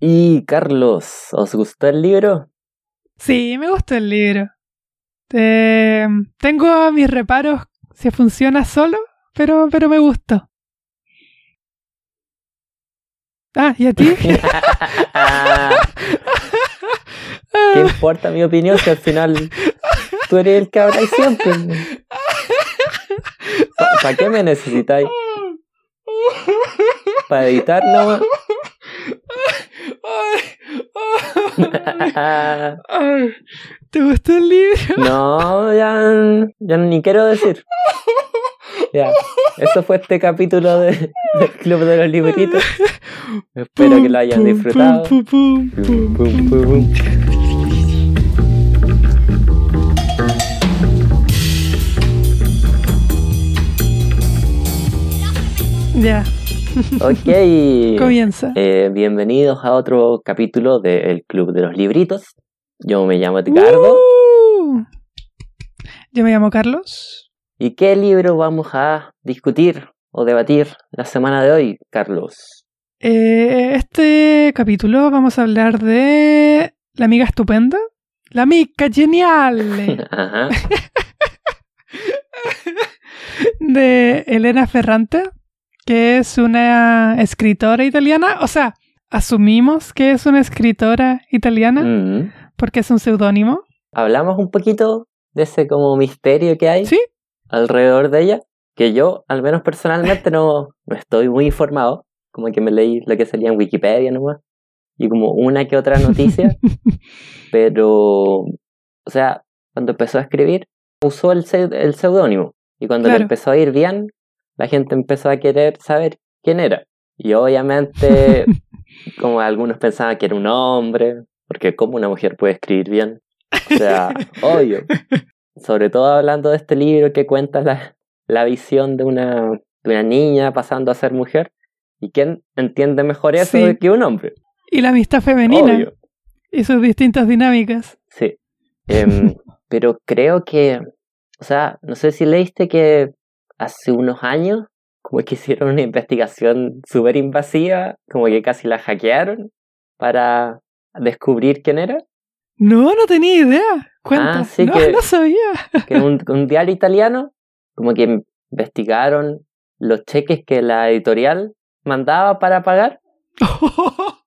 Y Carlos, ¿os gustó el libro? Sí, me gustó el libro. Eh, tengo mis reparos si funciona solo, pero, pero me gustó. Ah, ¿y a ti? ¿Qué importa mi opinión si al final tú eres el que habla siempre? ¿Para qué me necesitáis? ¿Para editar no? ¿Te gustó el libro? No, ya, ya ni quiero decir. Ya, eso fue este capítulo de, del Club de los Libritos. Espero que lo hayan disfrutado. Pum, pum, pum, Ya. Ok. Comienza. Eh, bienvenidos a otro capítulo del Club de los Libritos. Yo me llamo Edgardo. Uh. Yo me llamo Carlos. ¿Y qué libro vamos a discutir o debatir la semana de hoy, Carlos? Eh, este capítulo vamos a hablar de La amiga estupenda. La amiga genial. Ajá. de Elena Ferrante, que es una escritora italiana. O sea, asumimos que es una escritora italiana Mm. porque es un seudónimo. Hablamos un poquito de ese como misterio que hay Sí, alrededor de ella, que yo, al menos personalmente, no, no estoy muy informado. Como que me leí lo que salía en Wikipedia nomás. Y como una que otra noticia. pero, o sea, cuando empezó a escribir, usó el, el seudónimo. Y cuando le empezó a ir bien, la gente empezó a querer saber quién era. Y obviamente, como algunos pensaban que era un hombre, porque ¿cómo una mujer puede escribir bien? O sea, obvio. Sobre todo hablando de este libro que cuenta la, la visión de una, de una niña pasando a ser mujer. ¿Y quién entiende mejor eso Sí. que un hombre? y la amistad femenina Obvio. y sus distintas dinámicas. Sí. Em, pero creo que, o sea, no sé si leíste que hace unos años, como que hicieron una investigación súper invasiva, como que casi la hackearon para descubrir quién era. No, no tenía idea. Cuenta. Ah, sí no, que- no sabía. Que un, un diario italiano, como que investigaron los cheques que la editorial mandaba para pagar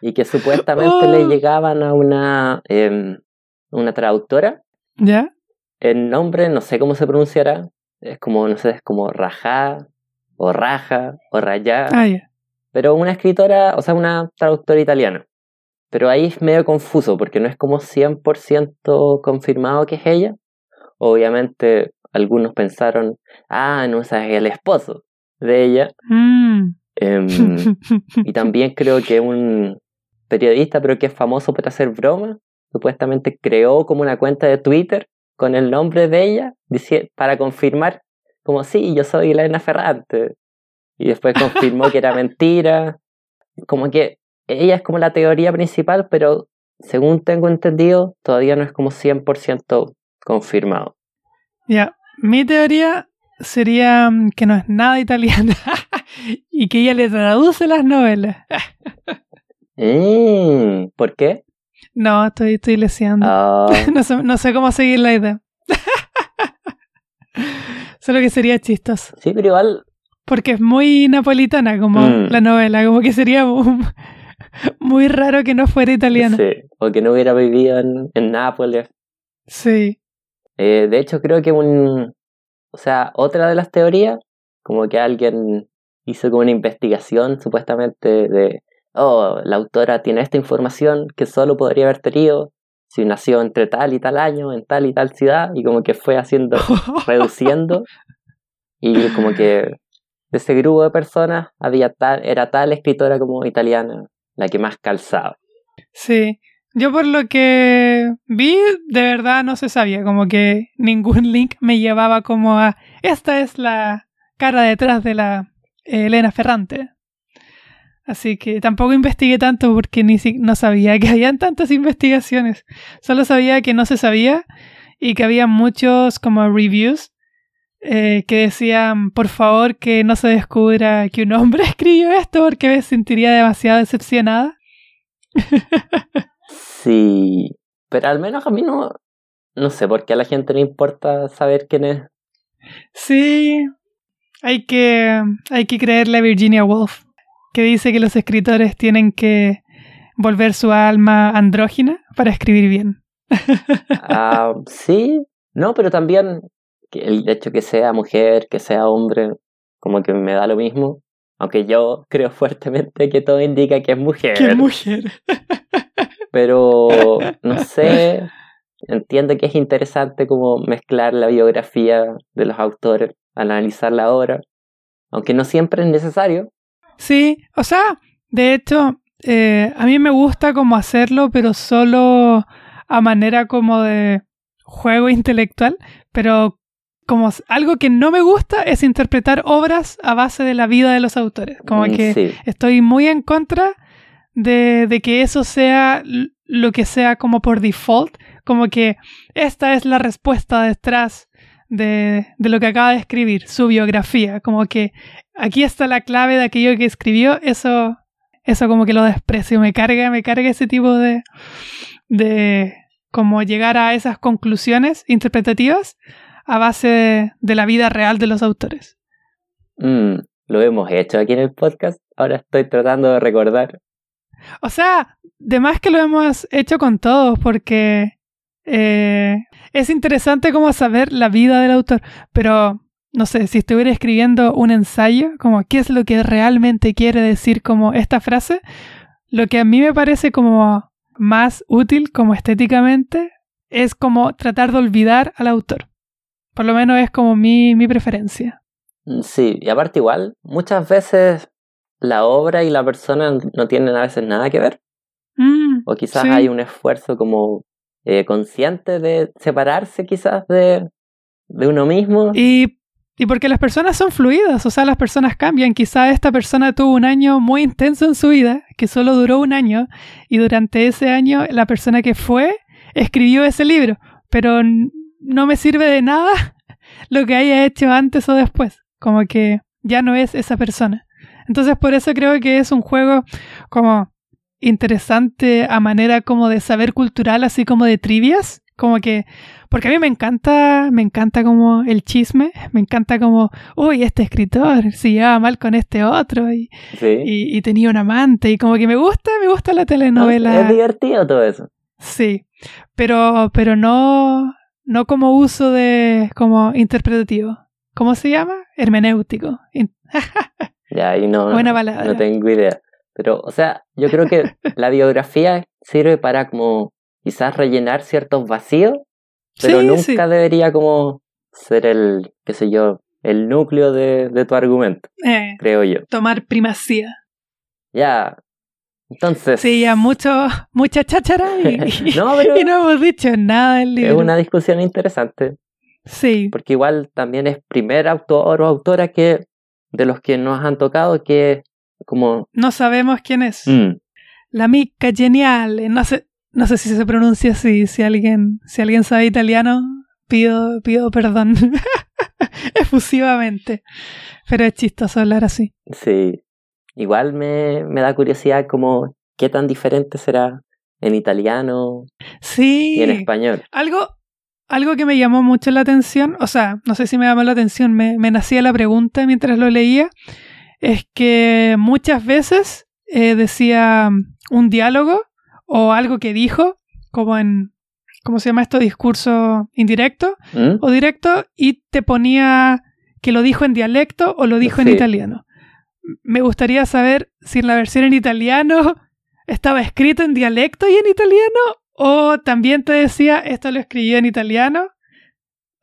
y que supuestamente le Oh. llegaban a una, em, una traductora ¿Ya? El nombre, no sé cómo se pronunciará. Es como, no sé, es como Rajá, o Raja, o Rayá. Ah. Pero una escritora, o sea, una traductora italiana. Pero ahí es medio confuso, porque no es como 100% confirmado que es ella. Obviamente, algunos pensaron, ah, no, ese es el esposo de ella. Mm. Em, y también creo que un periodista, pero que es famoso por hacer bromas, supuestamente creó como una cuenta de Twitter con el nombre de ella para confirmar, como sí, yo soy Elena Ferrante. Y después confirmó que era mentira. Como que ella es como la teoría principal, pero según tengo entendido, todavía no es como 100% confirmado. Ya. Mi teoría sería mm, que no es nada italiana y que ella le traduce las novelas. Mm, ¿Por qué? No, estoy, estoy leseando. Ah, No, sé, no sé cómo seguir la idea. Solo que sería chistoso. sí, pero igual Porque es muy napolitana como Mm. la novela, como que sería mu- muy raro que no fuera italiana. Sí, o que no hubiera vivido en, en Nápoles. Sí. Eh, de hecho, creo que un. O sea, otra de las teorías, como que alguien hizo como una investigación supuestamente de. Oh, la autora tiene esta información que solo podría haber tenido si nació entre tal y tal año, en tal y tal ciudad, y como que fue haciendo, reduciendo, y como que de ese grupo de personas había tal, era tal escritora como italiana la que más calzaba. Sí. Yo por lo que vi, de verdad no se sabía, como que ningún link me llevaba como a esta es la cara detrás de la Elena Ferrante. Así que tampoco investigué tanto porque ni si- no sabía que habían tantas investigaciones. Solo sabía que no se sabía y que había muchos como reviews eh, que decían, por favor, que no se descubra que un hombre escribió esto porque me sentiría demasiado decepcionada. sí, pero al menos a mí no, no sé por qué a la gente le importa saber quién es. Sí, hay que, hay que creerle a Virginia Woolf, que dice que los escritores tienen que volver su alma andrógina para escribir bien. Ah, sí, no, pero también el hecho que sea mujer, que sea hombre, como que me da lo mismo. Aunque yo creo fuertemente que todo indica que es mujer. Que es mujer. Pero, no sé, entiendo que es interesante como mezclar la biografía de los autores, analizar la obra, aunque no siempre es necesario. Sí, o sea, de hecho, eh, a mí me gusta como hacerlo, pero solo a manera como de juego intelectual, pero como algo que no me gusta es interpretar obras a base de la vida de los autores. Como Mm, que sí. estoy muy en contra de, de que eso sea lo que sea como por default, como que esta es la respuesta detrás de, de lo que acaba de escribir, su biografía, como que aquí está la clave de aquello que escribió, eso, eso como que lo desprecio, me carga, me carga ese tipo de, de como llegar a esas conclusiones interpretativas a base de, de la vida real de los autores. Mm, lo hemos hecho aquí en el podcast. Ahora estoy tratando de recordar. O sea, de más que lo hemos hecho con todos, porque eh, es interesante como saber la vida del autor, pero no sé, si estuviera escribiendo un ensayo, como qué es lo que realmente quiere decir como esta frase, lo que a mí me parece como más útil como estéticamente es como tratar de olvidar al autor. Por lo menos es como mi, mi preferencia. Mm, Sí, y aparte igual, muchas veces la obra y la persona no tienen a veces nada que ver. Mm, O quizás Sí. hay un esfuerzo como eh, consciente de separarse quizás de, de uno mismo. Y, y porque las personas son fluidas, o sea, las personas cambian. Quizá esta persona tuvo un año muy intenso en su vida, que solo duró un año, y durante ese año la persona que fue escribió ese libro, pero no me sirve de nada lo que haya hecho antes o después, como que ya no es esa persona. Entonces por eso creo que es un juego como interesante a manera como de saber cultural, así como de trivias, como que porque a mí me encanta, me encanta como el chisme, me encanta como, uy, este escritor se llevaba mal con este otro y, Sí. y, y tenía un amante y como que me gusta, me gusta la No, telenovela. Es divertido todo eso. Sí, pero, pero no, no como uso de, como interpretativo. ¿Cómo se llama? Hermenéutico. Ya, ahí no, Buena palabra. no tengo idea. Pero, o sea, yo creo que la biografía sirve para como quizás rellenar ciertos vacíos, pero Sí, nunca sí. debería como ser el, qué sé yo, el núcleo de, de tu argumento, Eh, creo yo. tomar primacía. Ya. Entonces. Sí, ya mucho, mucha cháchara y, no, pero y no hemos dicho nada del es libro. una discusión interesante. Sí, Porque igual también es primer autor o autora que de los que nos han tocado que como no sabemos quién es. mm, La mica genial. No sé, no sé si se pronuncia así. Si alguien, si alguien sabe italiano, pido, pido perdón. Efusivamente. Pero es chistoso hablar así. sí. Igual me, me da curiosidad como qué tan diferente será en italiano Sí. y en español. Algo, algo que me llamó mucho la atención, o sea, no sé si me llamó la atención, me, me nacía la pregunta mientras lo leía, es que muchas veces eh, decía un diálogo o algo que dijo, como en, ¿cómo se llama esto? Discurso indirecto ¿Mm? o directo, y te ponía que lo dijo en dialecto o lo dijo en italiano. Me gustaría saber si en la versión en italiano estaba escrito en dialecto y en italiano, o también te decía esto lo escribió en italiano.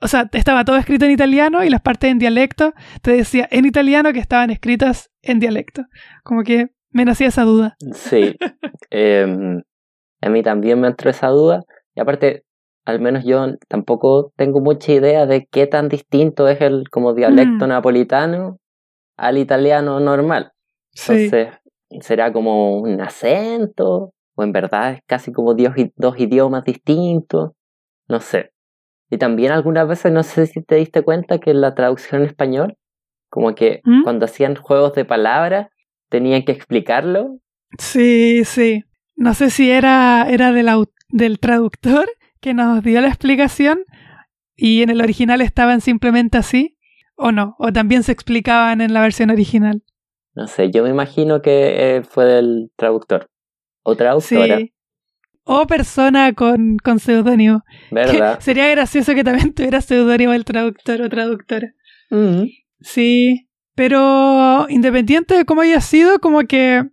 O sea, estaba todo escrito en italiano y las partes en dialecto te decía en italiano que estaban escritas en dialecto. Como que me nacía esa duda. Sí. Em, a mí también me entró esa duda. Y aparte, al menos yo tampoco tengo mucha idea de qué tan distinto es el como dialecto Mm. napolitano al italiano normal. Sí. Entonces, ¿será como un acento? ¿O en verdad es casi como dos idiomas distintos? No sé. Y también algunas veces, no sé si te diste cuenta que en la traducción en español, como que ¿Mm? cuando hacían juegos de palabras, tenían que explicarlo. Sí, sí. No sé si era, era del, del traductor que nos dio la explicación y en el original estaban simplemente así, o no, o también se explicaban en la versión original. No sé, yo me imagino que eh, fue del traductor. O traductora, Sí. O persona con, con seudónimo. Que ¿verdad? Sería gracioso que también tuviera seudónimo el traductor o traductora. Mm. Sí, pero independiente de cómo haya sido, como que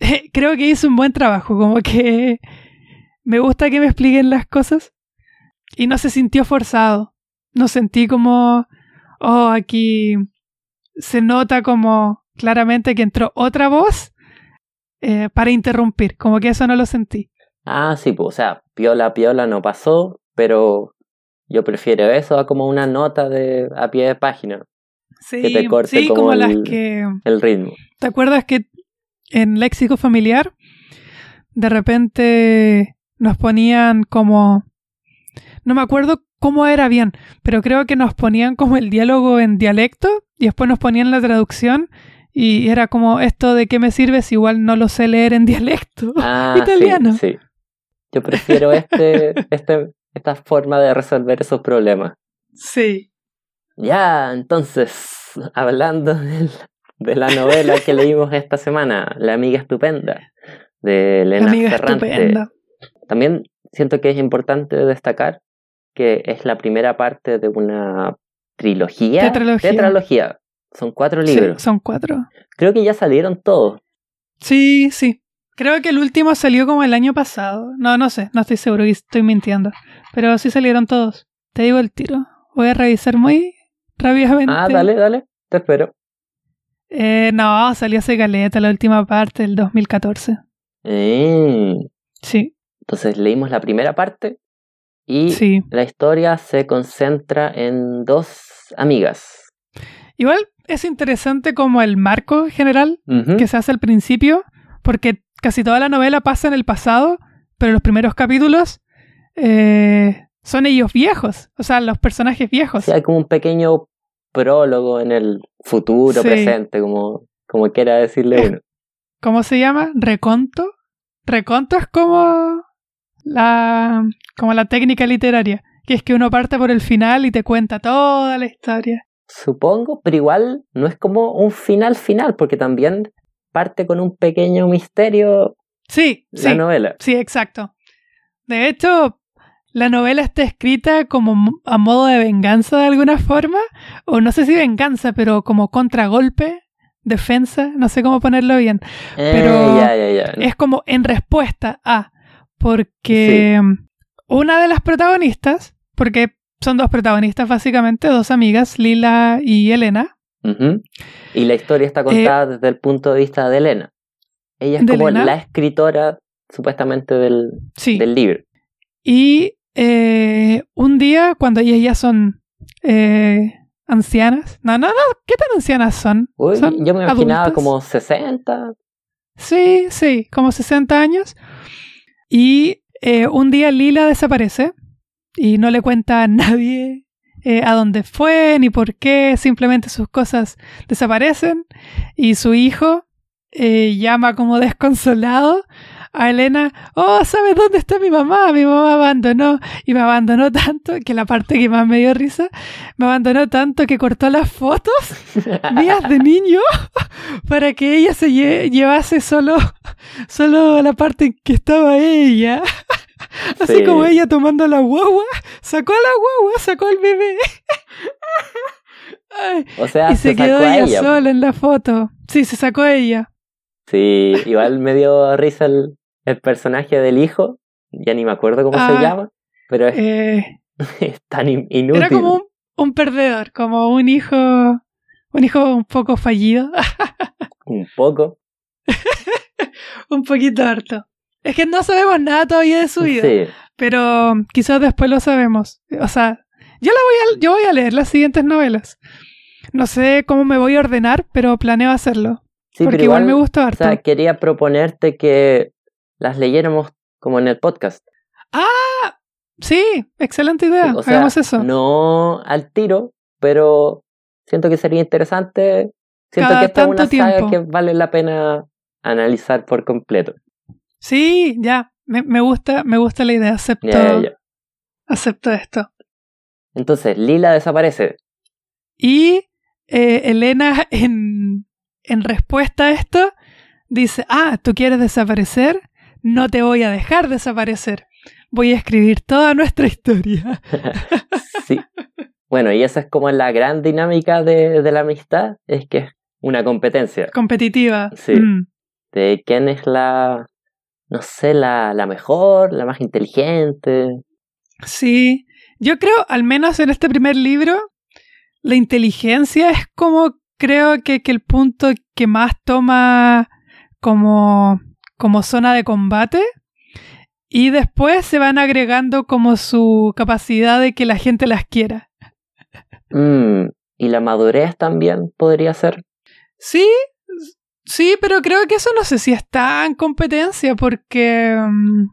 creo que hizo un buen trabajo, como que me gusta que me expliquen las cosas y no se sintió forzado. No sentí como, oh, aquí se nota como claramente que entró otra voz eh, para interrumpir, como que eso no lo sentí. Ah, sí, pues, o sea, piola, piola no pasó, pero yo prefiero eso a como una nota de a pie de página, Sí, Que te corte sí, como como las el- que el ritmo. ¿Te acuerdas que en léxico familiar de repente nos ponían como... No me acuerdo cómo era bien, pero creo que nos ponían como el diálogo en dialecto y después nos ponían la traducción y era como esto de qué me sirve si igual no lo sé leer en dialecto. Ah, Italiano. sí, sí. Yo prefiero este, este, esta forma de resolver esos problemas. Sí. Ya, entonces, hablando del- de la novela que leímos esta semana, La amiga estupenda, de Elena Ferrante. estupenda. También siento que es importante destacar que es la primera parte de una trilogía. Tetralogía. Tetralogía. Son cuatro Sí, libros. son cuatro. Creo que ya salieron todos. Sí, sí. Creo que el último salió como el año pasado. No, no sé, no estoy seguro y estoy mintiendo. Pero sí salieron todos. Te digo el tiro. Voy a revisar muy rápidamente. Ah, dale, dale. Te espero. Eh, no, salió hace caleta la última parte del 2014. Eh, Sí, Entonces leímos la primera parte y sí. la historia se concentra en dos amigas. Igual es interesante como el marco general que se hace al principio, porque casi toda la novela pasa en el pasado, pero los primeros capítulos eh, son ellos viejos, o sea, los personajes viejos. Sí, hay como un pequeño prólogo en el futuro, Sí. presente, como, como quiera decirle uno. ¿Cómo se llama? ¿Reconto? Reconto es como la, como la técnica literaria, que es que uno parte por el final y te cuenta toda la historia. Supongo, pero igual no es como un final final, porque también parte con un pequeño misterio Sí, la sí, novela. sí, exacto. De hecho, la novela está escrita como a modo de venganza de alguna forma, o no sé si venganza, pero como contragolpe, defensa, no sé cómo ponerlo bien. Eh, Pero es como en respuesta a, porque una de las protagonistas, porque son dos protagonistas básicamente, dos amigas, Lila y Elena. Y la historia está contada desde el punto de vista de Elena. Ella es Eh, ¿De como Elena? la escritora, supuestamente, del, sí, del libro. y eh, un día cuando ellas ya son eh, ancianas, no, no, no, ¿qué tan ancianas son? Uy, ¿Son yo me imaginaba adultas? como 60. Sí, sí, como 60 años. Y eh, un día Lila desaparece y no le cuenta a nadie eh, a dónde fue ni por qué, simplemente sus cosas desaparecen y su hijo eh, llama como desconsolado a Elena, oh, ¿sabes dónde está mi mamá? Mi mamá abandonó y me abandonó tanto, que la parte que más me dio risa, me abandonó tanto que cortó las fotos mías de niño para que ella se lle- llevase solo, solo la parte en que estaba ella. Así Sí. como ella tomando la guagua, sacó a la guagua, sacó al bebé. Ay, O sea, y se, quedó ella, ella. sola en la foto. Sí, se sacó ella. Sí, igual me dio risa el, el personaje del hijo. Ya ni me acuerdo cómo Ah. se llama. Pero es, Eh, es tan in- inútil. era como un, un perdedor, como un hijo, un hijo un poco fallido, Un poco. un poquito harto. Es que no sabemos nada todavía de su vida. Sí. pero quizás después lo sabemos. O sea, yo la voy a, yo voy a leer las siguientes novelas. No sé cómo me voy a ordenar, pero planeo hacerlo. Sí, porque pero igual, me gusta O harto. sea, quería proponerte que las leyéramos como en el podcast. Sí, excelente idea. O sea, Hagamos eso. No al tiro, pero siento que sería interesante. Siento Cada que esta es una saga tiempo. que vale la pena analizar por completo. Sí, ya. Me, me gusta, me gusta la idea. Acepto, Ya, ya, ya. acepto esto. Entonces, Lila desaparece. Y eh, Elena, en, en respuesta a esto, dice, ah, ¿tú quieres desaparecer? No te voy a dejar desaparecer. Voy a escribir toda nuestra historia. sí. Bueno, y esa es como la gran dinámica de, de la amistad, es que es una competencia Competitiva. Sí. Mm. de quién es la, no sé, la, la mejor, la más inteligente. Sí, yo creo, al menos en este primer libro, la inteligencia es como creo que, que el punto que más toma como, como zona de combate. Y después se van agregando como su capacidad de que la gente las quiera. Mm, y la madurez también podría ser. Sí, sí, pero creo que eso no sé si está en competencia porque... mm,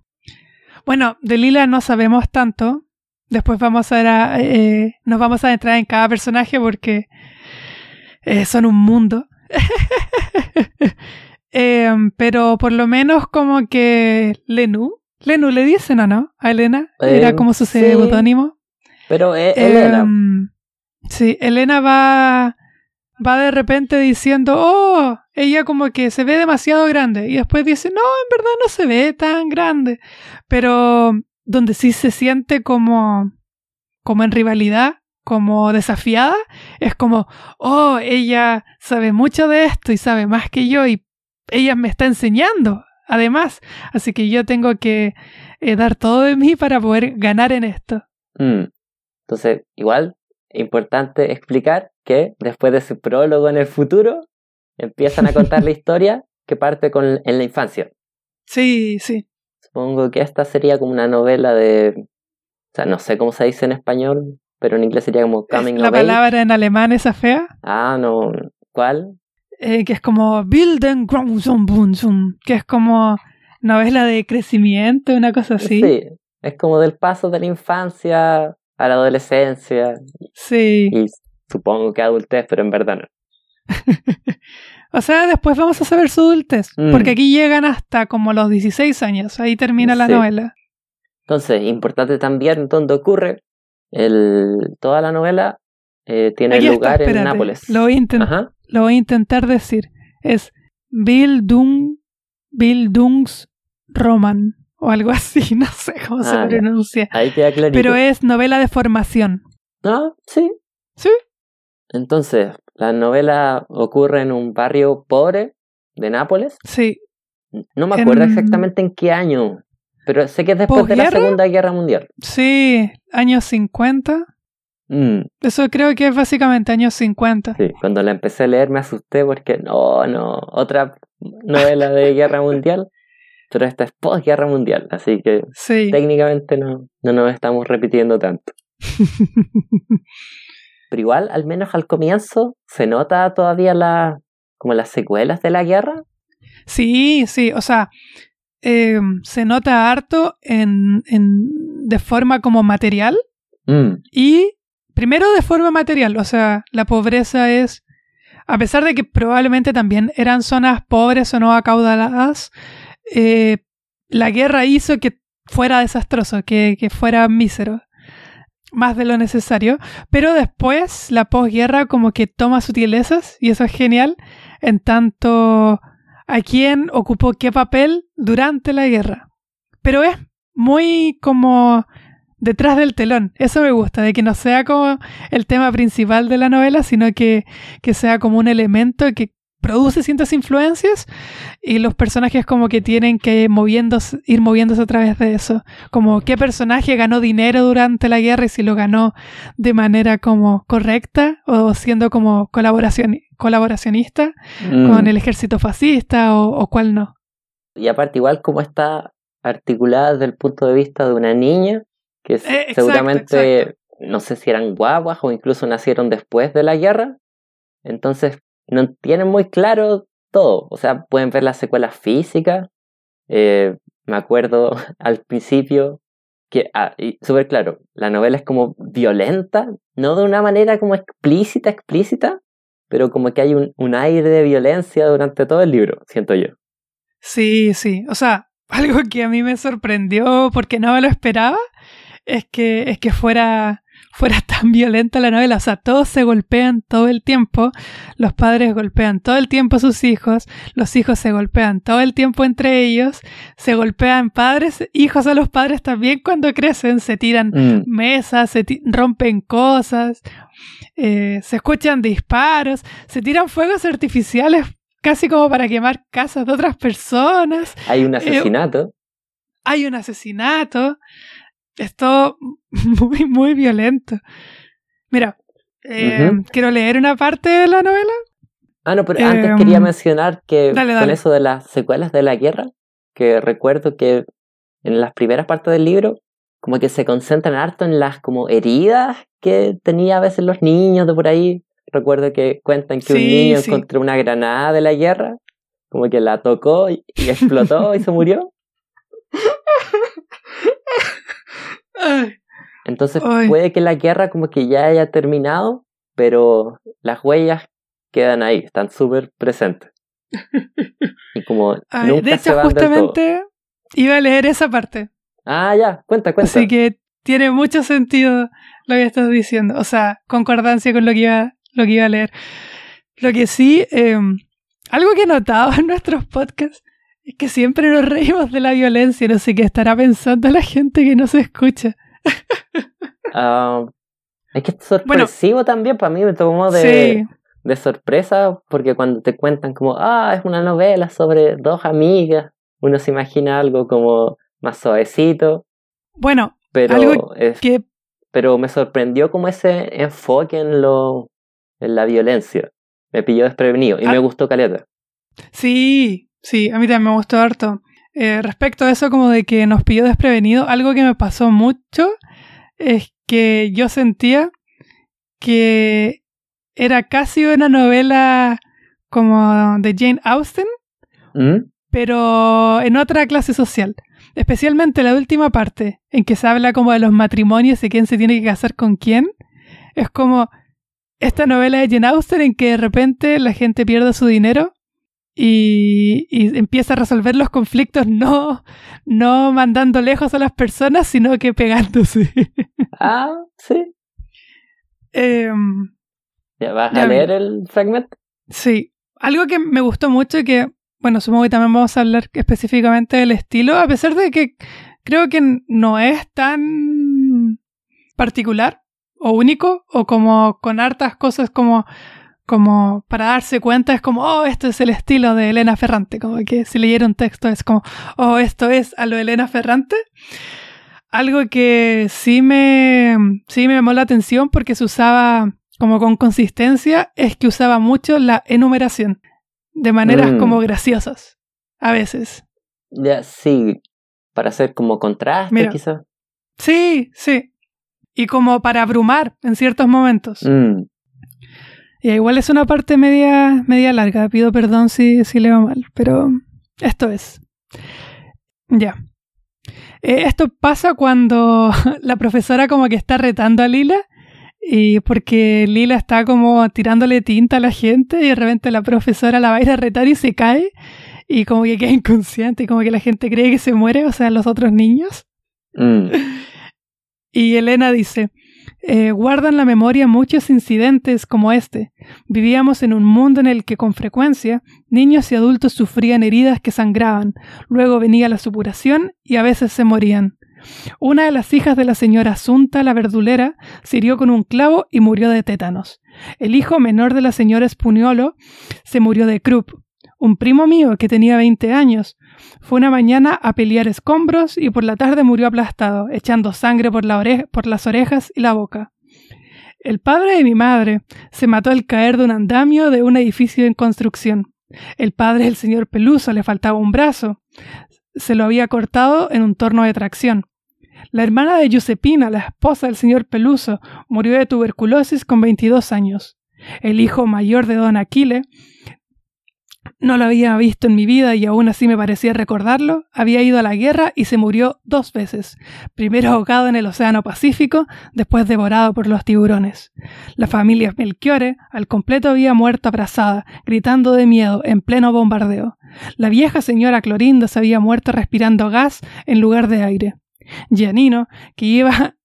Bueno, de Lila no sabemos tanto. Después vamos a, ver a- eh, nos vamos a entrar en cada personaje porque eh, son un mundo. Em, pero por lo menos como que Lenú, Lenú le dicen o no a Elena, era Eh, como su sí. seudónimo. Pero eh, Elena, Em, sí, Elena va, va de repente diciendo, oh, ella como que se ve demasiado grande. Y después dice, no, en verdad no se ve tan grande. Pero donde sí se siente como, como en rivalidad, como desafiada, es como, oh, ella sabe mucho de esto y sabe más que yo y ella me está enseñando. Además, así que yo tengo que eh, dar todo de mí para poder ganar en esto. mm. entonces, igual, importante explicar que después de ese prólogo en el futuro, empiezan a contar la historia que parte con en la infancia. Sí, sí. Supongo que esta sería como una novela de, o sea, no sé cómo se dice en español, pero en inglés sería como coming la of age. palabra en alemán esa fea, Ah, no, ¿cuál? eh, que es como Bilden que es como novela de crecimiento, una cosa así. Sí, es como del paso de la infancia a la adolescencia Sí. y supongo que adultez, pero en verdad no. O sea, después vamos a saber su adultez, Mm. porque aquí llegan hasta como los 16 años, ahí termina la Sí. novela. Entonces, importante también donde ocurre, el, toda la novela eh, tiene Aquí está, lugar en Nápoles. Lo voy, a inten- Ajá. lo voy a intentar decir. Es Bildung, Bildungsroman o algo así, no sé cómo se Ah, pronuncia. Ahí queda clarito. Pero es novela de formación. Ah, sí. Sí. Entonces, la novela ocurre en un barrio pobre de Nápoles. Sí, No me acuerdo En- exactamente en qué año, pero sé que es después de la. Segunda Guerra Mundial. sí, años 50. Mm, Eso creo que es básicamente años 50. sí, cuando la empecé a leer me asusté porque no, no, otra novela de Guerra Mundial, pero esta es posguerra mundial, así que Sí. técnicamente no, no nos estamos repitiendo tanto. Pero igual, al menos al comienzo, se nota todavía la, como las secuelas de la guerra. Sí, sí, o sea, eh, se nota harto en, en, de forma como material Mm, y primero de forma material, o sea, la pobreza es, a pesar de que probablemente también eran zonas pobres o no acaudaladas, eh, la guerra hizo que fuera desastroso, que, que fuera mísero, más de lo necesario, pero después la posguerra como que toma sutilezas y eso es genial, en tanto a quién ocupó qué papel durante la guerra. Pero es muy como detrás del telón. Eso me gusta, de que no sea como el tema principal de la novela, sino que, que sea como un elemento que produce ciertas influencias y los personajes como que tienen que moviéndose, ir moviéndose a través de eso. Como qué personaje ganó dinero durante la guerra y si lo ganó de manera como correcta o siendo como colaboración, colaboracionista mm. con el ejército fascista o, o cuál no. Y aparte, igual como está articulada desde el punto de vista de una niña, que Eh, exacto, seguramente exacto. no sé si eran guaguas o incluso nacieron después de la guerra, entonces no tienen muy claro todo. O sea, pueden ver las secuelas físicas. eh, me acuerdo al principio que, ah, súper claro, la novela es como violenta, no de una manera como explícita, explícita, pero como que hay un, un aire de violencia durante todo el libro, siento yo. Sí, sí. O sea, algo que a mí me sorprendió porque no me lo esperaba es que, es que fuera fuera tan violenta la novela. O sea, todos se golpean todo el tiempo. Los padres golpean todo el tiempo a sus hijos. Los hijos se golpean todo el tiempo entre ellos. Se golpean padres, hijos a los padres también cuando crecen. Se tiran mm. mesas, se rompen cosas. Eh, se escuchan disparos. Se tiran fuegos artificiales casi como para quemar casas de otras personas. Hay un eh, asesinato. hay un asesinato. Esto muy, muy violento. Mira, eh, quiero leer una parte de la novela. Ah, no, pero antes quería em, mencionar que con eso de las secuelas de la guerra, que recuerdo que en las primeras partes del libro, como que se concentran harto en las como heridas que tenía a veces los niños de por ahí. Recuerdo que cuentan que un niño encontró una granada de la guerra, como que la tocó y explotó y se murió. Entonces puede que la guerra como que ya haya terminado, pero las huellas quedan ahí, están súper presentes. Y como de hecho, justamente iba a leer esa parte. Ah, ya, cuenta, cuenta. Así que tiene mucho sentido lo que estás diciendo. O sea, concordancia con lo que iba, lo que iba a leer. Lo que sí, em, algo que he notado en nuestros podcasts es que siempre nos reímos de la violencia. No sé qué estará pensando la gente que no se escucha. Ah, es que es sorpresivo también, para mí me tomó de, de sorpresa, porque cuando te cuentan como, ah, es una novela sobre dos amigas, uno se imagina algo como más suavecito. Bueno, pero, que... pero me sorprendió como ese enfoque en, lo, en la violencia. Me pilló desprevenido y me ah. gustó Caleta. Sí, sí, a mí también me gustó harto. Eh, respecto a eso como de que nos pilló desprevenido, algo que me pasó mucho es que yo sentía que era casi una novela como de Jane Austen, ¿Mm? pero en otra clase social. Especialmente la última parte, en que se habla como de los matrimonios y quién se tiene que casar con quién. Es como esta novela de Jane Austen en que de repente la gente pierde su dinero y, empieza a resolver los conflictos no, no mandando lejos a las personas, sino que pegándose. Ah, sí. Em, ¿Ya vas a leer el fragmento? Sí. Algo que me gustó mucho y que, bueno, supongo que también vamos a hablar específicamente del estilo, a pesar de que creo que no es tan particular o único, o como con hartas cosas como como para darse cuenta es como, oh, esto es el estilo de Elena Ferrante, como que si leyera un texto es como, oh, esto es a lo Elena Ferrante. Algo que sí me, sí me llamó la atención porque se usaba como con consistencia es que usaba mucho la enumeración de maneras mm. como graciosas, a veces. Ya, sí, para hacer como contraste quizás. Sí, sí. Y como para abrumar en ciertos momentos. Mm. Y igual es una parte media, media larga, pido perdón si, si le va mal, pero esto es. Ya. Eh, esto pasa cuando la profesora como que está retando a Lila y porque Lila está como tirándole tinta a la gente y de repente la profesora la va a ir a retar y se cae y como que queda inconsciente y como que la gente cree que se muere, o sea, los otros niños. Mm. Y Elena dice, eh, guardan la memoria muchos incidentes como este. Vivíamos en un mundo en el que con frecuencia niños y adultos sufrían heridas que sangraban, luego venía la supuración y a veces se morían. Una de las hijas de la señora Asunta, la verdulera, se hirió con un clavo y murió de tétanos. El hijo menor de la señora Spuniolo se murió de croup. Un primo mío, que tenía 20 años, fue una mañana a pelear escombros y por la tarde murió aplastado, echando sangre por, la por las orejas y la boca. El padre de mi madre se mató al caer de un andamio de un edificio en construcción. El padre del señor Peluso le faltaba un brazo. Se lo había cortado en un torno de tracción. La hermana de Giuseppina, la esposa del señor Peluso, murió de tuberculosis con 22 años. El hijo mayor de don Aquile no lo había visto en mi vida y aún así me parecía recordarlo, había ido a la guerra y se murió dos veces, primero ahogado en el Océano Pacífico, después devorado por los tiburones. La familia Melchiore al completo había muerto abrazada, gritando de miedo en pleno bombardeo. La vieja señora Clorinda se había muerto respirando gas en lugar de aire. Giannino, que iba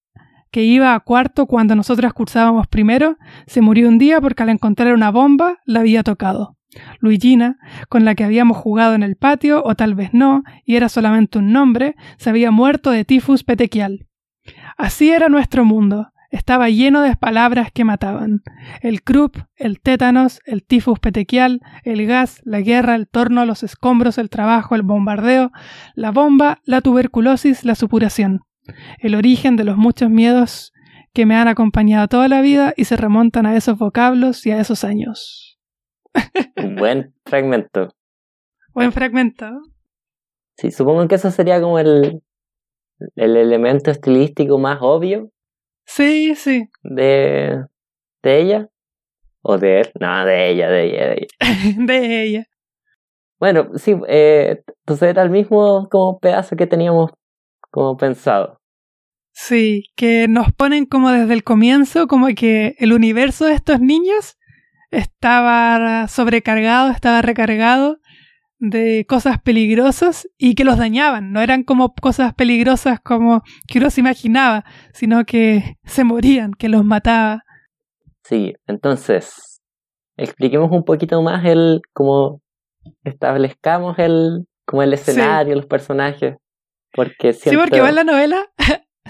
que iba a cuarto cuando nosotros cursábamos primero, se murió un día porque al encontrar una bomba la había tocado. Luigina, con la que habíamos jugado en el patio, o tal vez no, y era solamente un nombre, se había muerto de tifus petequial. Así era nuestro mundo. Estaba lleno de palabras que mataban. El crup, el tétanos, el tifus petequial, el gas, la guerra, el torno, los escombros, el trabajo, el bombardeo, la bomba, la tuberculosis, la supuración. El origen de los muchos miedos que me han acompañado toda la vida y se remontan a esos vocablos y a esos años. Buen fragmento. Buen fragmento. Sí, supongo que eso sería como el, el elemento estilístico más obvio. Sí, sí. De, de ella. O de él. No, de ella, de ella, de ella. de ella. Bueno, sí, eh, entonces era el mismo como pedazo que teníamos como pensado. Sí, que nos ponen como desde el comienzo, como que el universo de estos niños estaba sobrecargado, estaba recargado de cosas peligrosas y que los dañaban. No eran como cosas peligrosas como que uno se imaginaba, sino que se morían, que los mataba. Sí, entonces, expliquemos un poquito más el, como establezcamos el, como el escenario, los personajes. Porque Sí, porque va en la novela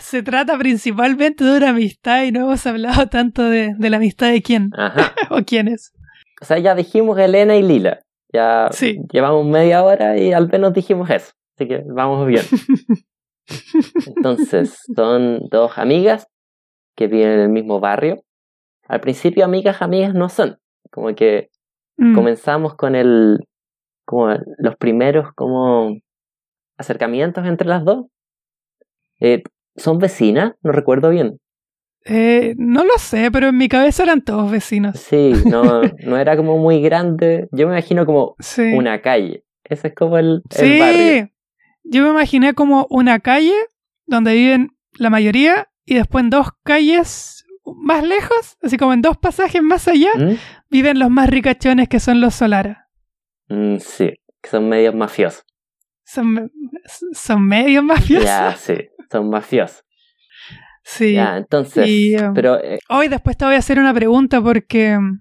se trata principalmente de una amistad y no hemos hablado tanto de, la amistad de quién o quiénes. O sea, ya dijimos Elena y Lila. Ya llevamos media hora y al menos dijimos eso. Así que vamos bien. Entonces, son dos amigas que viven en el mismo barrio. Al principio, amigas, amigas no son. Como que mm. comenzamos con el. como los primeros como acercamientos entre las dos. Eh, ¿Son vecinas? No recuerdo bien. Eh, no lo sé, pero en mi cabeza eran todos vecinos. Sí, no, no era como muy grande. Yo me imagino como una calle. Ese es como el, sí. Yo me imaginé como una calle donde viven la mayoría y después en dos calles más lejos, así como en dos pasajes más allá, ¿Mm? viven los más ricachones que son los Solara. Mm, sí, que son medios mafiosos. Son, son medios mafiosos. Ya, sí son mafiosos. Sí. Ya, entonces, um, pero... Eh, hoy después te voy a hacer una pregunta porque um,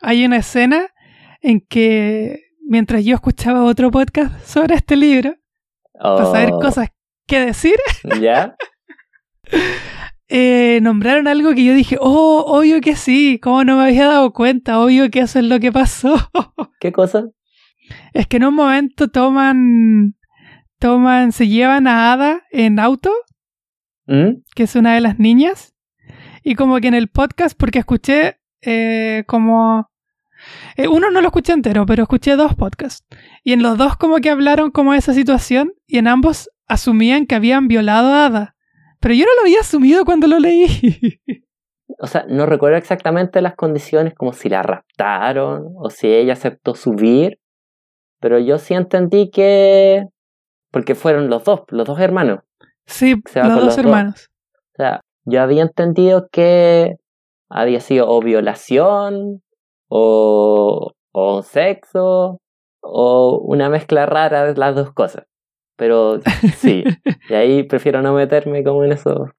hay una escena en que mientras yo escuchaba otro podcast sobre este libro, para saber oh. cosas que decir, ¿ya? eh, nombraron algo que yo dije, oh, obvio que sí, ¿cómo no me había dado cuenta? Obvio que eso es lo que pasó. ¿Qué cosa? Es que en un momento toman toman, se llevan a Ada en auto, ¿Mm? que es una de las niñas, y como que en el podcast, porque escuché eh, como... Eh, uno no lo escuché entero, pero escuché dos podcasts. Y en los dos como que hablaron como de esa situación y en ambos asumían que habían violado a Ada. Pero yo no lo había asumido cuando lo leí. o sea, no recuerdo exactamente las condiciones, como si la raptaron o si ella aceptó subir, pero yo sí entendí que porque fueron los dos, los dos hermanos. Sí, los dos hermanos. O sea, yo había entendido que había sido o violación, o, o sexo, o una mezcla rara de las dos cosas. Pero sí, y ahí prefiero no meterme como en esos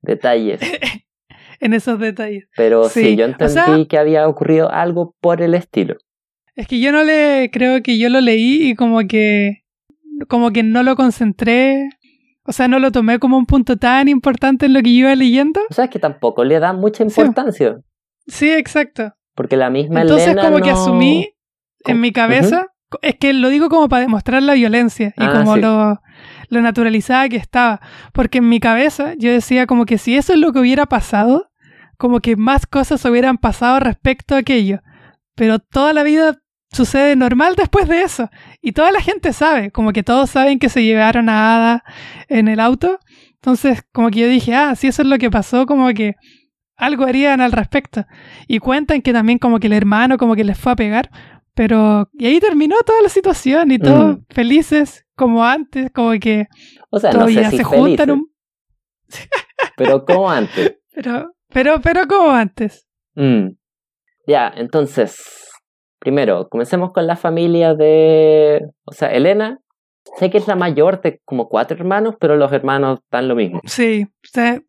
detalles. en esos detalles. Pero sí, yo entendí que había ocurrido algo por el estilo. Es que yo no le creo que yo lo leí y como que como que no lo concentré, o sea, no lo tomé como un punto tan importante en lo que yo iba leyendo. O sea, es que tampoco le da mucha importancia. Sí, exacto. Porque la misma Entonces como que asumí en mi cabeza, es que lo digo como para demostrar la violencia y ah, como lo, lo naturalizada que estaba. Porque en mi cabeza yo decía como que si eso es lo que hubiera pasado, como que más cosas hubieran pasado respecto a aquello. Pero toda la vida sucede normal después de eso. Y toda la gente sabe, como que todos saben que se llevaron a Ada en el auto. Entonces, como que yo dije, ah, si eso es lo que pasó, como que algo harían al respecto. Y cuentan que también como que el hermano como que les fue a pegar, Pero, y ahí terminó toda la situación y todos Mm. felices como antes, como que O sea, no todavía sé si se juntan felices, un... pero como antes. Pero, pero, pero como antes. Mm. Ya, entonces, primero, comencemos con la familia de, o sea, Elena. Sé que es la mayor de como cuatro hermanos, pero los hermanos dan lo mismo. Sí,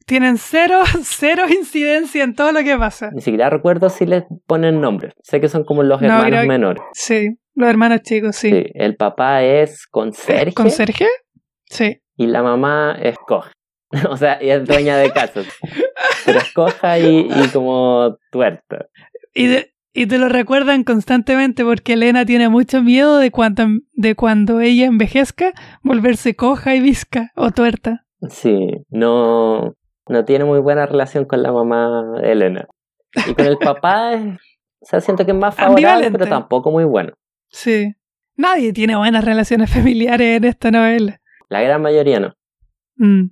tienen cero, cero incidencia en todo lo que pasa. Ni siquiera recuerdo si les ponen nombres. Sé que son como los No, hermanos creo menores. Sí, los hermanos chicos, sí. Sí, el papá es conserje ¿Conserje? Sí. y la mamá es coja. O sea, ella es dueña de casa. pero es coja y, y como tuerta. Y, de- y te lo recuerdan constantemente porque Elena tiene mucho miedo de cuando, de cuando ella envejezca volverse coja y visca o tuerta. Sí, no, no tiene muy buena relación con la mamá Elena. Y con el papá, es- o sea, siento que es más favorable, Ambivalente. pero tampoco muy bueno. Sí. Nadie tiene buenas relaciones familiares en esta novela. La gran mayoría no. Mm.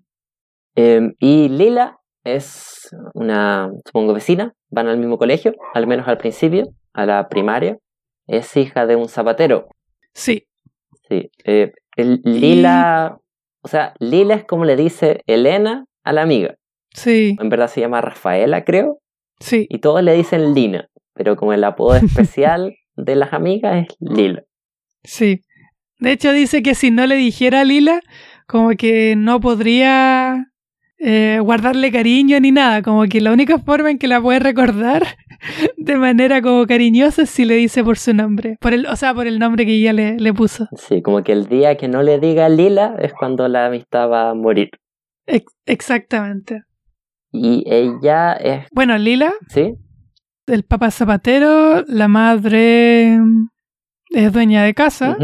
Eh, y Lila es una, supongo, vecina, van al mismo colegio, al menos al principio, a la primaria. Es hija de un zapatero. Sí, Sí. eh, el- Lila, o sea, Lila es como le dice Elena a la amiga. sí, En verdad se llama Rafaela, creo. sí. Y todos le dicen Lina, pero como el apodo especial de las amigas es Lila. Sí. De hecho, dice que si no le dijera Lila, como que no podría eh, guardarle cariño ni nada. Como que la única forma en que la puede recordar de manera como cariñosa es si le dice por su nombre. Por el, o sea, por el nombre que ella le, le puso. Sí, como que el día que no le diga Lila es cuando la amistad va a morir. Ex- exactamente. Y ella es, Bueno, Lila, ¿sí? el papá zapatero, la madre es dueña de casa.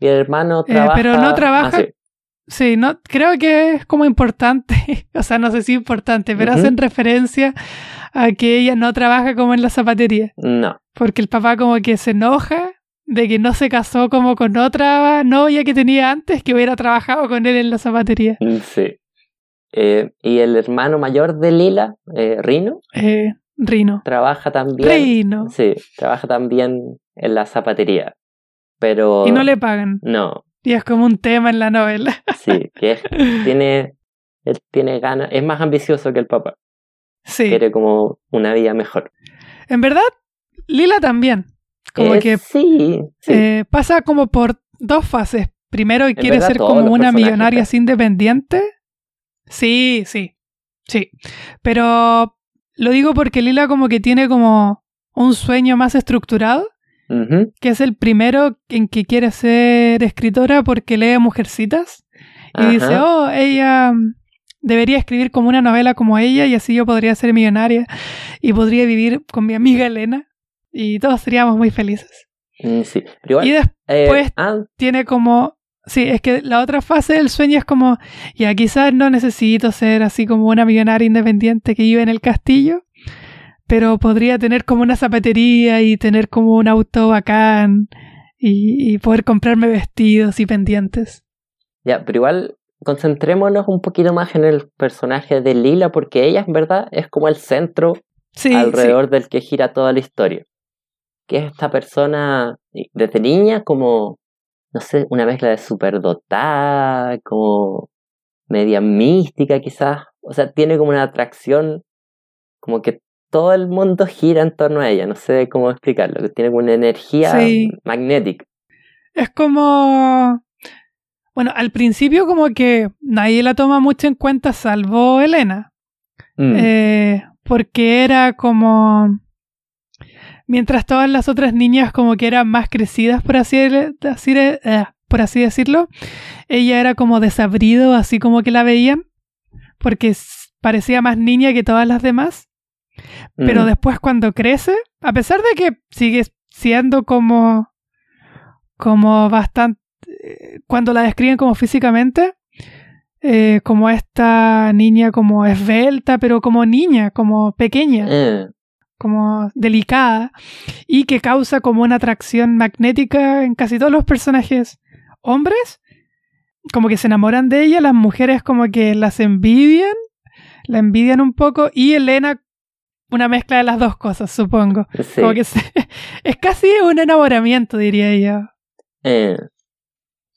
Y el hermano Eh, trabaja... pero no trabaja- Ah, sí. Sí, no, creo que es como importante, o sea, no sé si importante, pero hacen referencia a que ella no trabaja como en la zapatería, No. porque el papá como que se enoja de que no se casó como con otra novia que tenía antes que hubiera trabajado con él en la zapatería. Mm, Sí. Eh, y el hermano mayor de Lila, eh, Rino, Eh, Rino. trabaja también... Rino. Sí, trabaja también en la zapatería. Pero... Y no le pagan. No, Y es como un tema en la novela. sí, que es, tiene... Él tiene ganas, es más ambicioso que el papá. Sí. Quiere como una vida mejor. En verdad, Lila también. Como Eh, que Sí, sí. Eh, pasa como por dos fases. Primero quiere verdad, ser como una millonaria así independiente. Sí, sí, sí. Pero lo digo porque Lila como que tiene como un sueño más estructurado, Que es el primero en que quiere ser escritora porque lee Mujercitas. Y Ajá. dice, oh, ella debería escribir como una novela como ella y así yo podría ser millonaria y podría vivir con mi amiga Elena y todos seríamos muy felices. Mm, sí. Pero igual, Y después eh, pues, ah, tiene como... Sí, es que la otra fase del sueño es como, ya quizás no necesito ser así como una millonaria independiente que vive en el castillo, pero podría tener como una zapatería y tener como un auto bacán y, y poder comprarme vestidos y pendientes. ya, pero igual concentrémonos un poquito más en el personaje de Lila, porque ella en verdad es como el centro Sí, alrededor del que gira toda la historia. Que es esta persona desde niña como, no sé, una mezcla de superdotada, como media mística quizás. O sea, tiene como una atracción, como que todo el mundo gira en torno a ella. No sé cómo explicarlo, que tiene una energía Sí. magnética. Es como... Bueno, al principio como que nadie la toma mucho en cuenta salvo Elena. Mm. Eh, porque era como... Mientras todas las otras niñas como que eran más crecidas, por así, así- eh, por así decirlo, ella era como desabrido, así como que la veían, porque parecía más niña que todas las demás. Pero Mm. después cuando crece, a pesar de que sigue siendo como... como bastante... eh, Cuando la describen como físicamente, eh, como esta niña como esbelta, pero como niña, como pequeña, Eh, como delicada, y que causa como una atracción magnética en casi todos los personajes hombres, como que se enamoran de ella, las mujeres como que las envidian, la envidian un poco, y Elena una mezcla de las dos cosas, supongo. Sí. Como que se- es casi un enamoramiento, diría yo. Eh,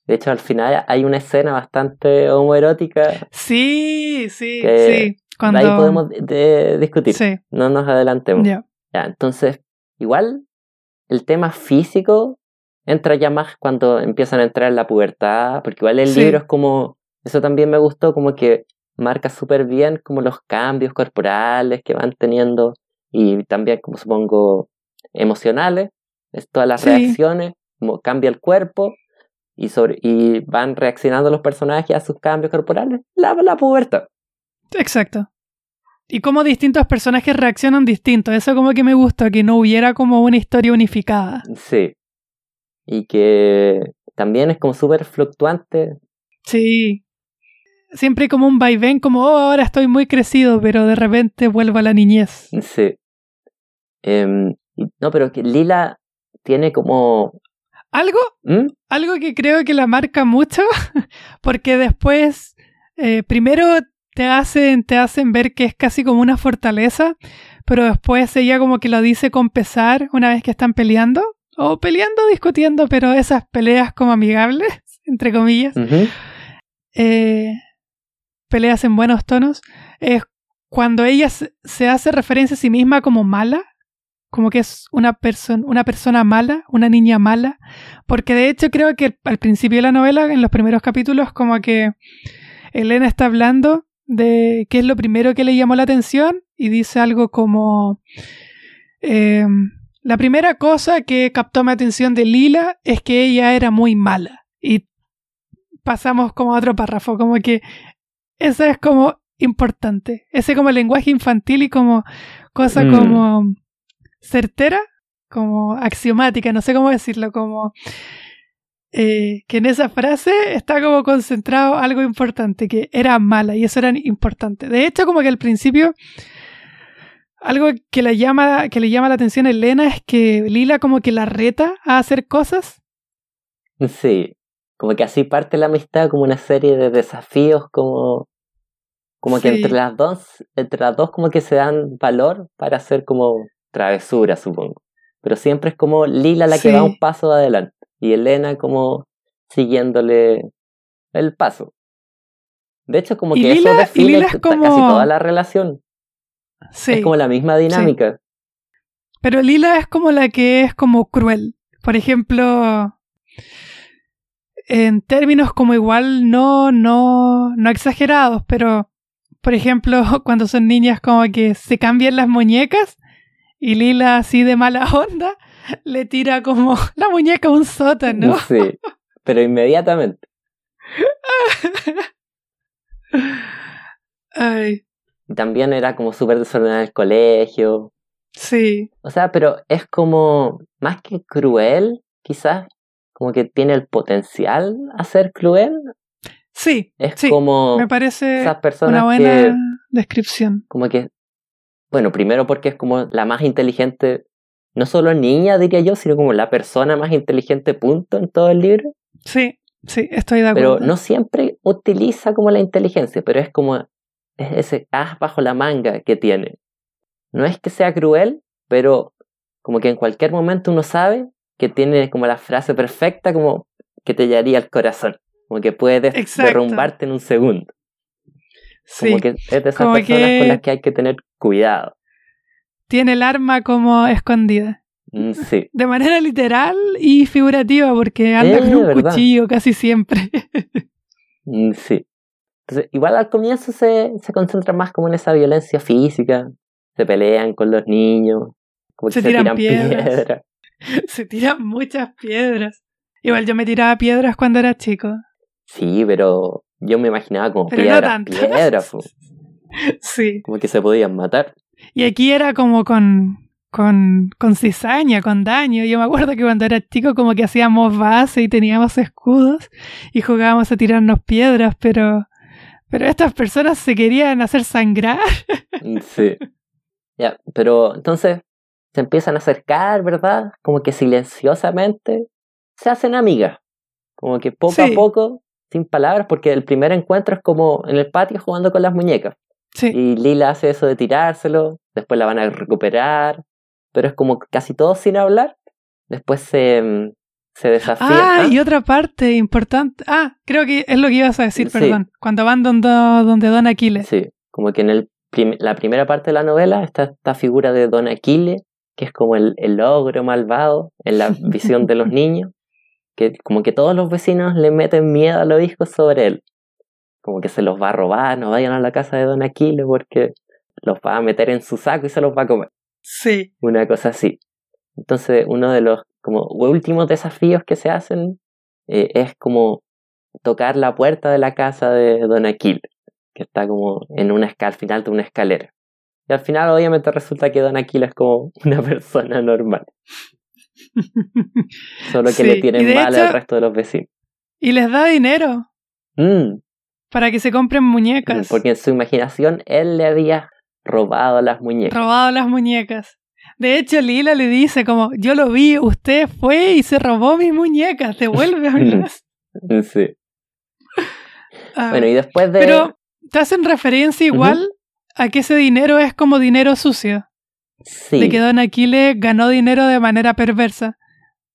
de hecho, al final hay una escena bastante homoerótica. Sí, sí, sí. Cuando... Ahí podemos de- de- discutir. Sí, No nos adelantemos. ya. Ya, entonces, igual el tema físico entra ya más cuando empiezan a entrar en la pubertad, porque igual el Sí. libro es como, eso también me gustó, como que marca súper bien como los cambios corporales que van teniendo y también como supongo emocionales, es todas las Sí. reacciones, como cambia el cuerpo y, sobre, y van reaccionando los personajes a sus cambios corporales, la, la pubertad. Exacto. Y cómo distintos personajes reaccionan distinto. Eso como que me gusta, que no hubiera como una historia unificada. Sí. Y que también es como súper fluctuante. Sí. Siempre hay como un vaivén, como, oh, ahora estoy muy crecido, pero de repente vuelvo a la niñez. Sí. Em, no, pero que Lila tiene como... Algo, ¿Mm? algo que creo que la marca mucho, porque después, eh, primero te hacen, te hacen ver que es casi como una fortaleza, pero después ella como que lo dice con pesar una vez que están peleando, o peleando, discutiendo, pero esas peleas como amigables, entre comillas, eh, peleas en buenos tonos, es cuando ella se- hace referencia a sí misma como mala, como que es una, persona una persona mala, una niña mala, porque de hecho creo que al principio de la novela, en los primeros capítulos, como que Elena está hablando de qué es lo primero que le llamó la atención y dice algo como... em, la primera cosa que captó mi atención de Lila es que ella era muy mala. Y pasamos como a otro párrafo, como que eso es como importante. Ese como lenguaje infantil y como cosa Mm. como certera, como axiomática, no sé cómo decirlo, como eh, que en esa frase está como concentrado algo importante, que era mala y eso era importante. De hecho, como que al principio algo que le llama, que le llama la atención a Elena es que Lila como que la reta a hacer cosas. Sí. Como que así parte la amistad como una serie de desafíos como... Como que entre las dos, entre las dos como que se dan valor para hacer como travesuras, supongo. Pero siempre es como Lila la que Sí. va un paso adelante y Elena como siguiéndole el paso. De hecho, como que Lila- eso define es como- casi toda la relación. Sí. Es como la misma dinámica. Pero Lila es como la que es como cruel. Por ejemplo, en términos como igual no, no, no exagerados, pero por ejemplo, cuando son niñas como que se cambian las muñecas y Lila así de mala onda le tira como la muñeca a un sótano. Sí. Pero inmediatamente. Ay, También era como súper desordenada en el colegio. sí, O sea, pero es como, más que cruel, quizás, como que tiene el potencial a ser cruel. sí, Es sí, como me parece esas una personas buena que, descripción. como que, bueno, primero porque es como la más inteligente, no solo niña, diría yo, sino como la persona más inteligente, punto, en todo el libro. Sí, sí, estoy de acuerdo. Pero no siempre utiliza como la inteligencia, pero es como es ese as bajo la manga que tiene. No es que sea cruel, pero como que en cualquier momento uno sabe que tiene como la frase perfecta como que te llegaría al corazón. Como que puede Exacto. derrumbarte en un segundo. sí. Como que es de esas Como personas que- con las que hay que tener cuidado. Tiene el arma como escondida. Mm, Sí. De manera literal y figurativa, porque anda Eh, con un ¿verdad? cuchillo casi siempre. Mm, Sí. Entonces, igual al comienzo se, se concentra más como en esa violencia física. Se pelean con los niños. Como que Se se, tiran tiran, piedras. piedras. Se tiran muchas piedras. Igual yo me tiraba piedras cuando era chico. Sí, pero yo me imaginaba como Pero piedras, piedras. Sí. como que se podían matar. Y aquí era como con, con, con cizaña, con daño. Yo me acuerdo que cuando era chico como que hacíamos base y teníamos escudos y jugábamos a tirarnos piedras, pero, pero estas personas se querían hacer sangrar. Sí. Ya, pero entonces se empiezan a acercar, ¿verdad? Como que silenciosamente se hacen amigas. Como que poco Sí. a poco, sin palabras, porque el primer encuentro es como en el patio jugando con las muñecas. Sí, Y Lila hace eso de tirárselo, después la van a recuperar, pero es como casi todo sin hablar. Después se, mm, se desafían. Ah, y otra parte importante. Ah, creo que es lo que ibas a decir, perdón. Cuando van donde, donde Don Aquiles. Sí, como que en el la primera parte de la novela está esta figura de Don Aquiles, que es como el, el ogro malvado en la visión de los niños, que como que todos los vecinos le meten miedo a los hijos sobre él. Como que se los va a robar, no vayan a la casa de Don Aquiles porque los va a meter en su saco y se los va a comer. Sí. Una cosa así. Entonces, uno de los como últimos desafíos que se hacen eh, es como tocar la puerta de la casa de Don Aquiles, que está como en una escala, al final de una escalera. Y al final, obviamente, resulta que Don Aquiles es como una persona normal. Solo que le tienen mal al resto de los vecinos. Y les da dinero. Mm. Para que se compren muñecas. Porque en su imaginación él le había robado las muñecas. Robado las muñecas. De hecho, Lila le dice como, yo lo vi, usted fue y se robó mis muñecas, devuelve a sí. Ah, bueno, y después de... Pero te hacen referencia igual que ese dinero es como dinero sucio. Sí. De que Don Aquiles ganó dinero de manera perversa.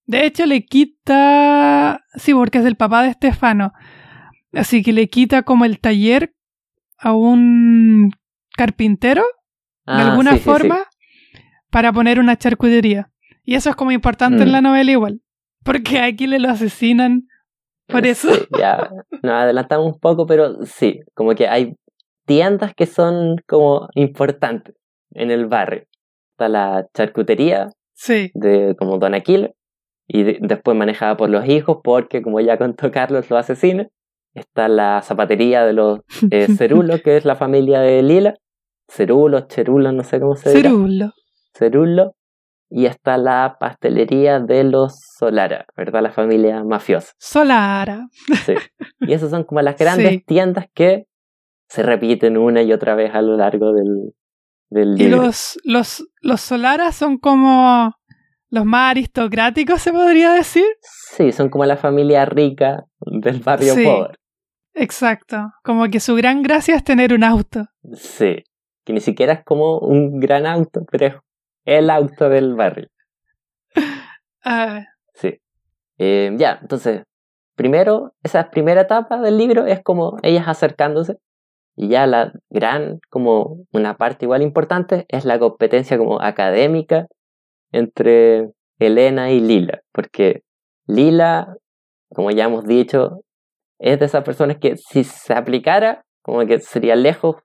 De hecho, le quita... Sí, porque es el papá de Estefano. Así que le quita como el taller a un carpintero, de ah, alguna forma, para poner una charcutería. Y eso es como importante en mm. la novela igual. Porque aquí le lo asesinan por eso. ya, nos adelantamos un poco, pero sí, como que hay tiendas que son como importantes en el barrio. Está la charcutería sí. de como Don Aquiles y después manejada por los hijos porque como ya contó Carlos lo asesina. Está la zapatería de los eh, Cerulos, que es la familia de Lila. Cerulos, Cherulos, no sé cómo se dice. Cerulo. Cerulo. Y está la pastelería de los Solara, ¿verdad? La familia mafiosa. Solara. Sí. Y esas son como las grandes tiendas que se repiten una y otra vez a lo largo del, del libro. Y los, los, los Solara son como los más aristocráticos, se podría decir. Sí, son como la familia rica del barrio pobre. Exacto. Como que su gran gracia es tener un auto. Sí. Que ni siquiera es como un gran auto, pero es el auto del barrio. Ah. Sí. Eh, ya, entonces, primero, esa primera etapa del libro es como ellas acercándose. Y ya la gran, como una parte igual importante, es la competencia como académica entre Elena y Lila. Porque Lila, como ya hemos dicho, es de esas personas que si se aplicara, como que sería lejos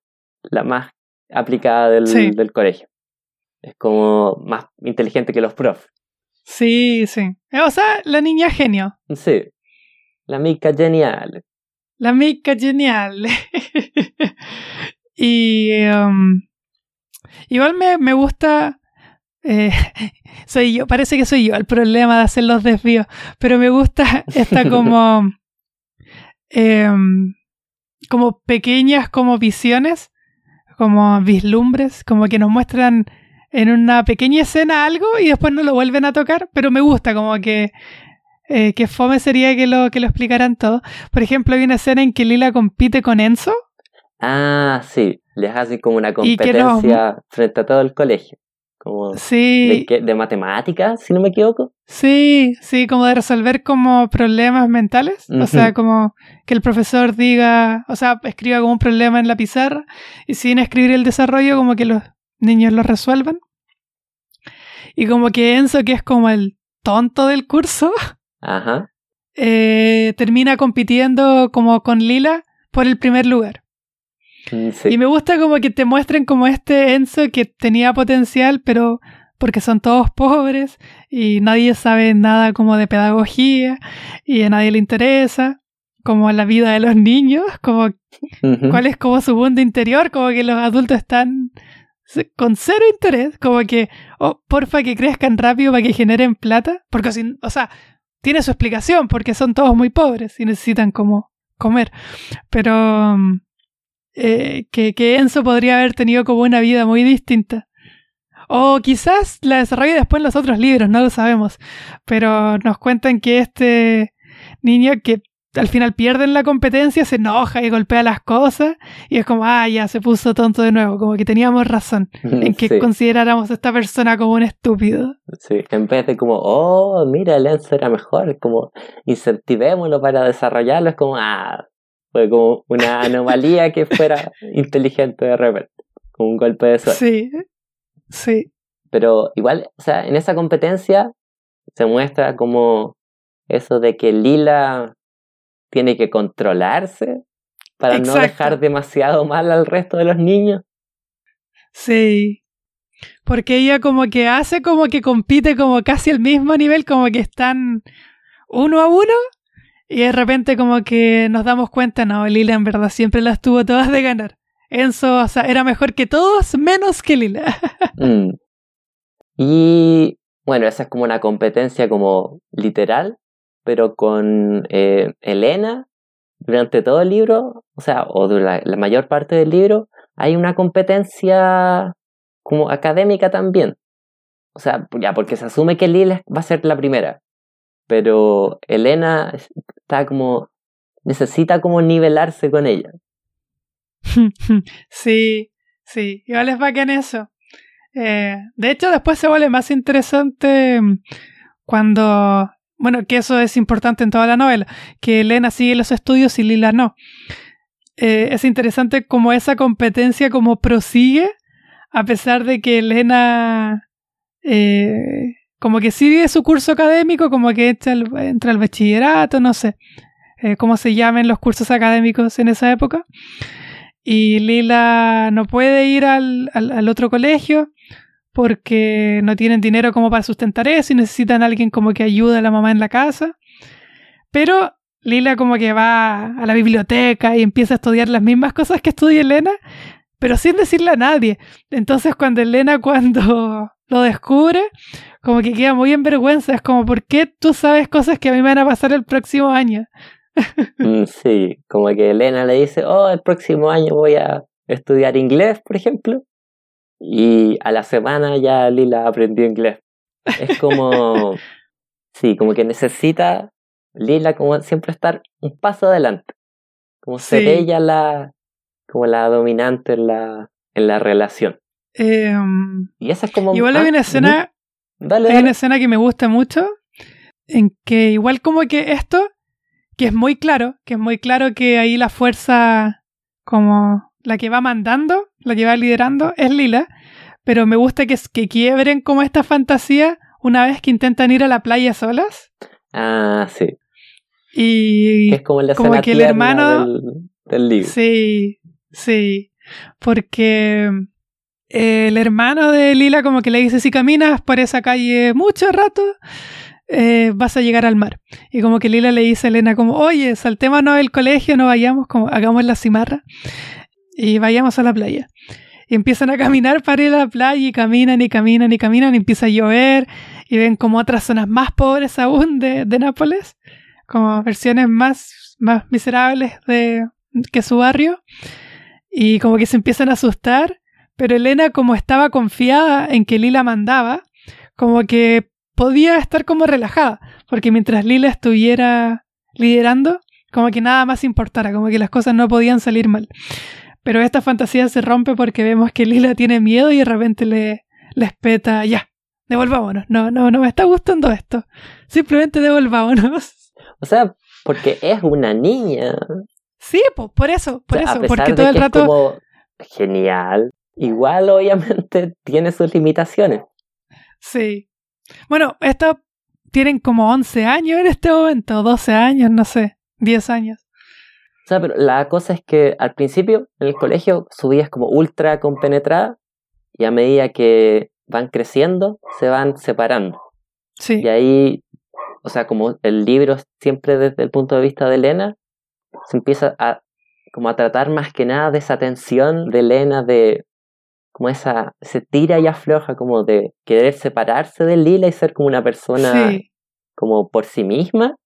la más aplicada del, del colegio. Es como más inteligente que los profes. Sí, sí. O sea, la niña genio. Sí. La mica genial. La mica genial. y um, igual me, me gusta. Eh, soy yo, parece que soy yo el problema de hacer los desvíos, pero me gusta esta como Em, como pequeñas como visiones, como vislumbres, como que nos muestran en una pequeña escena algo y después no lo vuelven a tocar, pero me gusta como que eh, que fome sería que lo, que lo explicaran todo. Por ejemplo, hay una escena en que Lila compite con Enzo. Ah, sí, les hace como una competencia frente a todo el colegio sí. de, matemáticas, si no me equivoco. Sí, sí, como de resolver como problemas mentales. O sea, como que el profesor diga, o sea, escriba como un problema en la pizarra y sin escribir el desarrollo, como que los niños lo resuelvan. Y como que Enzo, que es como el tonto del curso, Ajá. Eh, termina compitiendo como con Lila por el primer lugar. Mm, y me gusta como que te muestren como este Enzo que tenía potencial, pero porque son todos pobres y nadie sabe nada como de pedagogía y a nadie le interesa como la vida de los niños, como cuál es como su mundo interior, como que los adultos están con cero interés, como que, oh, porfa que crezcan rápido para que generen plata, porque si, o sea, tiene su explicación, porque son todos muy pobres y necesitan como comer, pero mm, eh, que, Enzo podría haber tenido como una vida muy distinta. O quizás la desarrolle después en los otros libros, no lo sabemos. Pero nos cuentan que este niño que al final pierden la competencia, se enoja y golpea las cosas y es como, ah, ya se puso tonto de nuevo, como que teníamos razón en que consideráramos a esta persona como un estúpido. Sí, en vez de como, oh, mira, el Enzo era mejor, como, incentivémoslo para desarrollarlo, es como, ah, fue como una anomalía que fuera inteligente de repente, como un golpe de suerte. Sí, sí. Pero igual, o sea, en esa competencia se muestra como eso de que Lila tiene que controlarse para no dejar demasiado mal al resto de los niños. Sí. Porque ella como que hace como que compite como casi al mismo nivel, como que están uno a uno, y de repente como que nos damos cuenta, no, Lila en verdad siempre las tuvo todas de ganar. Enzo, o sea, era mejor que todos, menos que Lila. Mm. Y bueno, esa es como una competencia como literal, pero con eh, Elena, durante todo el libro, o sea, o durante la, mayor parte del libro, hay una competencia como académica también. O sea, ya, porque se asume que Lila va a ser la primera, pero Elena está como, necesita como nivelarse con ella. Sí, sí, igual es bacán eso. Eh, de hecho, después se vuelve más interesante cuando bueno, que eso es importante en toda la novela, que Elena sigue los estudios y Lila no. Eh, es interesante como esa competencia como prosigue, a pesar de que Elena eh, como que sigue su curso académico, como que entra al, bachillerato, no sé eh, cómo se llamen los cursos académicos en esa época. Y Lila no puede ir al, al otro colegio porque no tienen dinero como para sustentar eso y necesitan a alguien como que ayude a la mamá en la casa. Pero Lila como que va a la biblioteca y empieza a estudiar las mismas cosas que estudia Elena, pero sin decirle a nadie. Entonces cuando Elena cuando lo descubre, como que queda muy en vergüenza. Es como, ¿por qué tú sabes cosas que a mí me van a pasar el próximo año? Mm, sí, como que Elena le dice, oh, el próximo año voy a estudiar inglés, por ejemplo. Y a la semana ya Lila aprendió inglés. Es como, sí, como que necesita Lila como siempre estar un paso adelante. Como ser ella la, como la dominante en la, en la relación. Em, y esa es como... Igual hay una escena... Hay una escena que me gusta mucho, en que igual como que esto, que es muy claro, que es muy claro que ahí la fuerza como la que va mandando, la que va liderando, es Lila. Pero me gusta que, que quiebren como esta fantasía una vez que intentan ir a la playa solas. Ah, sí. Y es como, que el hermano del, libro. Sí, sí. Porque el hermano de Lila como que le dice, si caminas por esa calle mucho rato, eh, vas a llegar al mar. Y como que Lila le dice a Elena como, oye, saltémonos del colegio, no vayamos, como hagamos la cimarra y vayamos a la playa. Y empiezan a caminar para ir a la playa y caminan y caminan y caminan y empieza a llover y ven como otras zonas más pobres aún de, de Nápoles, como versiones más, más miserables de, que su barrio y como que se empiezan a asustar, pero Elena como estaba confiada en que Lila mandaba, como que podía estar como relajada, porque mientras Lila estuviera liderando, como que nada más importara, como que las cosas no podían salir mal. Pero esta fantasía se rompe porque vemos que Lila tiene miedo y de repente le, le espeta, ya, devolvámonos. No, no, no me está gustando esto. Simplemente devolvámonos. O sea, porque es una niña. Sí, por eso, por eso, porque todo el rato. Es como genial. Igual, obviamente, tiene sus limitaciones. Sí. Bueno, estos tienen como 11 años en este momento, 12 años, no sé, 10 años. O sea, pero la cosa es que al principio en el colegio subías como ultra compenetrada y a medida que van creciendo se van separando. Sí. Y ahí, o sea, como el libro siempre desde el punto de vista de Elena, se empieza a como a tratar más que nada de esa tensión de Elena de como esa se tira y afloja como de querer separarse de Lila y ser como una persona como por sí misma,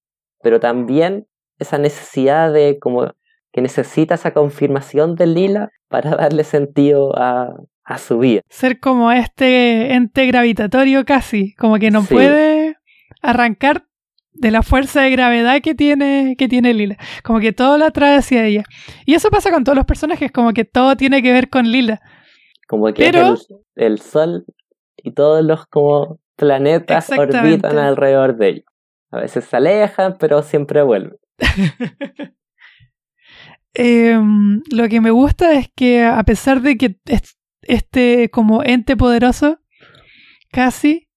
pero también esa necesidad de como que necesita esa confirmación de Lila para darle sentido a, a su vida. Ser como este ente gravitatorio casi, como que no puede arrancar de la fuerza de gravedad que tiene, que tiene Lila. Como que todo la atrae hacia ella. Y eso pasa con todos los personajes, como que todo tiene que ver con Lila. Como que el, el, sol y todos los como planetas orbitan alrededor de ella. A veces se alejan, pero siempre vuelven. Em, lo que me gusta es que a pesar de que este como ente poderoso, casi,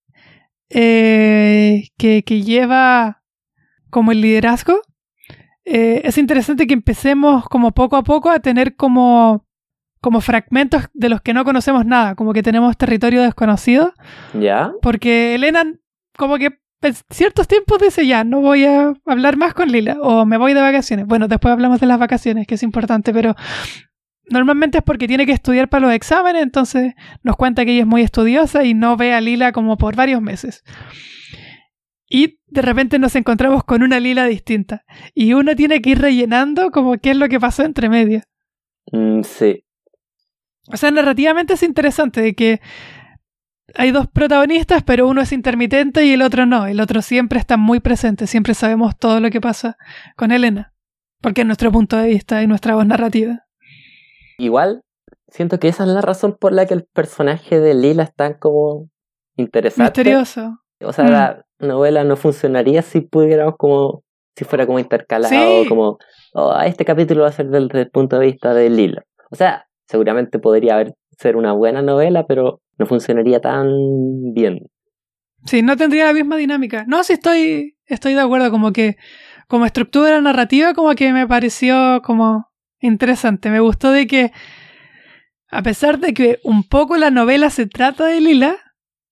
eh, que, lleva como el liderazgo, eh, es interesante que empecemos como poco a poco a tener como, como fragmentos de los que no conocemos nada, como que tenemos territorio desconocido. ¿Ya? Porque Elena como que ciertos tiempos dice ya, no voy a hablar más con Lila o me voy de vacaciones. Bueno, después hablamos de las vacaciones, que es importante, pero normalmente es porque tiene que estudiar para los exámenes, entonces nos cuenta que ella es muy estudiosa y no ve a Lila como por varios meses. Y de repente nos encontramos con una Lila distinta. Y uno tiene que ir rellenando como qué es lo que pasó entre medio. Mm, sí. O sea, narrativamente es interesante de que hay dos protagonistas, pero uno es intermitente y el otro no. El otro siempre está muy presente, siempre sabemos todo lo que pasa con Elena. Porque es nuestro punto de vista y nuestra voz narrativa. Igual, siento que esa es la razón por la que el personaje de Lila es tan como interesante. Misterioso. O sea, la mm. novela no funcionaría si pudiéramos como, si fuera como intercalado, como, oh, este capítulo va a ser desde el punto de vista de Lila. O sea, seguramente podría haber ser una buena novela, pero no funcionaría tan bien. Sí, no tendría la misma dinámica. No, sí estoy, estoy de acuerdo, como que como estructura narrativa, como que me pareció como interesante. Me gustó de que, a pesar de que un poco la novela se trata de Lila,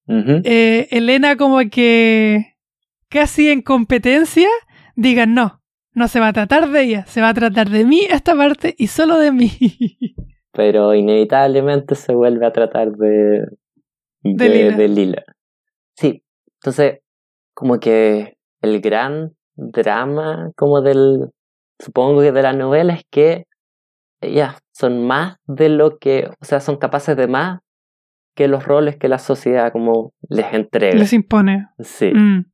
eh, Elena como que casi en competencia diga no, no se va a tratar de ella, se va a tratar de mí esta parte y solo de mí. Pero inevitablemente se vuelve a tratar de, de, Lila. Sí, entonces como que el gran drama como del, supongo que de la novela es que ellas son más de lo que, o sea, son capaces de más que los roles que la sociedad como les entrega. Les impone. Sí. Mm.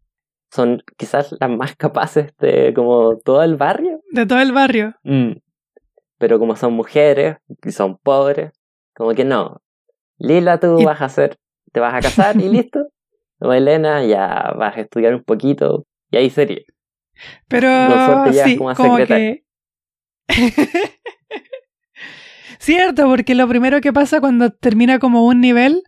Son quizás las más capaces de como todo el barrio. De todo el barrio. Mm. Pero como son mujeres y son pobres, como que no. Lila, tú vas a hacer, te vas a casar y listo. O Elena, ya vas a estudiar un poquito y ahí sería. Pero sí, como, como que... Cierto, porque lo primero que pasa cuando termina como un nivel,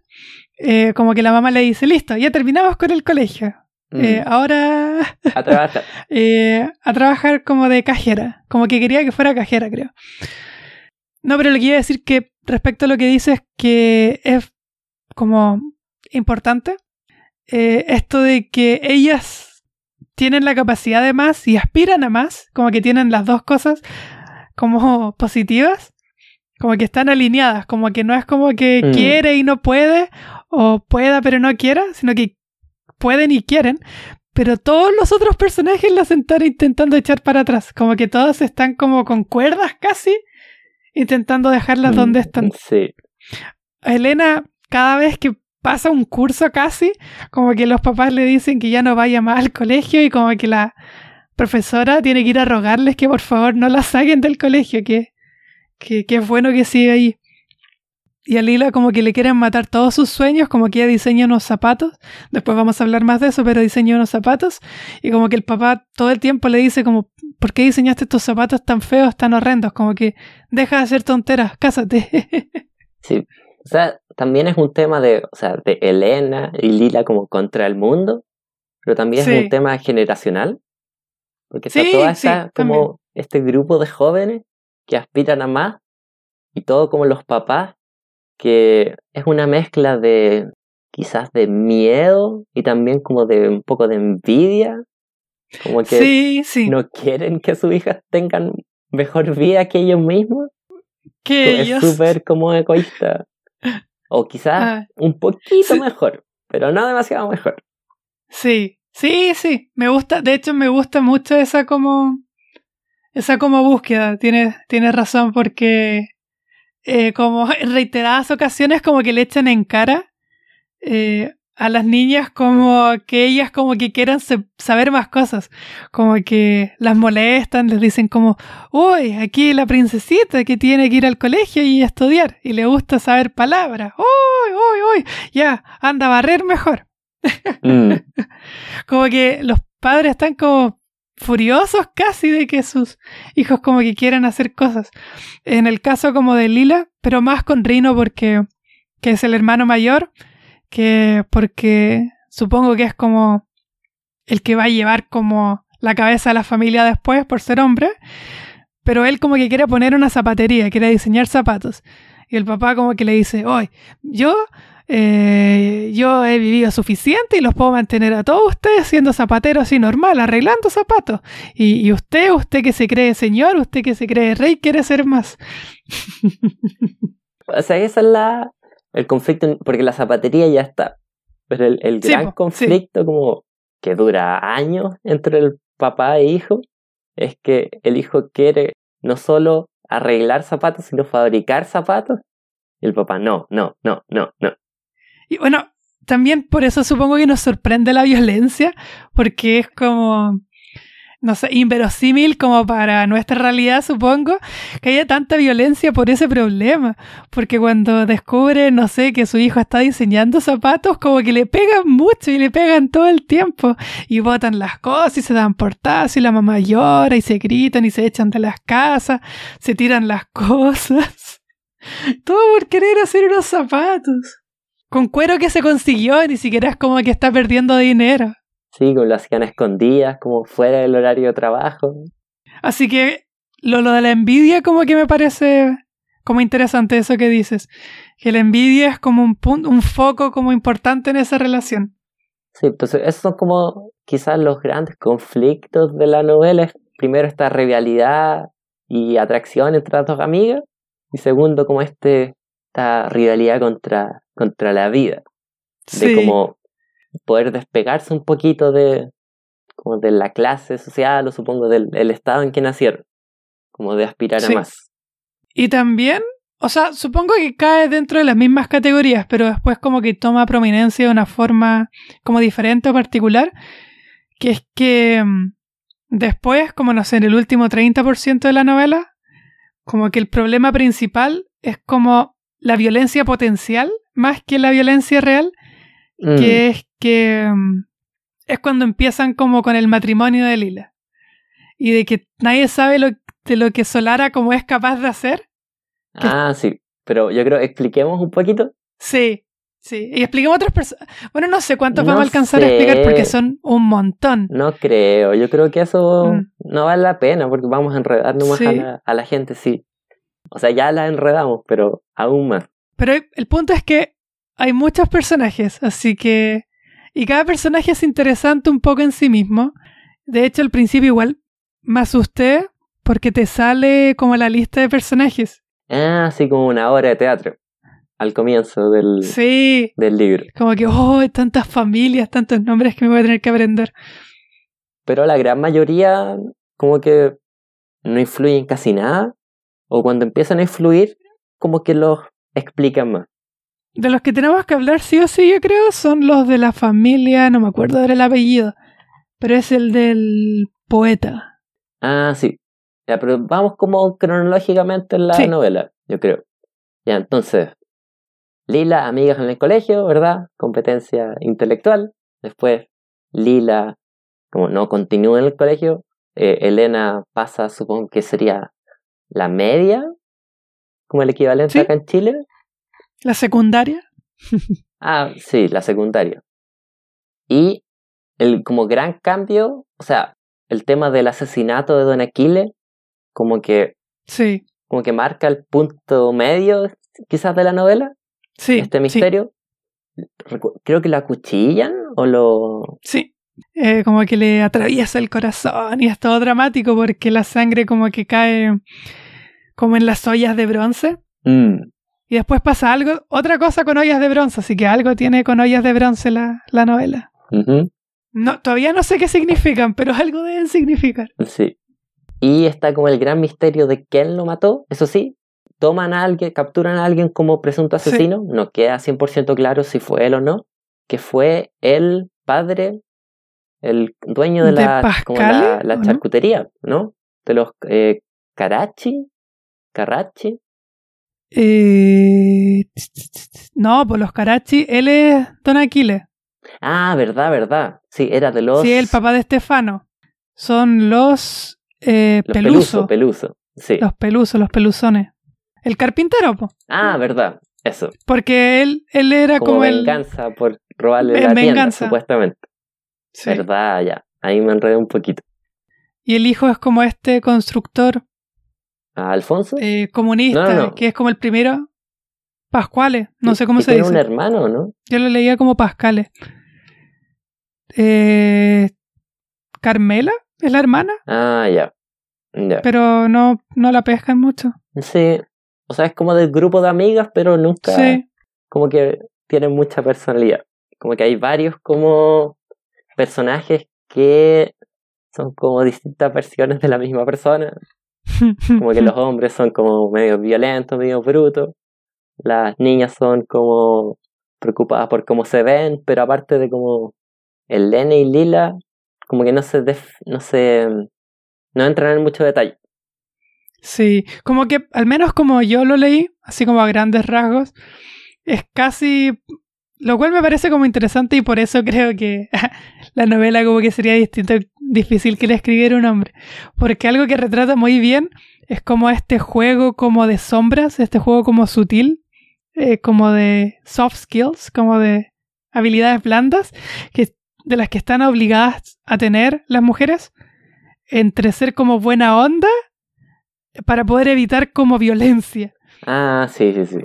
eh, como que la mamá le dice, listo, ya terminamos con el colegio. Eh, mm. ahora a trabajar. Eh, a trabajar como de cajera, como que quería que fuera cajera, creo. No, pero lo que iba a decir que respecto a lo que dices que es como importante, esto de que ellas tienen la capacidad de más y aspiran a más, como que tienen las dos cosas como positivas, como que están alineadas, como que no es como que mm. quiere y no puede, o pueda pero no quiera, sino que pueden y quieren, pero todos los otros personajes las están intentando echar para atrás, como que todos están como con cuerdas casi, intentando dejarlas donde mm, están. Sí. Elena, cada vez que pasa un curso casi, como que los papás le dicen que ya no vaya más al colegio y como que la profesora tiene que ir a rogarles que por favor no la saquen del colegio, que que, es bueno que siga ahí. Y a Lila como que le quieren matar todos sus sueños, como que ella diseña unos zapatos. Después vamos a hablar más de eso, pero diseña unos zapatos. Y como que el papá todo el tiempo le dice como, ¿por qué diseñaste estos zapatos tan feos, tan horrendos? Como que deja de hacer tonteras, cásate. sí, o sea, también es un tema de, o sea, de Elena y Lila como contra el mundo, pero también es un tema generacional. Porque está toda esa, como este grupo de jóvenes que aspiran a más y todo como los papás, que es una mezcla de quizás de miedo y también como de un poco de envidia, como que no quieren que sus hijas tengan mejor vida que ellos mismos. Que es súper como egoísta. O quizás ah, un poquito mejor, pero no demasiado mejor. Sí, sí, sí. Me gusta, de hecho me gusta mucho esa como esa como búsqueda, tienes, tiene razón, porque eh, como en reiteradas ocasiones como que le echan en cara eh, a las niñas como que ellas como que quieran saber más cosas, como que las molestan, les dicen como, uy, aquí la princesita que tiene que ir al colegio y estudiar y le gusta saber palabras, uy, uy, uy, ya, anda a barrer mejor. Mm. como que los padres están como furiosos casi de que sus hijos como que quieran hacer cosas. En el caso como de Lila, pero más con Rino porque que es el hermano mayor, que porque supongo que es como el que va a llevar como la cabeza de la familia después por ser hombre, pero él como que quiere poner una zapatería, quiere diseñar zapatos. Y el papá como que le dice, hoy yo, eh, yo he vivido suficiente y los puedo mantener a todos ustedes siendo zapateros así normal, arreglando zapatos. Y, y usted, usted que se cree señor, usted que se cree rey, quiere ser más. o sea, esa es la, el conflicto, porque la zapatería ya está. Pero el, gran conflicto como que dura años entre el papá e hijo es que el hijo quiere no solo arreglar zapatos, sino fabricar zapatos. Y el papá, no, no, no, no, no. Y bueno, también por eso supongo que nos sorprende la violencia, porque es como no sé, inverosímil como para nuestra realidad, supongo, que haya tanta violencia por ese problema. Porque cuando descubre, no sé, que su hijo está diseñando zapatos, como que le pegan mucho y le pegan todo el tiempo. Y botan las cosas y se dan portadas y la mamá llora y se gritan y se echan de las casas, se tiran las cosas. Todo por querer hacer unos zapatos. Con cuero que se consiguió, ni siquiera es como que está perdiendo dinero. Sí, como lo hacían escondidas, como fuera del horario de trabajo. Así que lo, lo de la envidia como que me parece como interesante eso que dices. Que la envidia es como un punto, un foco como importante en esa relación. Sí, entonces esos son como quizás los grandes conflictos de la novela. Primero esta rivalidad y atracción entre las dos amigas. Y segundo como este, esta rivalidad contra, contra la vida. De como poder despegarse un poquito de, como de la clase social o supongo del, estado en que nacieron, como de aspirar a más. Y también, o sea, supongo que cae dentro de las mismas categorías, pero después como que toma prominencia de una forma como diferente o particular, que es que mm, después, como no sé, en el último 30% de la novela, como que el problema principal es como la violencia potencial más que la violencia real, que mm. es que mm, es cuando empiezan como con el matrimonio de Lila. Y de que nadie sabe lo, de lo que Solara como es capaz de hacer. Ah, sí. Pero yo creo, expliquemos un poquito. Sí, sí. Y expliquemos otras personas. Bueno, no sé cuántos vamos a alcanzar a explicar porque son un montón. No creo. Yo creo que eso mm. no vale la pena porque vamos a enredarnos más a, la, a la gente, sí. O sea, ya la enredamos, pero aún más. Pero el punto es que hay muchos personajes, así que y cada personaje es interesante un poco en sí mismo. De hecho, al principio igual me asusté porque te sale como la lista de personajes. Ah, así como una obra de teatro. Al comienzo del, sí. del libro. Como que, oh, tantas familias, tantos nombres que me voy a tener que aprender. Pero la gran mayoría, como que no influyen casi nada. O cuando empiezan a influir, como que los explican más. De los que tenemos que hablar sí o sí, yo creo, son los de la familia, no me acuerdo del apellido, pero es el del poeta. Ah, sí. Ya, pero vamos como cronológicamente en la novela, yo creo. Ya, entonces, Lila, amigas en el colegio, ¿verdad? Competencia intelectual. Después, Lila, como no continúa en el colegio, eh, Elena pasa, supongo que sería la media, como el equivalente acá en Chile. ¿La secundaria? ah, sí, la secundaria. Y el como gran cambio, o sea, el tema del asesinato de Don Aquile, como que. Sí. Como que marca el punto medio, quizás, de la novela. Sí. Este misterio. Creo que la cuchillan o lo. Sí. Eh, como que le atraviesa el corazón y es todo dramático porque la sangre como que cae como en las ollas de bronce. Mm. Y después pasa algo, otra cosa con ollas de bronce, así que algo tiene con ollas de bronce la, la novela. no, todavía no sé qué significan, pero algo deben significar. Sí. Y está como el gran misterio de quién lo mató, eso sí. Toman a alguien, capturan a alguien como presunto asesino, no queda 100% claro si fue él o no, que fue el padre, el dueño de ¿De la, como Pascale, la, la charcutería, ¿no? De los eh, Karachi, Karachi. Eh, no, pues los Karachi, él es Don Aquiles. Ah, verdad, verdad. Sí, era de los... Sí, el papá de Estefano. Son los, eh, los Peluso. Peluso, Peluso. Sí. Los pelusos, los peluzones. El carpintero, po. Ah, verdad. Eso. Porque él, él era Como, como, el. venganza por robarle la tienda, venganza. supuestamente. Sí. Verdad, ya. Ahí me enredé un poquito. Y el hijo es como este constructor ¿A Alfonso? eh, comunista, No, no, no. que es como el primero. Pascuales, no sé cómo se tiene dice. un hermano, ¿no? Yo lo leía como Pascales. Eh, Carmela es la hermana, Ah, ya. Ya. pero no, no la pescan mucho. Sí. O sea, es como del grupo de amigas, pero nunca Sí, como que tienen mucha personalidad. Como que hay varios como personajes que son como distintas versiones de la misma persona. Como que los hombres son como medio violentos, medio brutos. Las niñas son como preocupadas por cómo se ven, pero aparte de como el Lene y Lila, como que no se def- no se no entran en mucho detalle. Sí, como que al menos como yo lo leí, así como a grandes rasgos, es casi... Lo cual me parece como interesante y por eso creo que la novela como que sería distinto, difícil que le escribiera un hombre. Porque algo que retrata muy bien es como este juego como de sombras, este juego como sutil, eh, como de soft skills, como de habilidades blandas, que, de las que están obligadas a tener las mujeres, entre ser como buena onda para poder evitar como violencia. Ah, sí, sí, sí.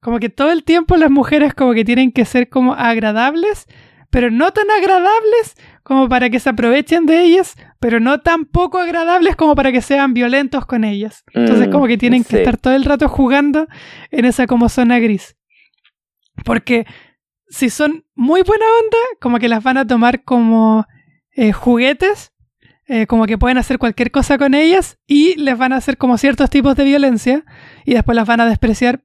Como que todo el tiempo las mujeres como que tienen que ser como agradables, pero no tan agradables como para que se aprovechen de ellas, pero no tan poco agradables como para que sean violentos con ellas. Entonces Mm, como que tienen que estar todo el rato jugando en esa como zona gris. Porque si son muy buena onda, como que las van a tomar como eh, juguetes, eh, como que pueden hacer cualquier cosa con ellas y les van a hacer como ciertos tipos de violencia y después las van a despreciar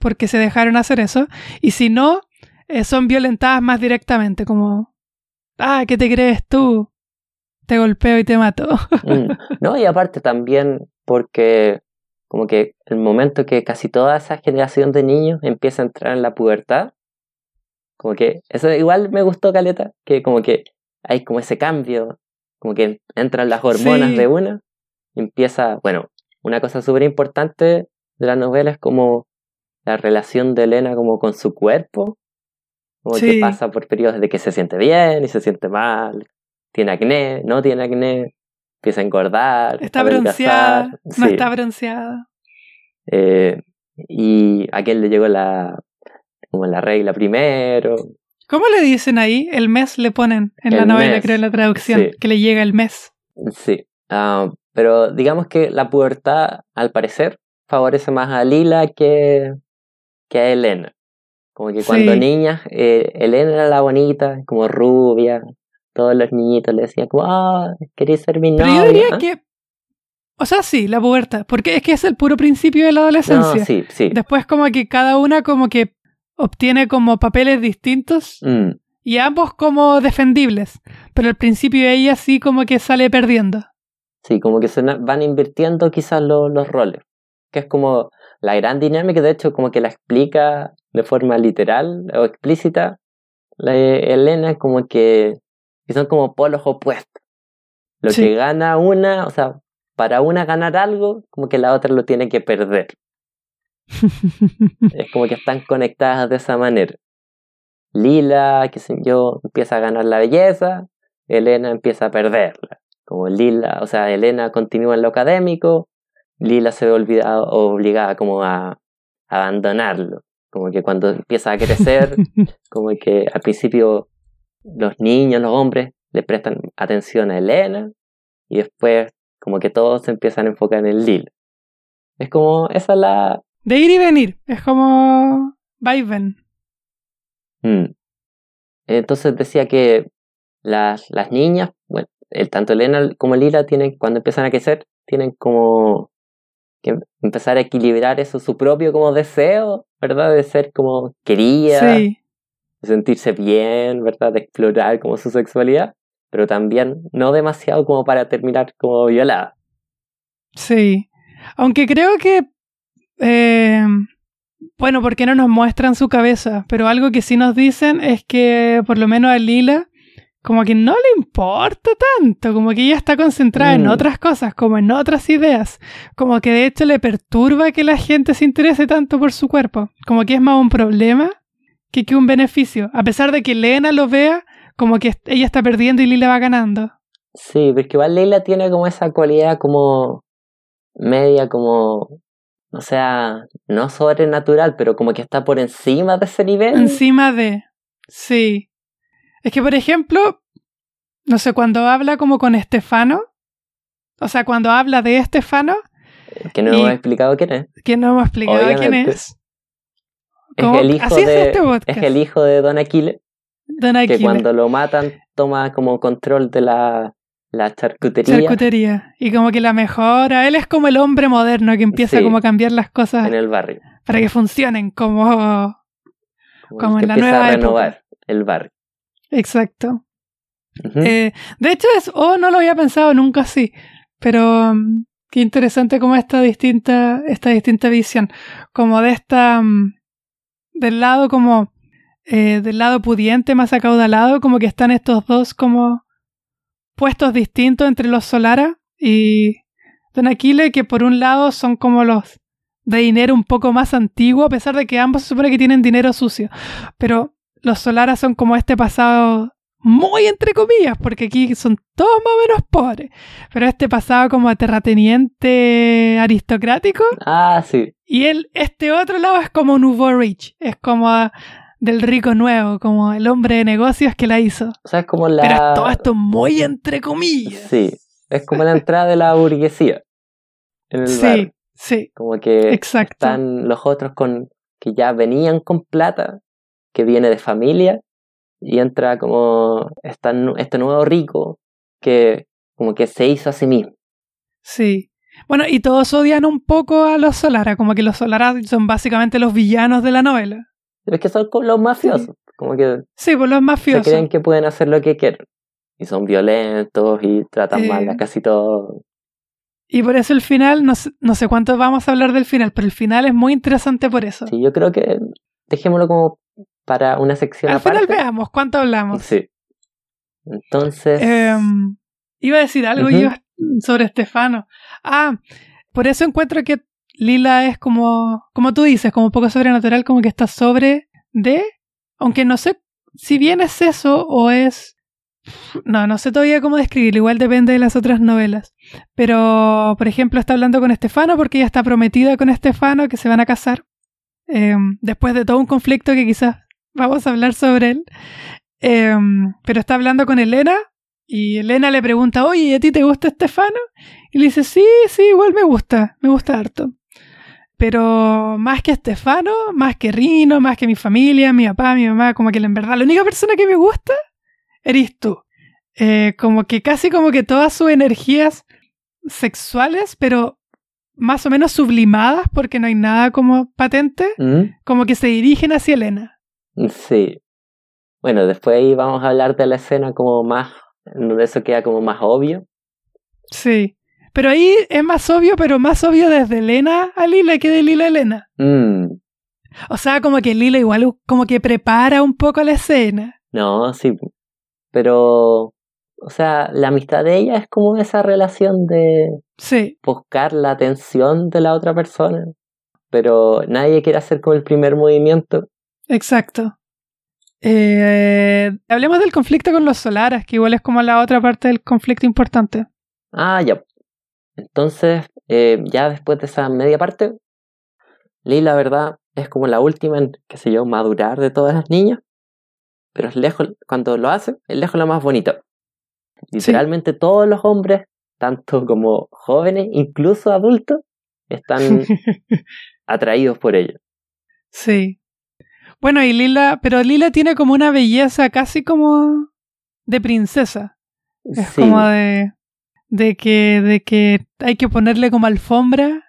porque se dejaron hacer eso. Y si no, eh, son violentadas más directamente, como, ah, ¿qué te crees tú? Te golpeo y te mato. Mm. No, y aparte también porque como que el momento que casi toda esa generación de niños empieza a entrar en la pubertad, como que eso igual me gustó Caleta, que como que hay como ese cambio, como que entran las hormonas Sí. de una, y empieza, bueno, una cosa súper importante de la novela es como la relación de Elena como con su cuerpo, como que pasa por periodos de que se siente bien y se siente mal, tiene acné, no tiene acné, empieza a engordar, Está a bronceada, no sí. está bronceada. Eh, y a aquel le llegó la como la regla primero. ¿Cómo le dicen ahí? El mes le ponen en la El novela, mes, creo, en la traducción, sí. que le llega el mes. Sí. Ah, pero digamos que la pubertad, al parecer, favorece más a Lila que, que a Elena. Como que cuando Sí. niña, eh, Elena era la bonita, como rubia. Todos los niñitos le decían como, ah, queréis ser mi Pero novia. yo diría ¿Ah? que. O sea, sí, la pubertad, porque es que es el puro principio de la No, adolescencia. sí, sí. Después, como que cada una, como que obtiene como papeles distintos Mm, y ambos como defendibles. Pero al principio ella sí, como que sale perdiendo. Sí, como que se van invirtiendo quizás lo- los roles. Que es como la gran dinámica, de hecho, como que la explica de forma literal o explícita la Elena, como que, que son como polos opuestos. Lo Sí. que gana una, o sea, para una ganar algo, como que la otra lo tiene que perder. Es como que están conectadas de esa manera. Lila, que sé yo, empieza a ganar la belleza, Elena empieza a perderla. Como Lila, o sea, Elena continúa en lo académico, Lila se ve olvidada, obligada como a abandonarlo. Como que cuando empieza a crecer, como que al principio los niños, los hombres, le prestan atención a Elena y después como que todos se empiezan a enfocar en Lila. Es como, esa es la, De ir y venir. Es como. Va y ven. Mm. Entonces decía que las, las niñas, bueno, el, tanto Elena como Lila tienen, cuando empiezan a crecer, tienen como que empezar a equilibrar eso, su propio como deseo, ¿verdad? De ser como querida Sí. de sentirse bien, ¿verdad? De explorar como su sexualidad, pero también no demasiado como para terminar como violada. Sí. Aunque creo que. Eh, bueno, porque no nos muestran su cabeza, pero algo que sí nos dicen es que por lo menos a Lila como que no le importa tanto, como que ella está concentrada en Mm. otras cosas, como en otras ideas, como que de hecho le perturba que la gente se interese tanto por su cuerpo, como que es más un problema que, que un beneficio, a pesar de que Lena lo vea como que ella está perdiendo y Lila va ganando. Sí, porque igual Leila tiene como esa cualidad como media como, o sea, no sobrenatural, pero como que está por encima de ese nivel. Encima de... Sí. Es que, por ejemplo, no sé, cuando habla como con Estefano, o sea, cuando habla de Estefano, Que no hemos explicado quién es. que no hemos explicado quién Obviamente. es. Es ¿Cómo? el hijo Así es de, este podcast. es el hijo de Don Aquiles, Don que Aquiles. cuando lo matan toma como control de la, la charcutería Charcutería. Y como que la mejora. Él es como el hombre moderno que empieza Sí. como a cambiar las cosas en el barrio. para que funcionen como... Como, que en la nueva a época. renovar el barrio. Exacto. Eh, de hecho, es... Oh, no lo había pensado nunca así. Pero... mm, Qué interesante como esta distinta, esta distinta visión. Como de esta... mm, Del lado como... eh, del lado pudiente más acaudalado, como que están estos dos como puestos distintos entre los Solara y Don Aquile, que por un lado son como los de dinero un poco más antiguo, a pesar de que ambos se supone que tienen dinero sucio. Pero los Solara son como este pasado muy entre comillas, porque aquí son todos más o menos pobres. Pero este pasado como terrateniente aristocrático. Ah, sí. Y el, este otro lado es como Nouveau Rich. Es como del rico nuevo, como el hombre de negocios que la hizo. O sea, es como la... Pero es todo esto muy entre comillas. Sí, es como la entrada de la burguesía en el Sí, sí, Como que exacto. están los otros con que ya venían con plata, que viene de familia, y entra como esta este nuevo rico que como que se hizo a sí mismo. Sí. Bueno, y todos odian un poco a los Solara, como que los Solara son básicamente los villanos de la novela. Es que son los mafiosos, como que Sí, pues los se mafiosos. creen que pueden hacer lo que quieren. Y son violentos y tratan Eh, mal a casi todo. Y por eso el final, no sé, no sé cuánto vamos a hablar del final, pero el final es muy interesante por eso. Sí, yo creo que dejémoslo como para una sección Al aparte. final veamos cuánto hablamos. Sí. Entonces, Em, iba a decir algo yo sobre Estefano. Ah, por eso encuentro que Lila es como, como tú dices, como un poco sobrenatural, como que está sobre de, aunque no sé si bien es eso o es... No, no sé todavía cómo describirlo, igual depende de las otras novelas. Pero, por ejemplo, está hablando con Estefano porque ella está prometida con Estefano que se van a casar. Em, después de todo un conflicto que quizás vamos a hablar sobre él. Em, pero está hablando con Elena y Elena le pregunta, oye, ¿y a ti te gusta Estefano? Y le dice, sí, sí, igual me gusta, me gusta harto. Pero más que Estefano, más que Rino, más que mi familia, mi papá, mi mamá, como que en verdad la única persona que me gusta eres tú. Eh, como que casi como que todas sus energías sexuales, pero más o menos sublimadas, porque no hay nada como patente, ¿Mm? como que se dirigen hacia Elena. Sí. Bueno, después ahí vamos a hablar de la escena como más, donde eso queda como más obvio. Sí. Pero ahí es más obvio, pero más obvio desde Elena a Lila que de Lila a Elena. Mm, O sea, como que Lila igual como que prepara un poco la escena. no, sí. Pero, o sea, la amistad de ella es como esa relación de Sí, buscar la atención de la otra persona. Pero nadie quiere hacer como el primer movimiento. Exacto. Eh, hablemos del conflicto con los Solaras, que igual es como la otra parte del conflicto importante. Ah, ya. Entonces, eh, ya después de esa media parte, Lee, la verdad, es como la última en, qué sé yo, madurar de todas las niñas. Pero es lejos, cuando lo hace, es lejos la más bonita. Literalmente todos los hombres, tanto como jóvenes, incluso adultos, están atraídos por ella. sí. Bueno, y Lila, pero Lila tiene como una belleza casi como de princesa. Es Sí, como de, de que, de que hay que ponerle como alfombra,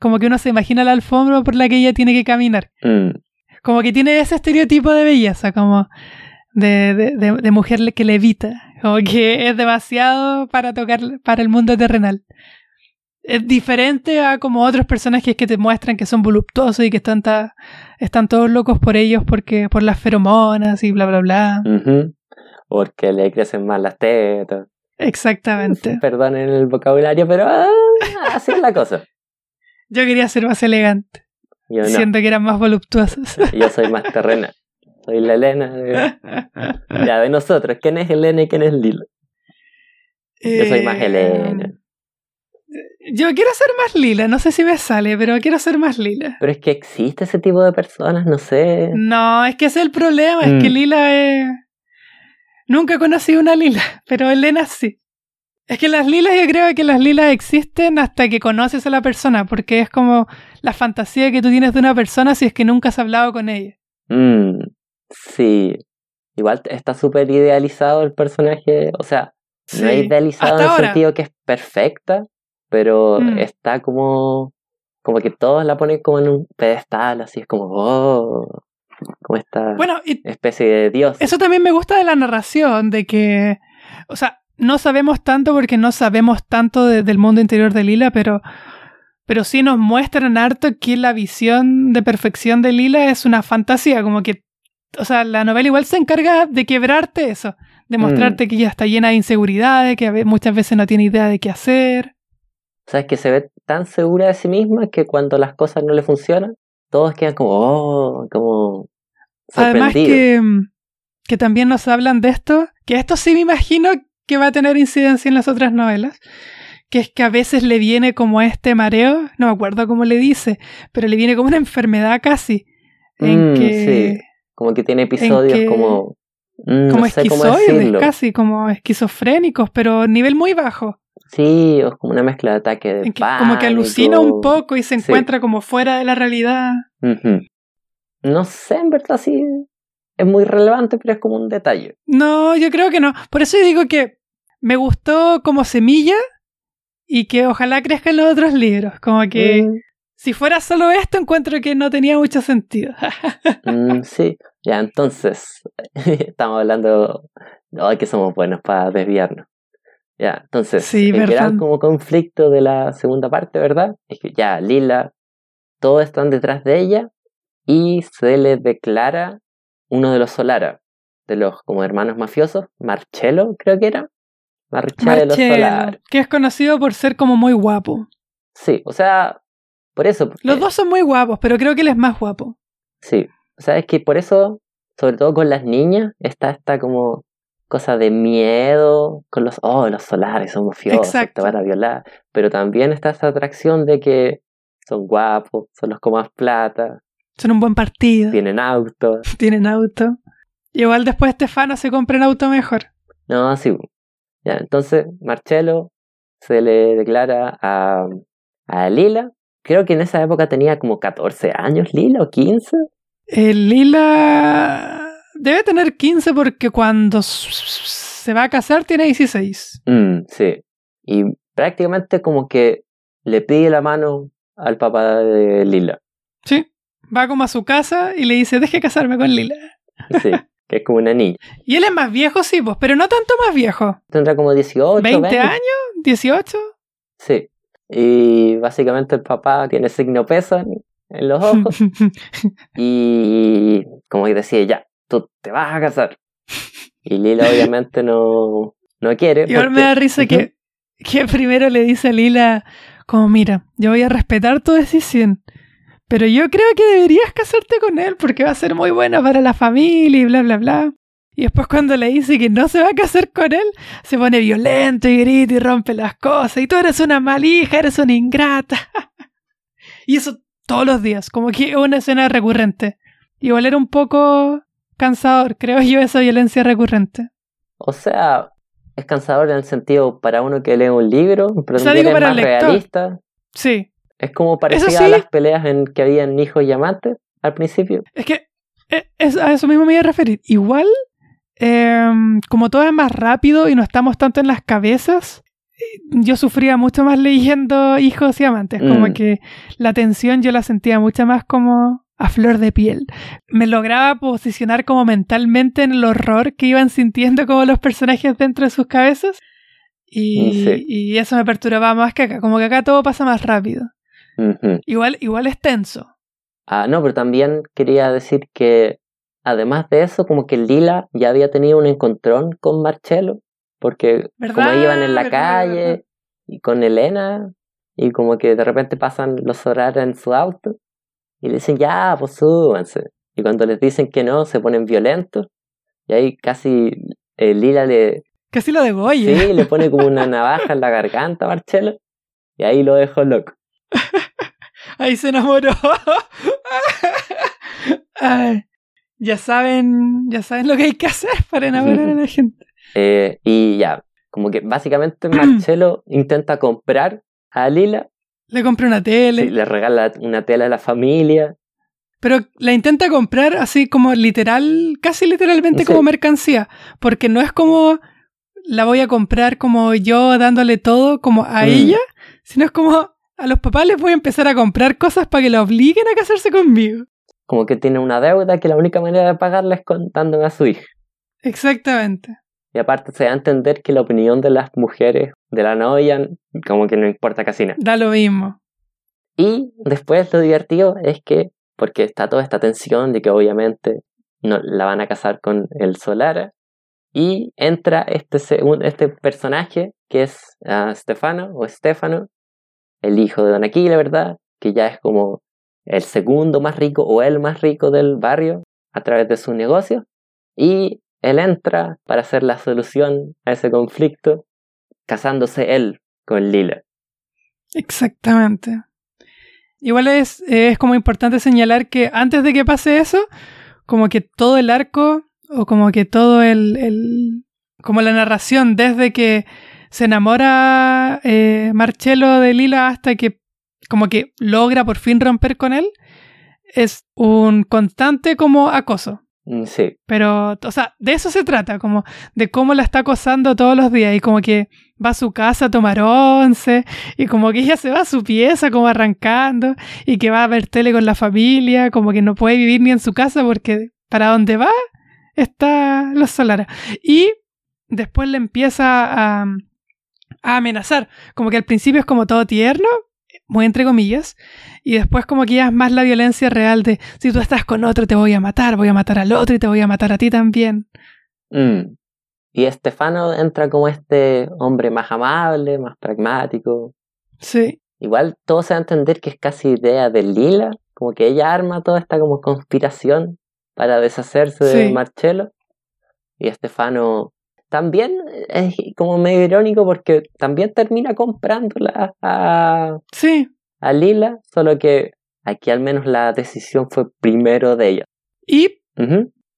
como que uno se imagina la alfombra por la que ella tiene que caminar. mm, Como que tiene ese estereotipo de belleza, como de, de, de, de mujer que levita. Como que es demasiado para tocar para el mundo terrenal. Es diferente a como otros personajes que te muestran que son voluptuosos y que están, ta- están todos locos por ellos porque por las feromonas y bla bla bla. Porque le crecen más las tetas. Exactamente. Perdonen el vocabulario, pero ah, así es la cosa. Yo quería ser más elegante, Yo no. siento que eran más voluptuosos. Yo soy más terrenal. Soy la Elena. de- Ya, de nosotros. ¿Quién es Elena y quién es Lila? Yo soy más Eh, Elena. Yo quiero ser más lila, no sé si me sale, pero quiero ser más lila. Pero es que existe ese tipo de personas, no sé. No, es que ese es el problema, es que Mm. lila es... Nunca he conocido una lila, pero Elena sí. Es que las lilas yo creo que las lilas existen hasta que conoces a la persona, porque es como la fantasía que tú tienes de una persona si es que nunca has hablado con ella. Mm, sí. Igual está súper idealizado el personaje. O sea, no es idealizado Hasta en el ahora. sentido que es perfecta, pero Mm. está como. Como que todos la ponen como en un pedestal, así es como. Oh, como esta Bueno, y especie de dios. Eso también me gusta de la narración, de que, o sea, no sabemos tanto porque no sabemos tanto de- del mundo interior de Lila, pero, pero sí nos muestran harto que la visión de perfección de Lila es una fantasía, como que, o sea, la novela igual se encarga de quebrarte eso, de mostrarte que ella está llena de inseguridades, que muchas veces no tiene idea de qué hacer. O sea, es que se ve tan segura de sí misma que cuando las cosas no le funcionan, todos quedan como, oh, como Además que, mm, que también nos hablan de esto, que esto sí me imagino que va a tener incidencia en las otras novelas, que es que a veces le viene como este mareo, no me acuerdo cómo le dice, pero le viene como una enfermedad casi, en Mm, que sí. Como que tiene episodios que- como... mm, como no sé cómo esquizoides, casi como esquizofrénicos, pero nivel muy bajo, Sí, es como una mezcla de ataque de que como que alucina un pánico. poco y se Sí. encuentra como fuera de la realidad. No sé, en verdad sí es muy relevante, pero es como un detalle. No, yo creo que no. Por eso yo digo que me gustó como semilla y que ojalá crezca en los otros libros. Como que Mm, si fuera solo esto, encuentro que no tenía mucho sentido. mm, sí, ya entonces, estamos hablando, ay, que somos buenos para desviarnos. Ya, entonces, Sí, el gran como conflicto de la segunda parte, ¿verdad? Es que ya Lila, todos están detrás de ella y se le declara uno de los Solara, de los como hermanos mafiosos, Marcello creo que era. Marcello Solara. Que es conocido por ser como muy guapo. Sí, o sea, por eso. porque- Los dos son muy guapos, pero creo que él es más guapo. Sí, o sea, es que por eso, sobre todo con las niñas, está esta como cosa de miedo con los, oh, los solares son mafiosos, Exacto. te van a violar, pero también está esta atracción de que son guapos, son los con más plata, Son un buen partido. tienen autos, Tienen auto. Igual después Estefano se compra un auto mejor. no, sí. Ya, entonces Marcelo se le declara a, a Lila, creo que en esa época tenía como 14 años Lila o 15. El Lila debe tener 15 porque cuando se va a casar tiene 16. Mm, sí. Y prácticamente como que le pide la mano al papá de Lila. Sí. Va como a su casa y le dice, deje casarme con Lila. Sí, que es como una niña. Y él es más viejo, sí, pues, pero no tanto más viejo. Tendrá como 18, 20 20. años, 18. Sí. Y básicamente el papá tiene signo peso en, en los ojos. y como que decía, ya, tú te vas a casar. Y Lila obviamente no, no quiere. Igual me da risa que, que primero le dice a Lila, como mira, yo voy a respetar tu decisión, pero yo creo que deberías casarte con él porque va a ser muy bueno para la familia y bla, bla, bla. Y después cuando le dice que no se va a casar con él, se pone violento y grita y rompe las cosas. Y tú eres una mal hija, eres una ingrata. y eso todos los días, como que es una escena recurrente. Igual era un poco cansador, creo yo, esa violencia recurrente. O sea, es cansador en el sentido para uno que lee un libro, pero O sea, digo es para más el lector. realista. Sí, Es como parecía sí. a las peleas en que habían hijos y amantes al principio. Es que eh, es- a eso mismo me iba a referir. Igual, em, como todo es más rápido y no estamos tanto en las cabezas, eh, yo sufría mucho más leyendo Hijos y Amantes. Como Mm. que la tensión yo la sentía mucho más como a flor de piel. Me lograba posicionar como mentalmente en el horror que iban sintiendo como los personajes dentro de sus cabezas. Y, y eso me perturbaba más que acá, como que acá todo pasa más rápido. igual, igual es tenso. Ah, no, pero también quería decir que además de eso, como que Lila ya había tenido un encontrón con Marcelo, porque como iban en la calle y con Elena, y como que de repente pasan los horarios en su auto, y le dicen, ya, pues súbanse. Y cuando les dicen que no, se ponen violentos, y ahí casi eh, Lila le... Casi lo degolla. Sí, le pone como una navaja en la garganta a Marcelo, y ahí lo dejó loco. ahí se enamoró. Ay ya saben, ya saben lo que hay que hacer para enamorar a la gente. Eh, y ya, como que básicamente Marcelo intenta comprar a Lila. Le compra una tele. le regala una tele a la familia. Pero la intenta comprar así como literal, casi literalmente como mercancía. Porque no es como la voy a comprar como yo dándole todo como a mm. ella, sino es como a los papás les voy a empezar a comprar cosas para que la obliguen a casarse conmigo como que tiene una deuda que la única manera de pagarla es contando a su hija. Exactamente. Y aparte se da a entender que la opinión de las mujeres de la novia como que no importa casi nada. Da lo mismo. Y después lo divertido es que, porque está toda esta tensión de que obviamente no, la van a casar con el Solara, y entra este, este personaje que es uh, Stefano o Stefano, el hijo de Don Aquila, ¿verdad? Que ya es como el segundo más rico o el más rico del barrio a través de su negocio y él entra para hacer la solución a ese conflicto casándose él con Lila. Exactamente. Igual es, es como importante señalar que antes de que pase eso, como que todo el arco o como que todo el, el como la narración desde que se enamora eh, Marcelo de Lila hasta que como que logra por fin romper con él, es un constante como acoso. Mm, sí. Pero, o sea, de eso se trata, como de cómo la está acosando todos los días y como que va a su casa a tomar once y como que ella se va a su pieza como arrancando y que va a ver tele con la familia, como que no puede vivir ni en su casa porque para dónde va está los Solara. Y después le empieza a, a amenazar, como que al principio es como todo tierno, muy entre comillas, y después como que ya es más la violencia real de si tú estás con otro te voy a matar, voy a matar al otro y te voy a matar a ti también. Mm. Y Estefano entra como este hombre más amable, más pragmático. Sí. Igual todo se va a entender que es casi idea de Lila, como que ella arma toda esta como conspiración para deshacerse de Marcelo. Y Estefano también es como medio irónico porque también termina comprándola a, sí. a Lila, solo que aquí al menos la decisión fue primero de ella. Y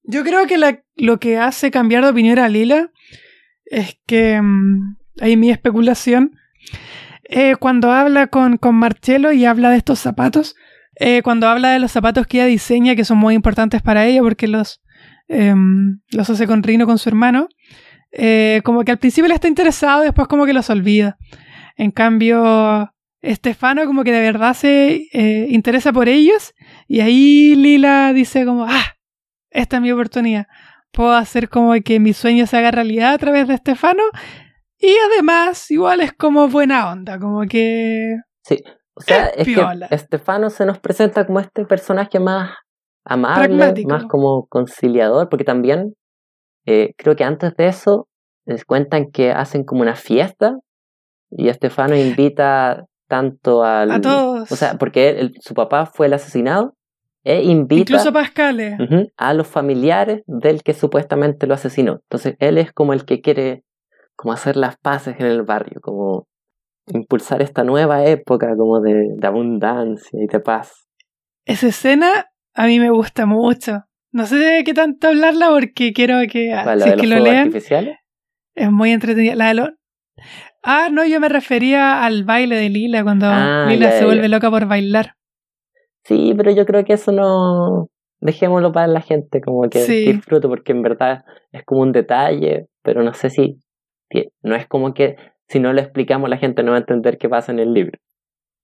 yo creo que lo que hace cambiar de opinión a Lila es que, mm, ahí mi especulación, eh, cuando habla con, con Marcelo y habla de estos zapatos, eh, cuando habla de los zapatos que ella diseña, que son muy importantes para ella porque los, em, los hace con Rino, con su hermano, eh, como que al principio le está interesado después como que los olvida. En cambio, Estefano como que de verdad se eh, interesa por ellos y ahí Lila dice como, ah, esta es mi oportunidad. Puedo hacer como que mi sueño se haga realidad a través de Estefano y además igual es como buena onda, como que... Sí, o sea, es, que Estefano se nos presenta como este personaje más amable, más como conciliador, porque también eh, creo que antes de eso les cuentan que hacen como una fiesta y Estefano invita tanto al... A todos. O sea, porque su papá fue el asesinado e invita... Incluso Pascal. a los familiares del que supuestamente lo asesinó. Entonces él es como el que quiere como hacer las paces en el barrio, como impulsar esta nueva época como de, de abundancia y de paz. Esa escena a mí me gusta mucho. No sé de qué tanto hablarla porque quiero que, ah, si es que lo lean. Artificiales? Es muy entretenida. La de lo... Ah, no, yo me refería al baile de Lila cuando ah, Lila se vuelve loca por bailar. Sí, pero yo creo que eso no. Dejémoslo para la gente, como que disfruto, porque en verdad es como un detalle, pero no sé si. No es como que si no lo explicamos la gente no va a entender qué pasa en el libro.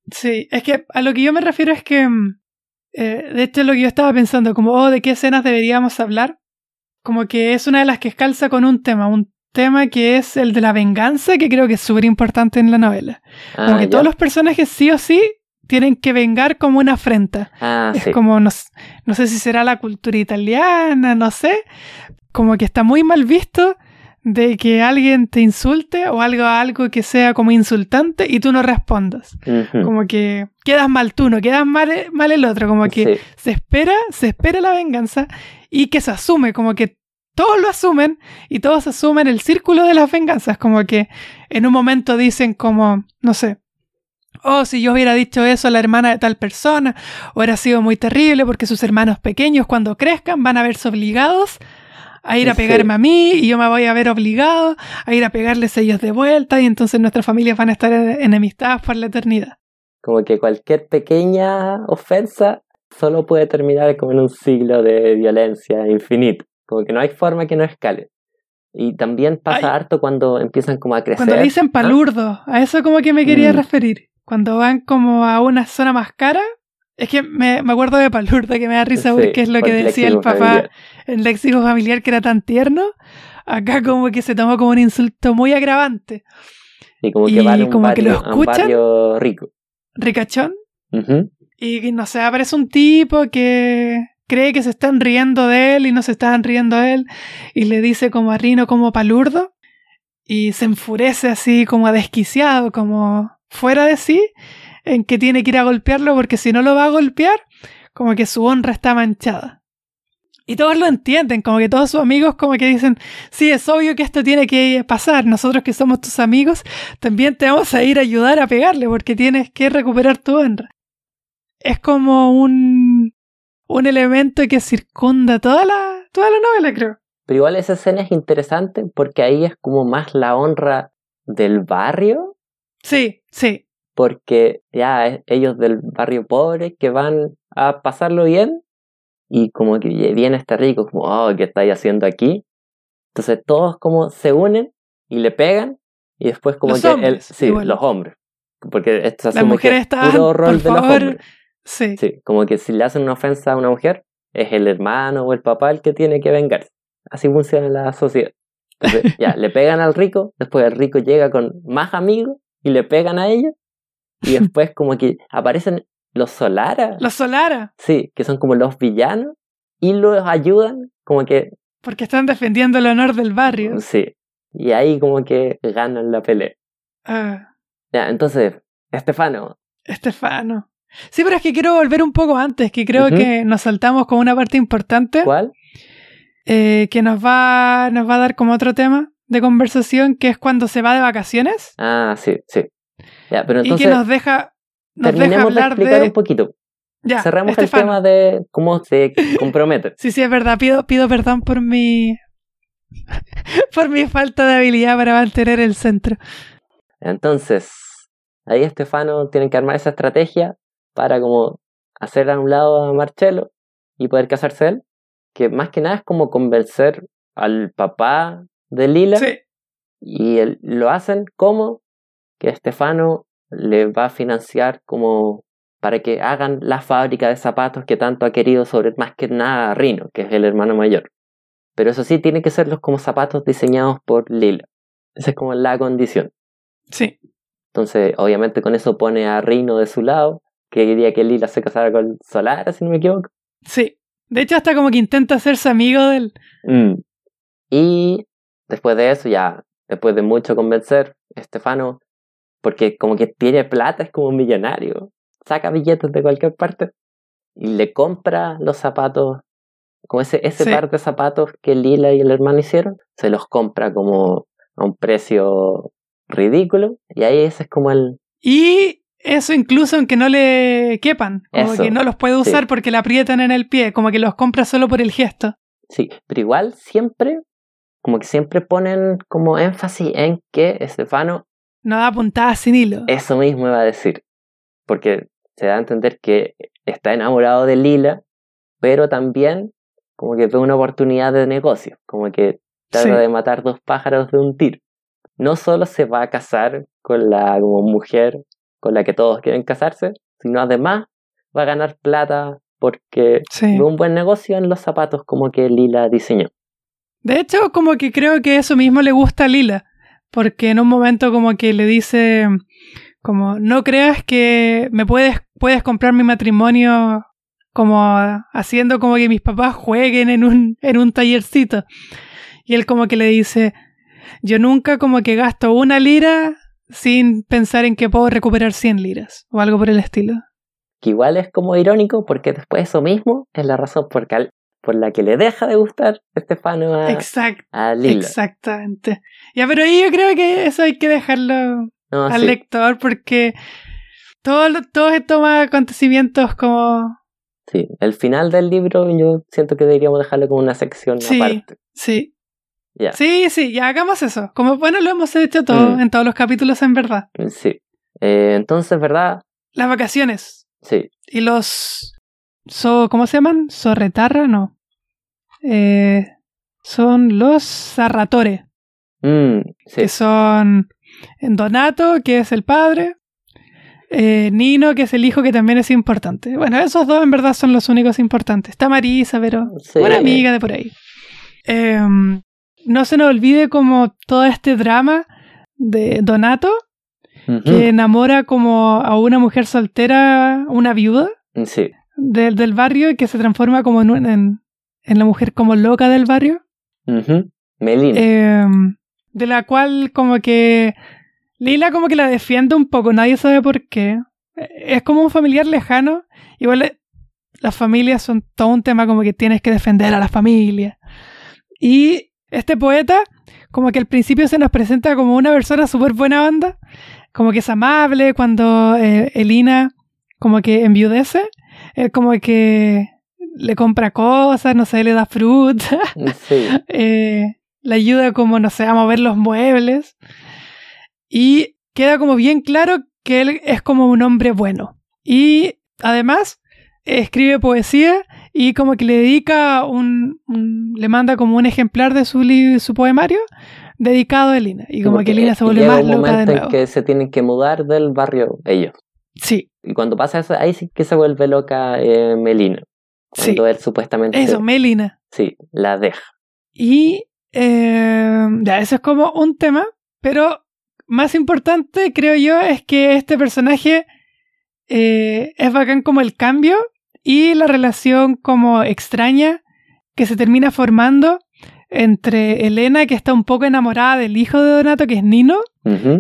Sí, es que a lo que yo me refiero es que mm, Eh, de hecho, lo que yo estaba pensando, como, oh, ¿de qué escenas deberíamos hablar? Como que es una de las que calza con un tema, un tema que es el de la venganza, que creo que es súper importante en la novela. como Ah, ya. todos los personajes sí o sí tienen que vengar como una afrenta. Ah, Es sí. como, no, no sé si será la cultura italiana, no sé. Como que está muy mal visto de que alguien te insulte o algo, algo que sea como insultante y tú no respondas. Como que quedas mal tú, no quedas mal, mal el otro. Como que Sí. se espera, se espera la venganza y que se asume, como que todos lo asumen y todos asumen el círculo de las venganzas, como que en un momento dicen como, no sé, oh, si yo hubiera dicho eso a la hermana de tal persona, hubiera sido muy terrible porque sus hermanos pequeños cuando crezcan van a verse obligados a ir a Sí. pegarme a mí y yo me voy a ver obligado a ir a pegarles ellos de vuelta y entonces nuestras familias van a estar enemistadas por la eternidad. Como que cualquier pequeña ofensa solo puede terminar como en un siglo de violencia infinito. Como que no hay forma que no escale. Y también pasa Ay. harto cuando empiezan como a crecer. Cuando le dicen ¿Ah? palurdo, a eso como que me quería Mm. referir. Cuando van como a una zona más cara, es que me, me acuerdo de palurdo que me da risa Sí, porque es lo que decía el papá familiar. en léxico familiar que era tan tierno. Acá como que se tomó como un insulto muy agravante. Y como que y a un, como que lo barrio, a un escuchan. rico. Ricachón. Y no sé, aparece un tipo que cree que se están riendo de él y no se están riendo de él. Y le dice como a Rino como palurdo. Y se enfurece así como desquiciado, como fuera de sí, en que tiene que ir a golpearlo porque si no lo va a golpear, como que su honra está manchada. Y todos lo entienden, como que todos sus amigos como que dicen, sí, es obvio que esto tiene que pasar, nosotros que somos tus amigos, también te vamos a ir a ayudar a pegarle porque tienes que recuperar tu honra. Es como un, un elemento que circunda toda la, toda la novela, creo. Pero igual esa escena es interesante porque ahí es como más la honra del barrio. Sí, sí, Porque ya es- ellos del barrio pobre que van a pasarlo bien. Y como que viene este rico, como, oh, ¿qué estáis haciendo aquí? Entonces todos como se unen y le pegan. Y después como Los que él, hombres, sí, igual. los hombres. Porque esto es puro rol por de los favor, hombres. sí. Sí, como que si le hacen una ofensa a una mujer, es el hermano o el papá el que tiene que vengarse. Así funciona la sociedad. Entonces, ya, le pegan al rico, después el rico llega con más amigos y le pegan a ellos. Y después como que aparecen los Solara. Los Solara, Sí, que son como los villanos. Y los ayudan, como que, porque están defendiendo el honor del barrio. sí. Y ahí como que ganan la pelea. Ah, Ya, entonces, Estefano, Estefano. Sí, pero es que quiero volver un poco antes, que creo que nos saltamos con una parte importante ¿cuál? eh, que nos va, nos va a dar como otro tema de conversación, que es cuando se va de vacaciones Ah, sí, sí. Ya, pero y que nos deja, nos deja terminemos de hablar explicar de... un poquito. Ya, Cerramos el tema de cómo se compromete. Sí, sí, es verdad. Pido, pido perdón por mi. por mi falta de habilidad para mantener el centro. Entonces, ahí Estefano tiene que armar esa estrategia para como hacer a un lado a Marcelo y poder casarse él. Que más que nada es como convencer al papá de Lila Sí, y él- lo hacen como que Estefano le va a financiar como para que hagan la fábrica de zapatos que tanto ha querido sobre más que nada a Rino, que es el hermano mayor. Pero eso sí, tiene que ser los como zapatos diseñados por Lila. Esa es como la condición. sí. Entonces, obviamente con eso pone a Rino de su lado, que quería que Lila se casara con Solara, si no me equivoco. Sí. De hecho, hasta como que intenta hacerse amigo del. Mm. Y después de eso, ya, después de mucho convencer, Estefano, porque como que tiene plata, es como un millonario, saca billetes de cualquier parte y le compra los zapatos, como ese, ese Sí. par de zapatos que Lila y el hermano hicieron, se los compra como a un precio ridículo y ahí ese es como el... Y eso incluso aunque no le quepan. Como Eso, que no los puede usar sí. porque le aprietan en el pie. Como que los compra solo por el gesto. Sí, pero igual siempre, como que siempre ponen como énfasis en que Estefano No da puntadas sin hilo. Eso mismo iba a decir. Porque se da a entender que está enamorado de Lila, pero también como que ve una oportunidad de negocio. Como que trata Sí. de matar dos pájaros de un tiro. No solo se va a casar con la como mujer con la que todos quieren casarse, sino además va a ganar plata porque Sí. ve un buen negocio en los zapatos como que Lila diseñó. De hecho, como que creo que eso mismo le gusta a Lila, porque en un momento como que le dice, como, no creas que me puedes, puedes comprar mi matrimonio como haciendo como que mis papás jueguen en un, en un tallercito. Y él como que le dice, yo nunca como que gasto una lira sin pensar en que puedo recuperar 100 liras o algo por el estilo. Que igual es como irónico porque después eso mismo es la razón por, por la que le deja de gustar Estefano a, Exact- a Lila. exactamente. Ya, pero ahí yo creo que eso hay que dejarlo No, al sí. lector porque todo, todos estos acontecimientos como... Sí, el final del libro yo siento que deberíamos dejarlo como una sección Sí. aparte. Sí. Ya. Sí, sí, ya hagamos eso. Como bueno, lo hemos hecho todo Mm. en todos los capítulos en verdad. Sí. Eh, entonces, ¿verdad? Las vacaciones Sí. y los... So, ¿Cómo se llaman? ¿Sorretarra? No. Eh, son los zarratore, Mm, sí. que son Donato, que es el padre, eh, Nino, que es el hijo, que también es importante. Bueno, esos dos en verdad son los únicos importantes. Está Marisa, pero Sí. una amiga de por ahí. Em, no se nos olvide como todo este drama de Donato, que enamora como a una mujer soltera, una viuda Sí. del, del barrio y que se transforma como en, en, en la mujer como loca del barrio. Melina. Em, de la cual como que Lila como que la defiende un poco, nadie sabe por qué. Es como un familiar lejano. Igual eh, las familias son todo un tema como que tienes que defender a la familia. Y este poeta como que al principio se nos presenta como una persona súper buena onda, como que es amable cuando eh, Elina como que enviudece, él como que le compra cosas, no sé, le da fruta Sí. eh, le ayuda como, no sé, a mover los muebles. Y queda como bien claro que él es como un hombre bueno. Y además escribe poesía y como que le dedica un, un- le manda como un ejemplar de su, li- su poemario dedicado a Elina. Y como Porque que Elina se vuelve más un loca de nuevo. en que se tienen que mudar del barrio ellos. Sí, Y cuando pasa eso, ahí sí que se vuelve loca eh, Melina. sí. Cuando él supuestamente Eso, Melina. sí, la deja. Y eh, ya, eso es como un tema, pero más importante, creo yo, es que este personaje eh, es bacán como el cambio y la relación como extraña que se termina formando entre Elena, que está un poco enamorada del hijo de Donato, que es Nino,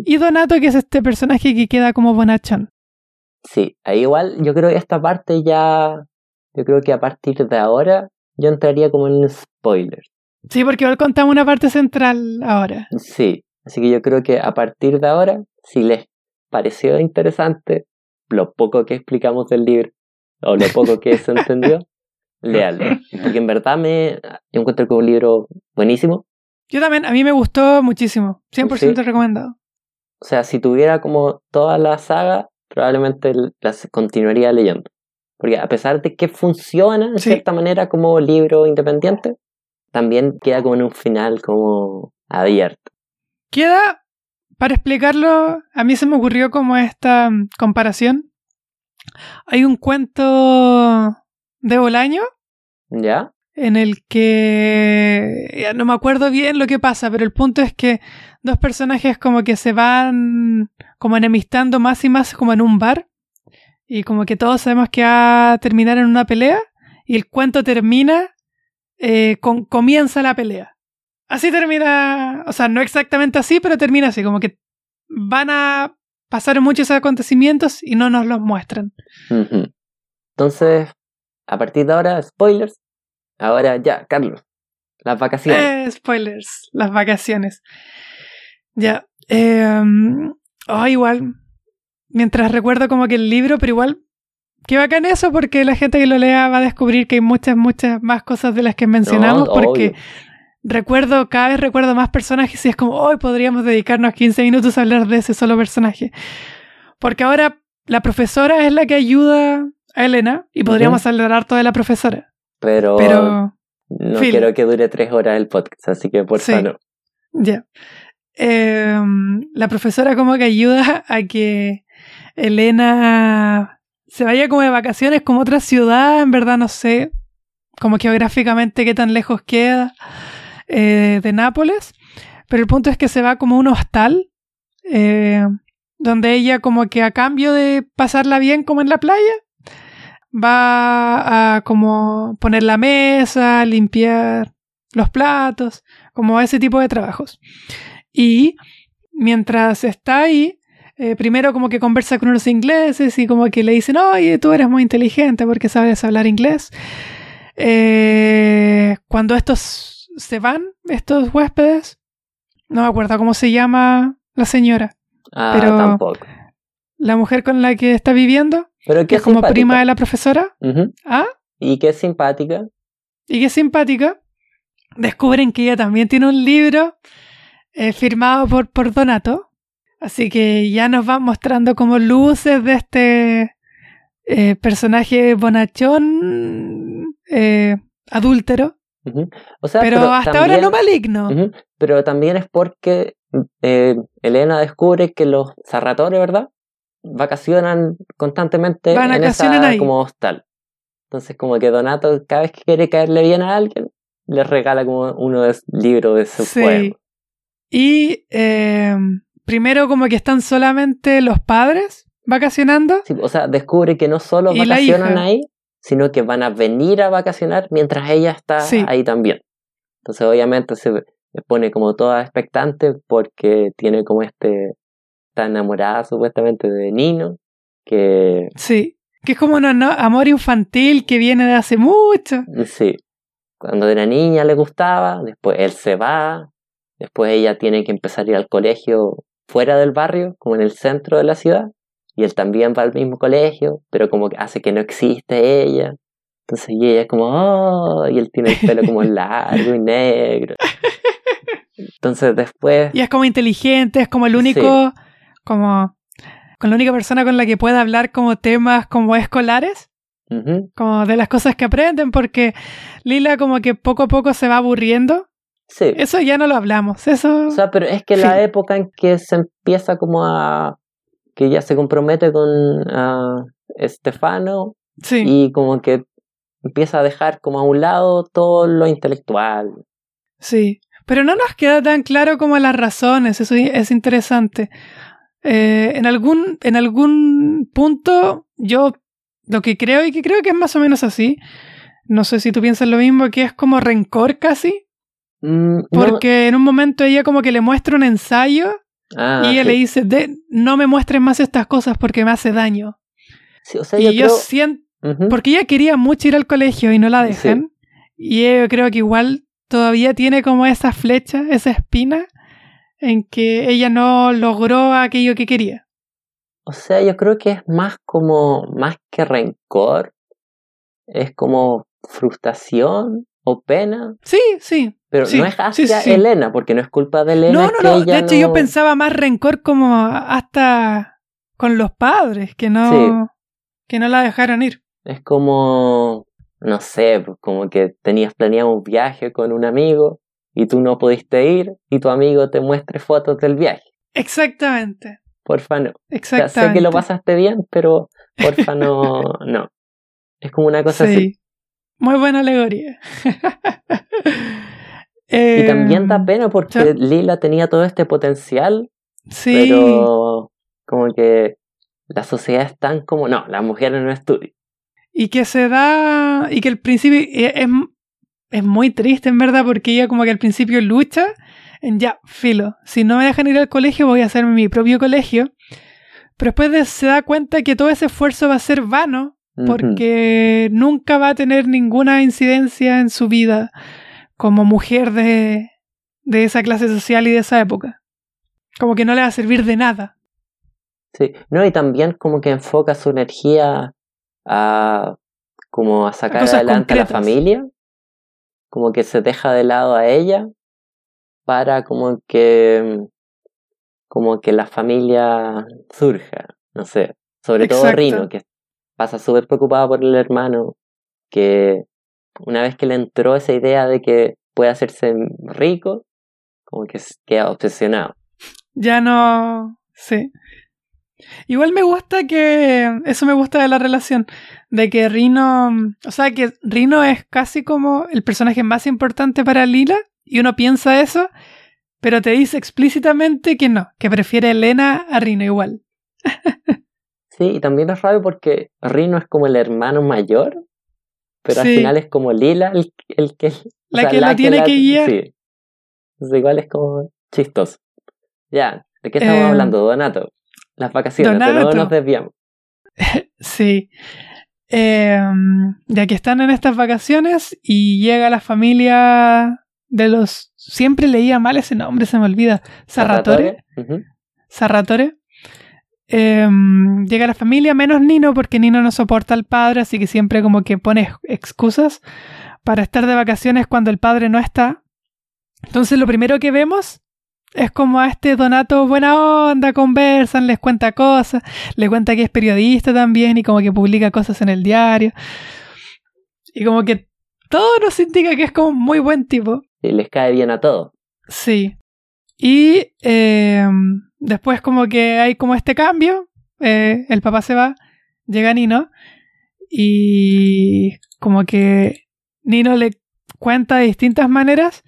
y Donato, que es este personaje que queda como bonachón. Sí, ahí igual yo creo que esta parte ya, yo creo que a partir de ahora yo entraría como en spoiler. Sí, porque igual contamos una parte central ahora. Sí, así que yo creo que a partir de ahora, si les pareció interesante lo poco que explicamos del libro o lo poco que se entendió, léalo. Porque en verdad me yo encuentro que es un libro buenísimo. Yo también, a mí me gustó muchísimo. 100% Sí. recomendado. O sea, si tuviera como toda la saga, probablemente las continuaría leyendo. Porque a pesar de que funciona en Sí. cierta manera como libro independiente, también queda como en un final como abierto. Queda, para explicarlo, a mí se me ocurrió como esta mm, comparación. Hay un cuento de Bolaño ¿Ya? en el que ya no me acuerdo bien lo que pasa, pero el punto es que dos personajes como que se van como enemistando más y más como en un bar y como que todos sabemos que va a terminar en una pelea y el cuento termina eh, con comienza la pelea. Así termina, o sea, no exactamente así, pero termina así, como que van a pasar muchos acontecimientos y no nos los muestran. Entonces, a partir de ahora, spoilers. Ahora ya, Carlos. Las vacaciones. Eh, spoilers, las vacaciones. Ya. Eh, oh, igual. Mientras recuerdo como que el libro, pero igual. Qué bacán eso porque la gente que lo lea va a descubrir que hay muchas, muchas más cosas de las que mencionamos No, porque obvio. recuerdo, cada vez recuerdo más personajes y es como, hoy podríamos dedicarnos 15 minutos a hablar de ese solo personaje. Porque ahora la profesora es la que ayuda a Elena y podríamos hablar harto de la profesora. Pero, Pero no quiero que dure tres horas el podcast, así que por Sí. favor. Ya. Em, la profesora como que ayuda a que Elena se vaya como de vacaciones como otra ciudad, en verdad no sé, como geográficamente qué tan lejos queda eh, de Nápoles, pero el punto es que se va como un hostal, eh, donde ella como que a cambio de pasarla bien como en la playa, va a como poner la mesa, limpiar los platos, como ese tipo de trabajos. Y mientras está ahí, eh, primero como que conversa con unos ingleses y como que le dicen, oye, tú eres muy inteligente porque sabes hablar inglés. Eh, cuando estos se van, estos huéspedes, no me acuerdo cómo se llama la señora. Ah, pero tampoco. la mujer con la que está viviendo, Pero que es como prima de la profesora, ¿ah? Y que es simpática. y que es simpática, descubren que ella también tiene un libro eh, firmado por, por Donato. Así que ya nos van mostrando como luces de este eh, personaje bonachón, eh, adúltero, Ujú. O sea, pero, hasta ahora no maligno. Pero también es porque eh, Elena descubre que los zarratores, ¿verdad? Vacacionan constantemente Van, en esa ahí. como hostal. Entonces como que Donato cada vez que quiere caerle bien a alguien, le regala como uno de libros de su Sí. poema. Y primero como que están solamente los padres vacacionando. Sí, o sea, descubre que no solo vacacionan ahí, sino que van a venir a vacacionar mientras ella está Sí. ahí también. Entonces, obviamente, se pone como toda expectante porque tiene como este. Está enamorada supuestamente de Nino, que Sí. Que es como un amor infantil que viene de hace mucho. sí, cuando era niña le gustaba, después él se va, después ella tiene que empezar a ir al colegio fuera del barrio, como en el centro de la ciudad, y él también va al mismo colegio, pero como que hace que no existe ella. Entonces y ella es como, oh, y él tiene el pelo como largo y negro. Entonces después, Y es como inteligente, es como el único, como, con la única persona con la que puede hablar como temas como escolares, como de las cosas que aprenden, porque Lila como que poco a poco se va aburriendo. Sí. Eso ya no lo hablamos, eso... O sea, pero es que la época en que se empieza como a... que ella se compromete con ah, Estefano sí. y como que empieza a dejar como a un lado todo lo intelectual. Sí, pero no nos queda tan claro como las razones, eso es interesante. Eh, en, algún, en algún punto, yo lo que creo y que creo que es más o menos así, no sé si tú piensas lo mismo, que es como rencor casi, Mm, no- porque en un momento ella como que le muestra un ensayo Ah, y ella sí. le dice, de, no me muestres más estas cosas porque me hace daño. Sí, o sea, y yo creo- siento, Ujú. porque ella quería mucho ir al colegio y no la Sí. dejan. Y yo creo que igual todavía tiene como esa flecha, esa espina, en que ella no logró aquello que quería. O sea, yo creo que es más como, más que rencor, es como frustración o pena, Sí, sí. pero Sí, no es hacia sí. Elena, porque no es culpa de Elena No, no, no. De hecho, yo pensaba más rencor como hasta con los padres, que no, que no la dejaron ir. Es como, no sé, como que tenías planeado un viaje con un amigo y tú no pudiste ir y tu amigo te muestre fotos del viaje. Exactamente. Porfa, no. O sea, Exactamente. sé que lo pasaste bien, pero porfa, no, no. Es como una cosa así. Muy buena alegoría. Y también da Em, pena porque. Lila tenía todo este potencial, Sí. pero como que la sociedad es tan como, no, las mujeres no estudian. Y que se da. Y que al principio. e- Es, es muy triste, en verdad, porque ella, como que al principio lucha en ya, filo. Si no me dejan ir al colegio, voy a hacer mi propio colegio. Pero después de- se da cuenta que todo ese esfuerzo va a ser vano, Porque nunca va a tener ninguna incidencia en su vida como mujer de, de esa clase social y de esa época. Como que no le va a servir de nada. Sí, no, y también como que enfoca su energía a como a sacar adelante a la familia, como que se deja de lado a ella para como que como que la familia surja, no sé, sobre todo. Rino, que pasa súper preocupado por el hermano, que una vez que le entró esa idea de que puede hacerse rico, como que queda obsesionado. Ya no. Sí. Igual me gusta que. Eso me gusta de la relación. De que Rino. O sea, que Rino es casi como el personaje más importante para Lila. Y uno piensa eso. Pero te dice explícitamente que no. Que prefiere Elena a Rino igual. sí, y también es raro porque Rino es como el hermano mayor. Pero al final es como Lila el, el que. La que la, tiene que, guiar. Sí. Entonces igual es como chistoso. Ya, ¿de qué estamos em, hablando, Donato? Las vacaciones, pero no nos desviamos. sí. Em, ya que están en estas vacaciones y llega la familia de los... Siempre leía mal ese nombre, se me olvida. Sarratore. Sarratore. Em, llega la familia, menos Nino, porque Nino no soporta al padre, así que siempre como que pone excusas para estar de vacaciones cuando el padre no está. Entonces lo primero que vemos es como a este Donato buena onda, conversan, les cuenta cosas, le cuenta que es periodista también y como que publica cosas en el diario. Y como que todo nos indica que es como muy buen tipo. Y les cae bien a todos. Sí. Y eh, después como que hay como este cambio, eh, el papá se va, llega Nino y como que Nino le cuenta de distintas maneras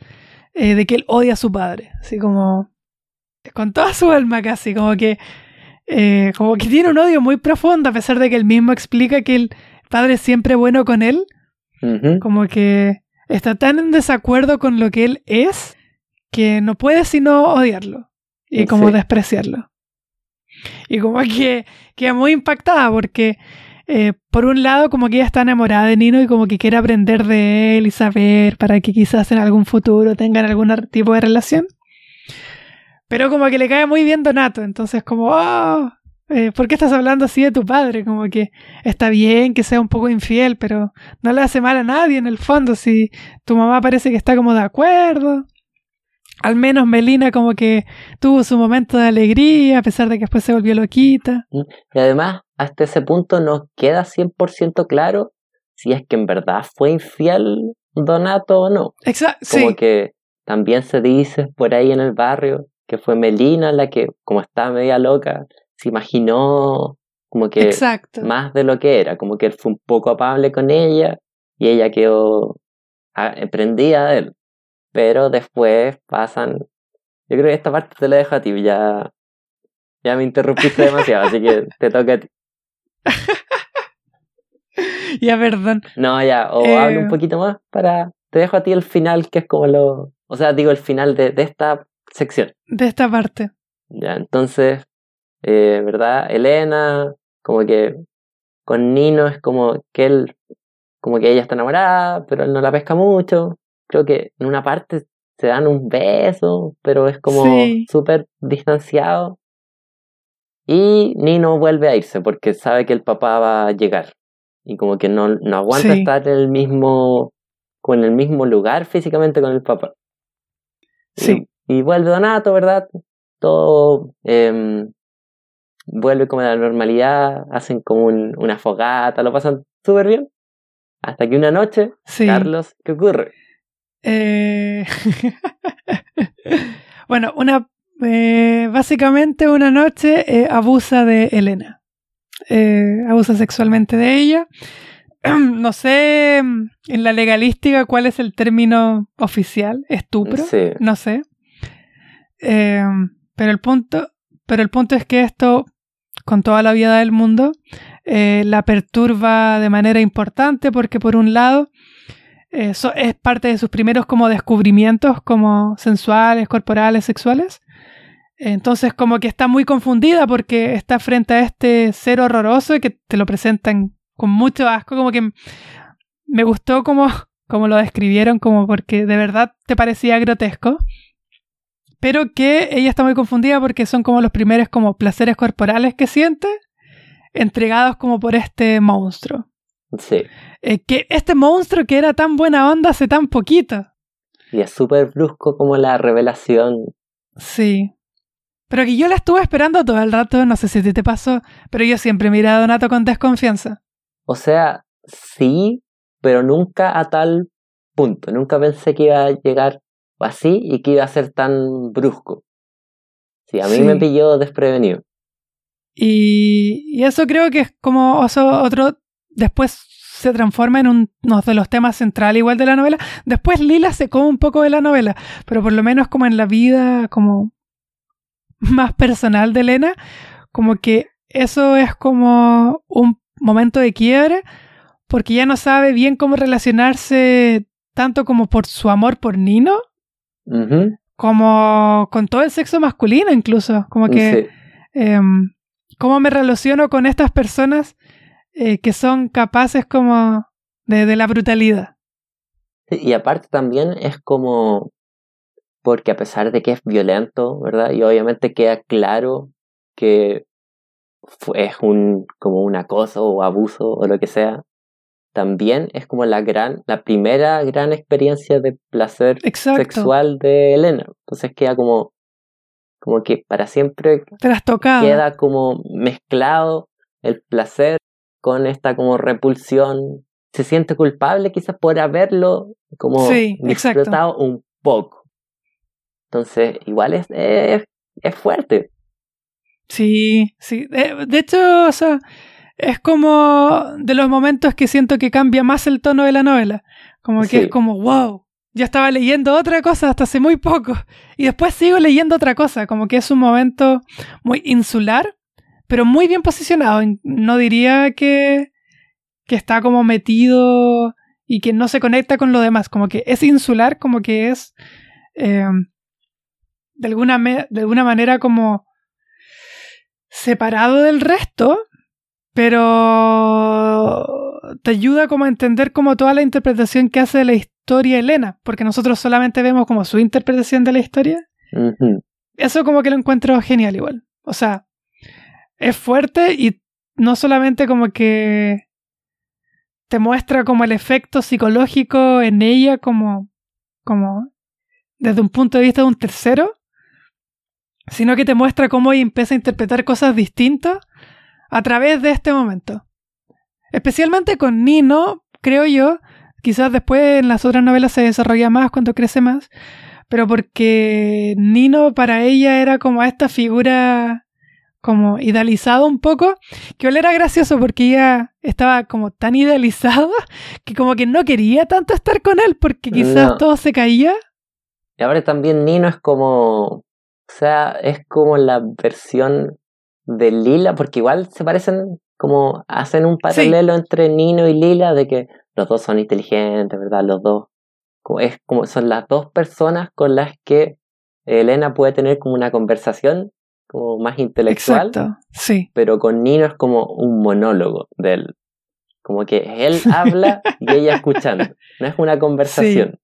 eh, de que él odia a su padre, así como con toda su alma casi, como que eh, como que tiene un odio muy profundo a pesar de que él mismo explica que el padre es siempre bueno con él, como que está tan en desacuerdo con lo que él es que no puede sino odiarlo y como despreciarlo. Y como que queda muy impactada porque eh, por un lado como que ella está enamorada de Nino y como que quiere aprender de él y saber para que quizás en algún futuro tengan algún tipo de relación. Pero como que le cae muy bien Donato, entonces como, oh, eh, ¿por qué estás hablando así de tu padre? Como que está bien que sea un poco infiel, pero no le hace mal a nadie en el fondo si tu mamá parece que está como de acuerdo. Al menos Melina como que tuvo su momento de alegría, a pesar de que después se volvió loquita. Y además, hasta ese punto no queda 100% claro si es que en verdad fue infiel Donato o no. Exacto. Como que también se dice por ahí en el barrio que fue Melina la que, como estaba media loca, se imaginó como que más de lo que era, como que él fue un poco amable con ella y ella quedó prendida de él. Pero después pasan. Yo creo que esta parte te la dejo a ti, ya, ya me interrumpiste demasiado, así que te toca a ti. ya, perdón. No, ya, o hablo un eh, poquito más para. Te dejo a ti el final, que es como lo. O sea, digo el final de, esta sección. De esta parte. Ya, entonces, eh, ¿verdad? Elena, como que con Nino es como que él, como que ella está enamorada, pero él no la pesca mucho. Creo que en una parte se dan un beso, pero es como súper distanciado. Y Nino vuelve a irse porque sabe que el papá va a llegar. Y como que no, no aguanta estar en el mismo. con el mismo lugar físicamente con el papá. Sí. Y, vuelve Donato, ¿verdad? Todo em, vuelve como a la normalidad, hacen como una fogata, lo pasan súper bien. Hasta que una noche, Carlos, ¿qué ocurre? Eh... bueno, una eh, básicamente una noche eh, abusa de Elena. Abusa sexualmente de ella. no sé en la legalística cuál es el término oficial. Estupro. No sé. pero el punto. Pero el punto es que esto, con toda la vida del mundo, la perturba de manera importante porque por un lado eso es parte de sus primeros como descubrimientos como sensuales, corporales, sexuales. Entonces como que está muy confundida porque está frente a este ser horroroso que te lo presentan con mucho asco, como que me gustó como, como lo describieron, como porque de verdad te parecía grotesco, pero que ella está muy confundida porque son como los primeros como placeres corporales que siente, entregados como por este monstruo. Sí. Eh, que este monstruo que era tan buena onda hace tan poquito. Y es súper brusco como la revelación. Sí. Pero que yo la estuve esperando todo el rato, no sé si te, te pasó, pero yo siempre mirado a Donato con desconfianza. O sea, sí, pero nunca a tal punto. Nunca pensé que iba a llegar así y que iba a ser tan brusco. Sí, a mí me pilló desprevenido. Y, y eso creo que es como otro, después se transforma en uno de los temas centrales igual de la novela. Después Lila se come un poco de la novela, pero por lo menos como en la vida como más personal de Elena, como que eso es como un momento de quiebre, porque ya no sabe bien cómo relacionarse tanto como por su amor por Nino, como con todo el sexo masculino incluso, como que em, cómo me relaciono con estas personas eh, que son capaces como de, la brutalidad. y aparte también es como, porque a pesar de que es violento, ¿verdad? Y obviamente queda claro que fue, es un, como un acoso o abuso o lo que sea, también es como la gran, la primera gran experiencia de placer sexual de Elena. Entonces queda como, como que para siempre queda como mezclado el placer con esta como repulsión. Se siente culpable quizás por haberlo como explotado un poco. Entonces, igual es, es, es fuerte. Sí, sí. De, hecho, o sea, es como de los momentos que siento que cambia más el tono de la novela. Como que es como, wow, ya estaba leyendo otra cosa hasta hace muy poco. Y después sigo leyendo otra cosa. Como que es un momento muy insular, pero muy bien posicionado. No diría que, que está como metido y que no se conecta con lo demás. Como que es insular, como que es eh, de, alguna de alguna manera como separado del resto, pero te ayuda como a entender como toda la interpretación que hace de la historia Elena, porque nosotros solamente vemos como su interpretación de la historia. Eso como que lo encuentro genial igual. O sea, es fuerte y no solamente como que te muestra como el efecto psicológico en ella como, como desde un punto de vista de un tercero, sino que te muestra cómo ella empieza a interpretar cosas distintas a través de este momento. Especialmente con Nino, creo yo, quizás después en las otras novelas se desarrolla más cuando crece más, pero porque Nino para ella era como esta figura como idealizado un poco, que él era gracioso porque ella estaba como tan idealizada que como que no quería tanto estar con él porque quizás todo se caía. Y ahora también Nino es como o sea, es como la versión de Lila, porque igual se parecen, como hacen un paralelo entre Nino y Lila, de que los dos son inteligentes, ¿verdad? Los dos. Es como son las dos personas con las que Elena puede tener como una conversación como más intelectual. Exacto, sí. Pero con Nino es como un monólogo de él. Como que él habla y ella escuchando. No es una conversación.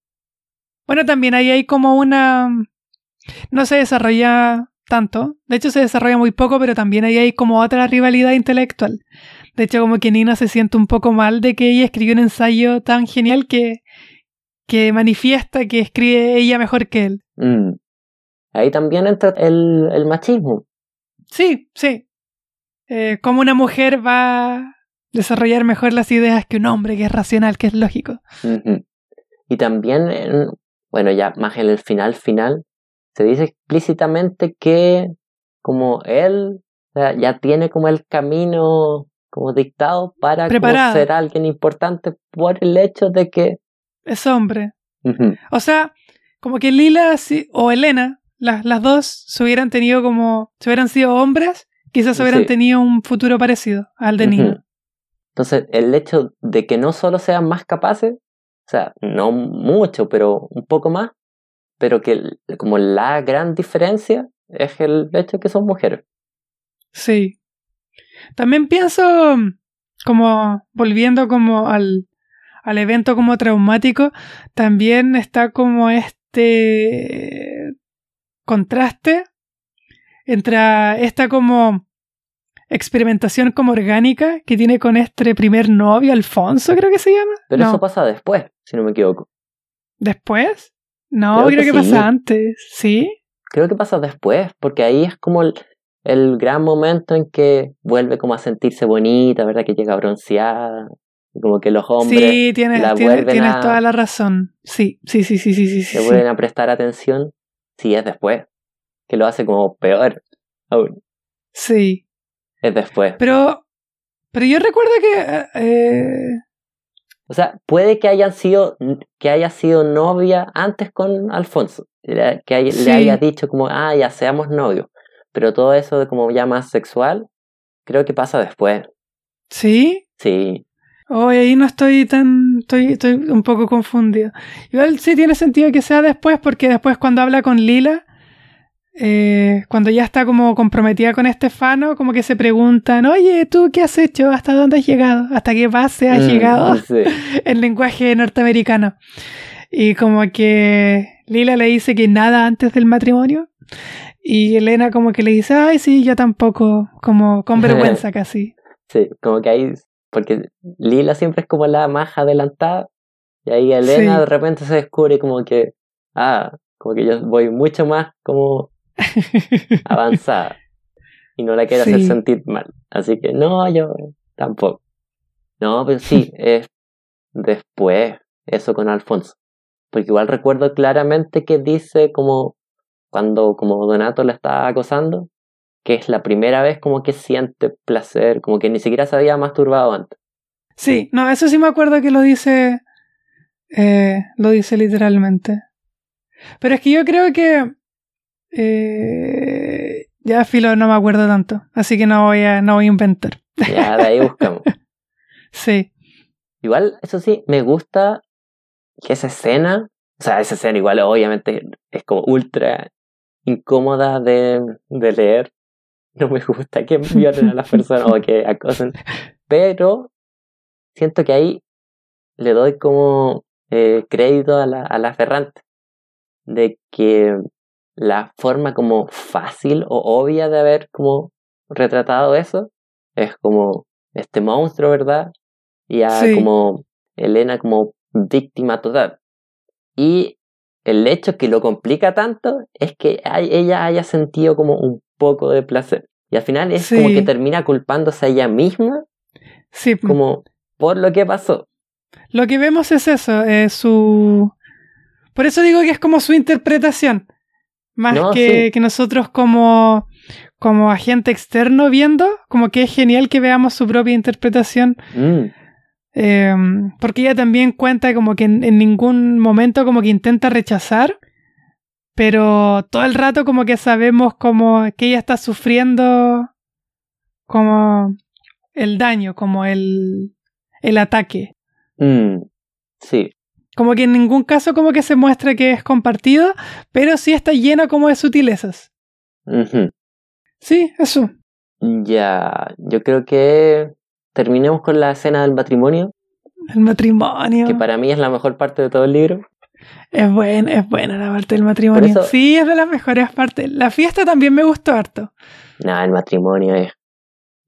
Bueno, también ahí hay como una no se desarrolla tanto. De hecho, se desarrolla muy poco, pero también ahí hay como otra rivalidad intelectual. De hecho, como que Nina se siente un poco mal de que ella escribió un ensayo tan genial que, que manifiesta que escribe ella mejor que él. Mm. Ahí también entra el, machismo. Sí, sí. Eh, como una mujer va a desarrollar mejor las ideas que un hombre que es racional, que es lógico. Y también, bueno, ya más en el final final, se dice explícitamente que como él ya tiene como el camino como dictado para ser alguien importante por el hecho de que es hombre. O sea, como que Lila o Elena, las dos se hubieran tenido como, si hubieran sido hombres, quizás hubieran tenido un futuro parecido al de Nino. Entonces, el hecho de que no solo sean más capaces, o sea, no mucho, pero un poco más, pero que como la gran diferencia es el hecho de que son mujeres. Sí. También pienso, como volviendo como al, al evento como traumático, también está como este contraste entre esta como experimentación como orgánica que tiene con este primer novio, Alfonso creo que se llama. Pero eso pasa después, si no me equivoco. ¿Después? No, creo, que, pasa antes, ¿sí? Creo que pasa después, porque ahí es como el, gran momento en que vuelve como a sentirse bonita, ¿verdad? Que llega bronceada, como que los hombres sí, tienes, la tienes, tienes toda la razón. Sí, sí, sí, sí, sí, sí. Le vuelven a prestar atención, sí, es después, que lo hace como peor aún. Sí. Es después. Pero, pero yo recuerdo que... eh, O sea, puede que hayan sido, que haya sido novia antes con Alfonso. Que hay- Sí. le haya dicho como, ah, ya seamos novios. Pero todo eso de como ya más sexual, creo que pasa después. ¿Sí? Sí. Hoy ahí no estoy tan. Estoy, estoy un poco confundido. Igual sí tiene sentido que sea después, porque después cuando habla con Lila, eh, cuando ya está como comprometida con Estefano, como que se preguntan: Oye, ¿tú qué has hecho? ¿Hasta dónde has llegado? ¿Hasta qué base has Mm, llegado? sí. El lenguaje norteamericano. Y como que Lila le dice que nada antes del matrimonio. Y Elena como que le dice, ay, sí, yo tampoco, como con vergüenza casi. Sí, como que ahí, porque Lila siempre es como la más adelantada, y ahí Elena Sí. de repente se descubre como que, ah, como que yo voy mucho más como avanzada, y no la quiero hacer sentir mal. Así que no, yo tampoco. No, pero sí, es después eso con Alfonso. Porque igual recuerdo claramente que dice como cuando como Donato la está acosando, que es la primera vez como que siente placer, como que ni siquiera se había masturbado antes. Sí, no, eso sí me acuerdo que lo dice, eh, lo dice literalmente. Pero es que yo creo que, eh, ya filo, no me acuerdo tanto, así que no voy a, no voy a inventar. Ya de ahí buscamos. Sí, Igual, eso sí, me gusta que esa escena, o sea, esa escena igual obviamente es como ultra incómoda de, de leer. No me gusta que violen a las personas o que acosen. Pero siento que ahí le doy como eh, crédito a la, a la Ferrante. De que la forma como fácil o obvia de haber como retratado eso es como este monstruo, ¿verdad? Y a Sí. como Elena como víctima total. Y el hecho que lo complica tanto es que ella haya sentido como un poco de placer. Y al final es como que termina culpándose a ella misma sí. como por lo que pasó. Lo que vemos es eso, es su... Por eso digo que es como su interpretación, más No, que, sí. que nosotros como, como agente externo viendo, como que es genial que veamos su propia interpretación, Mm, eh, porque ella también cuenta como que en, en ningún momento como que intenta rechazar, pero todo el rato como que sabemos como que ella está sufriendo como el daño, como el, el ataque. mm, sí, Como que en ningún caso como que se muestra que es compartido, pero sí está lleno como de sutilezas. Sí, eso. Ya, yo creo que terminemos con la escena del matrimonio, El matrimonio. que para mí es la mejor parte de todo el libro. Es buena, es buena la parte del matrimonio. Eso- Sí, es de las mejores partes. La fiesta también me gustó harto. Nada, el matrimonio es.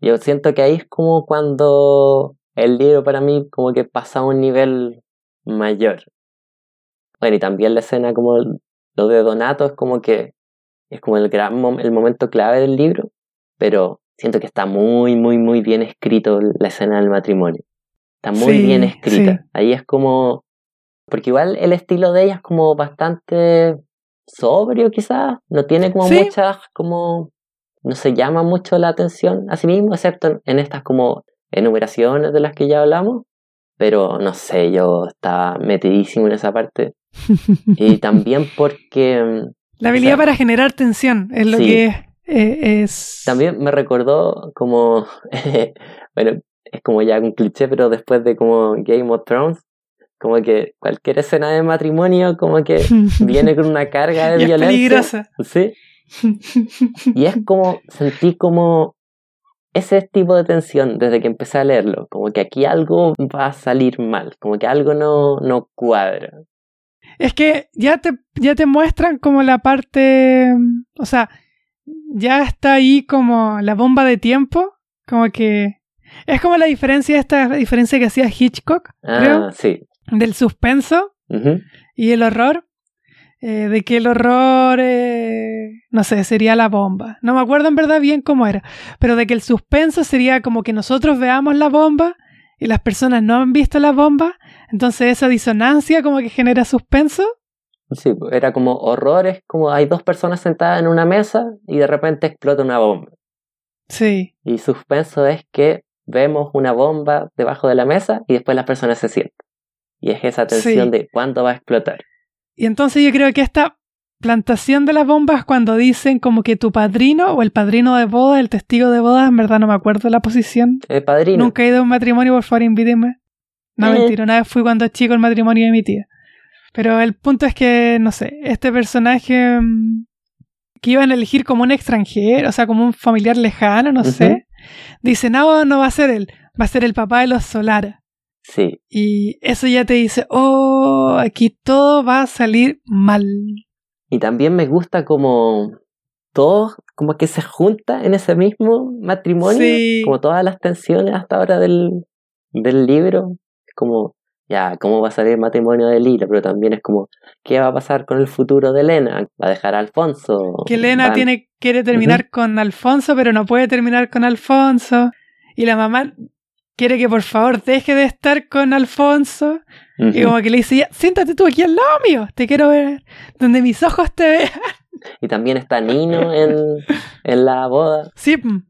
Yo siento que ahí es como cuando el libro para mí como que pasa a un nivel mayor. Bueno, y también la escena como el- lo de Donato es como que es como el gran mom- el momento clave del libro, pero siento que está muy, muy, muy bien escrito la escena del matrimonio. Está muy Sí, bien escrita. sí. Ahí es como. Porque igual el estilo de ella es como bastante sobrio, quizás. No tiene como Sí. muchas, como. No se llama mucho la atención a sí mismo, excepto en, estas como enumeraciones de las que ya hablamos. Pero no sé, yo estaba metidísimo en esa parte. Y también porque. mm, La habilidad o sea, para generar tensión es lo sí. que eh, es... También me recordó como, bueno, es como ya un cliché, pero después de como Game of Thrones, como que cualquier escena de matrimonio como que viene con una carga de Y es violencia. peligrosa. Sí, y es como, sentí como ese tipo de tensión desde que empecé a leerlo, como que aquí algo va a salir mal, como que algo no, no cuadra. Es que ya te, ya te muestran como la parte, o sea, ya está ahí como la bomba de tiempo, como que es como la diferencia, esta diferencia que hacía Hitchcock, creo, Ah, sí. Del suspenso y el horror, eh, de que el horror, eh, no sé, sería la bomba. No me acuerdo en verdad bien cómo era, pero de que el suspenso sería como que nosotros veamos la bomba y las personas no han visto la bomba, entonces esa disonancia como que genera suspenso. Sí, era como horrores, como hay dos personas sentadas en una mesa y de repente explota una bomba. Sí. Y suspenso es que vemos una bomba debajo de la mesa y después las personas se sientan. Y es esa tensión Sí. de cuándo va a explotar. Y entonces yo creo que esta plantación de las bombas cuando dicen como que tu padrino o el padrino de boda, el testigo de boda, en verdad no me acuerdo la posición. El padrino. Nunca he ido a un matrimonio, por favor, invítenme. No, Eh. mentira, una vez fui cuando chico al matrimonio de mi tía. Pero el punto es que, no sé, este personaje mm, que iban a elegir como un extranjero, o sea, como un familiar lejano, no sé, dice, no, no va a ser él, va a ser el papá de los Solara. Sí. Y eso ya te dice, oh, aquí todo va a salir mal. Y también me gusta como todo como que se junta en ese mismo matrimonio. Sí. Como todas las tensiones hasta ahora del, del libro. Como, ya, ¿cómo va a salir el matrimonio de Lila? Pero también es como, ¿qué va a pasar con el futuro de Elena? ¿Va a dejar a Alfonso? Que Elena Van- tiene, quiere terminar con Alfonso, pero no puede terminar con Alfonso. Y la mamá quiere que por favor deje de estar con Alfonso. Y como que le dice, ya, siéntate tú aquí al lado mío, te quiero ver, donde mis ojos te vean. Y también está Nino en, en la boda. Sí, mm.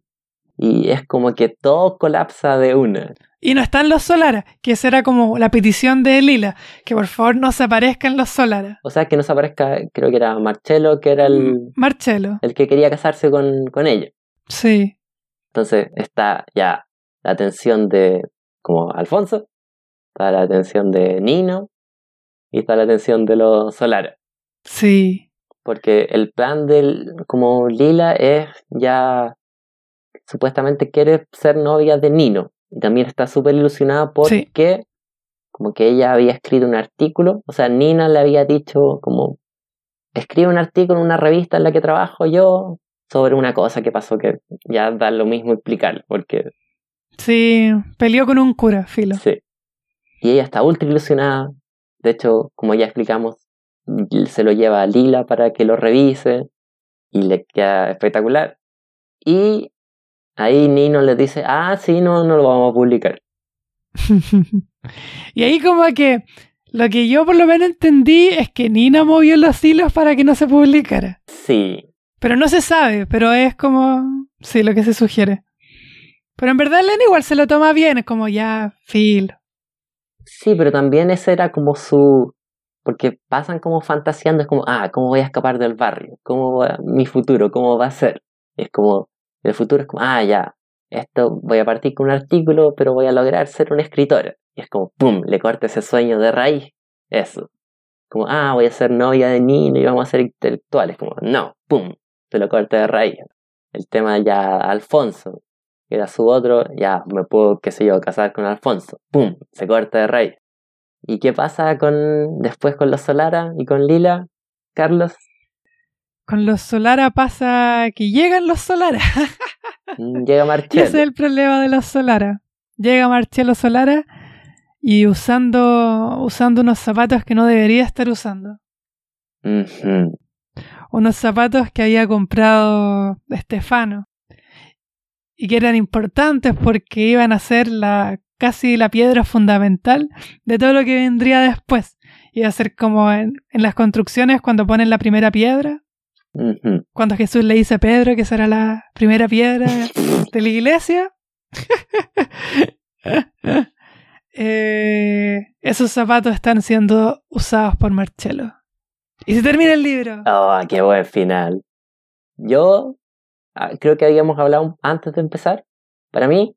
Y es como que todo colapsa de una. y no están los Solara, que esa era como la petición de Lila, que por favor no se aparezcan los Solara. O sea, que no se aparezca, creo que era Marcelo, que era el, Marcelo, el que quería casarse con, con ella. sí, Entonces está ya la atención de como Alfonso, está la atención de Nino y está la atención de los Solares. sí, Porque el plan del como Lila es ya supuestamente quiere ser novia de Nino. Y también está súper ilusionada porque Sí. como que ella había escrito un artículo, o sea, Nina le había dicho como escribe un artículo en una revista en la que trabajo yo sobre una cosa que pasó que ya da lo mismo explicar, porque sí, peleó con un cura, filo. Sí. Y ella está ultra ilusionada. De hecho, como ya explicamos, se lo lleva a Lila para que lo revise y le queda espectacular. Y ahí Nino le dice, ah, sí, no, no lo vamos a publicar. y ahí como que lo que yo por lo menos entendí es que Nina movió los hilos para que no se publicara. Sí, Pero no se sabe, pero es como, sí, lo que se sugiere. Pero en verdad Elena igual se lo toma bien, es como ya, Phil. sí, pero también ese era como su... Porque pasan como fantaseando, es como, ah, ¿cómo voy a escapar del barrio? ¿Cómo va mi futuro? ¿Cómo va a ser? Es como, el futuro es como, ah, ya, esto voy a partir con un artículo, pero voy a lograr ser una escritora. Y es como, ¡pum!, le corta ese sueño de raíz. Eso. Como, ah, voy a ser novia de Nino y vamos a ser intelectuales. Como, no, ¡pum!, se lo corta de raíz. El tema ya Alfonso, era su otro, ya me puedo, qué sé yo, casar con Alfonso. ¡Pum!, se corta de raíz. ¿Y qué pasa con después con los Solara y con Lila, Carlos? Con los Solara pasa que llegan los Solara. Mm, Llega Marcelo. ese es el problema de los Solara. Llega Marcelo Solara y usando, usando unos zapatos que no debería estar usando. Unos zapatos que había comprado Estefano. Y que eran importantes porque iban a ser la, casi la piedra fundamental de todo lo que vendría después. Iba a ser como en, en las construcciones cuando ponen la primera piedra. Cuando Jesús le dice a Pedro que será la primera piedra de la iglesia. Eh, esos zapatos están siendo usados por Marcelo. Y se termina el libro. Oh, qué buen final. Yo creo que habíamos hablado antes de empezar. Para mí,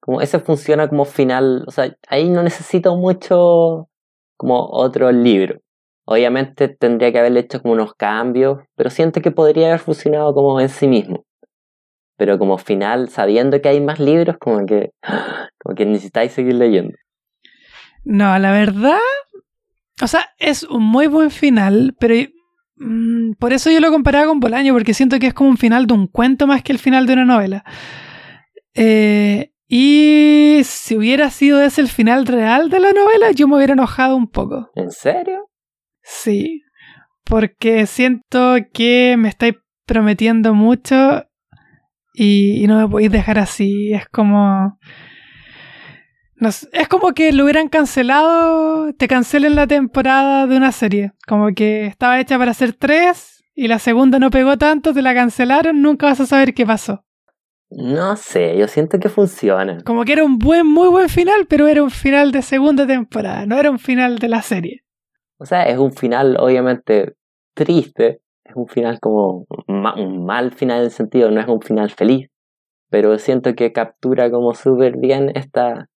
como ese funciona como final. O sea, ahí no necesito mucho como otro libro. Obviamente tendría que haberle hecho como unos cambios, pero siento que podría haber funcionado como en sí mismo. Pero como final, sabiendo que hay más libros, como que, como que necesitáis seguir leyendo. No, la verdad. O sea, es un muy buen final, pero mm, por eso yo lo comparaba con Bolaño, porque siento que es como un final de un cuento más que el final de una novela. Eh, y si hubiera sido ese el final real de la novela, yo me hubiera enojado un poco. ¿En serio? Sí, porque siento que me estáis prometiendo mucho y, y no me podéis dejar así. Es como... no sé, es como que lo hubieran cancelado, te cancelen la temporada de una serie. Como que estaba hecha para hacer tres y la segunda no pegó tanto, te la cancelaron, nunca vas a saber qué pasó. No sé, yo siento que funciona. Como que era un buen, muy buen final, pero era un final de segunda temporada, no era un final de la serie. O sea, es un final obviamente triste, es un final como un mal final en el sentido, no es un final feliz, pero siento que captura como súper bien esta,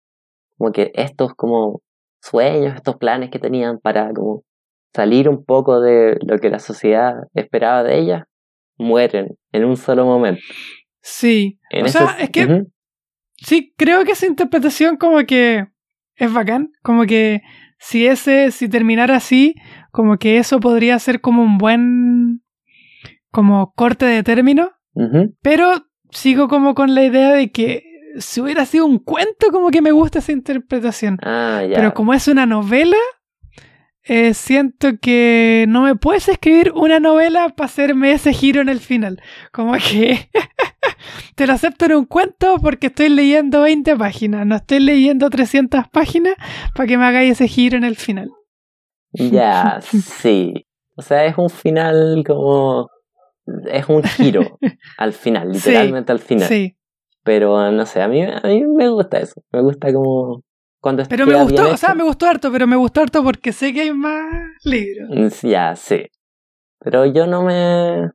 como que estos como sueños, estos planes que tenían para como salir un poco de lo que la sociedad esperaba de ella, mueren en un solo momento. Sí. o sea, es que sí, creo que esa interpretación como que es bacán, como que si ese, si terminara así, como que eso podría ser como un buen, como corte de término, pero sigo como con la idea de que si hubiera sido un cuento, como que me gusta esa interpretación. Ah, ya. Pero como es una novela, eh, siento que no me puedes escribir una novela para hacerme ese giro en el final. Como que te lo acepto en un cuento porque estoy leyendo 20 páginas, no estoy leyendo 300 páginas para que me hagáis ese giro en el final. Ya, sí. O sea, es un final como... Es un giro al final, literalmente al final. Sí. Pero no sé, a mí, a mí me gusta eso. Me gusta como pero me gustó, o sea, me gustó harto, pero me gustó harto porque sé que hay más libros. Mm, ya, sí. Pero yo no me.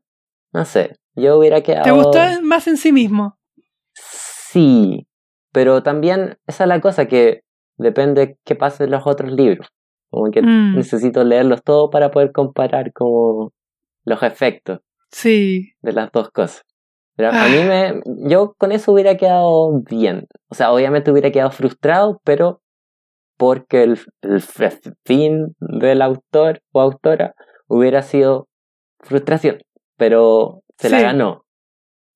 No sé. Yo hubiera quedado. ¿Te gustó más en sí mismo? Sí. Pero también, esa es la cosa que depende qué pase en los otros libros. Como que mm. necesito leerlos todos para poder comparar como los efectos. Sí. De las dos cosas. Pero a mí me. Yo con eso hubiera quedado bien. O sea, obviamente hubiera quedado frustrado, pero porque el, fin del autor o autora hubiera sido frustración. Pero se la ganó.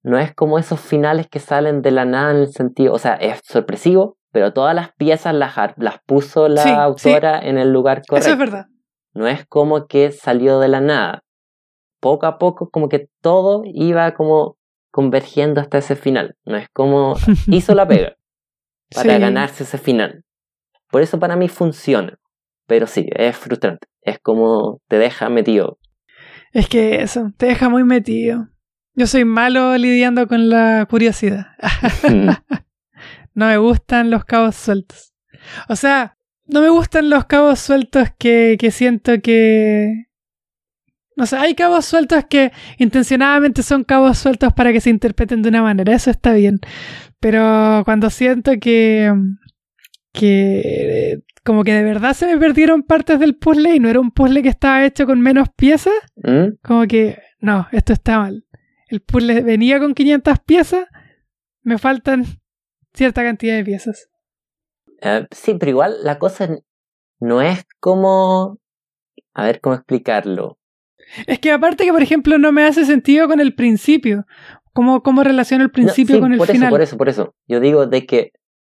No es como esos finales que salen de la nada en el sentido. O sea, es sorpresivo, pero todas las piezas las, las puso la autora en el lugar correcto. Eso es verdad. No es como que salió de la nada. Poco a poco, como que todo iba como convergiendo hasta ese final. No es como hizo la pega para ganarse ese final. Por eso para mí funciona. Pero sí, es frustrante. Es como te deja metido. Es que eso, te deja muy metido. Yo soy malo lidiando con la curiosidad. Mm. no me gustan los cabos sueltos. O sea, no me gustan los cabos sueltos que, que siento que, no sé, hay cabos sueltos que intencionadamente son cabos sueltos para que se interpreten de una manera, eso está bien. Pero cuando siento que, que como que de verdad se me perdieron partes del puzzle y no era un puzzle que estaba hecho con menos piezas, ¿Mm? como que no, esto está mal. El puzzle venía con 500 piezas, me faltan cierta cantidad de piezas. Eh, sí, pero igual la cosa no es como... A ver cómo explicarlo. Es que aparte que, por ejemplo, no me hace sentido con el principio. ¿Cómo, cómo relaciona el principio con el por final? Eso, por eso, por eso. Yo digo de que,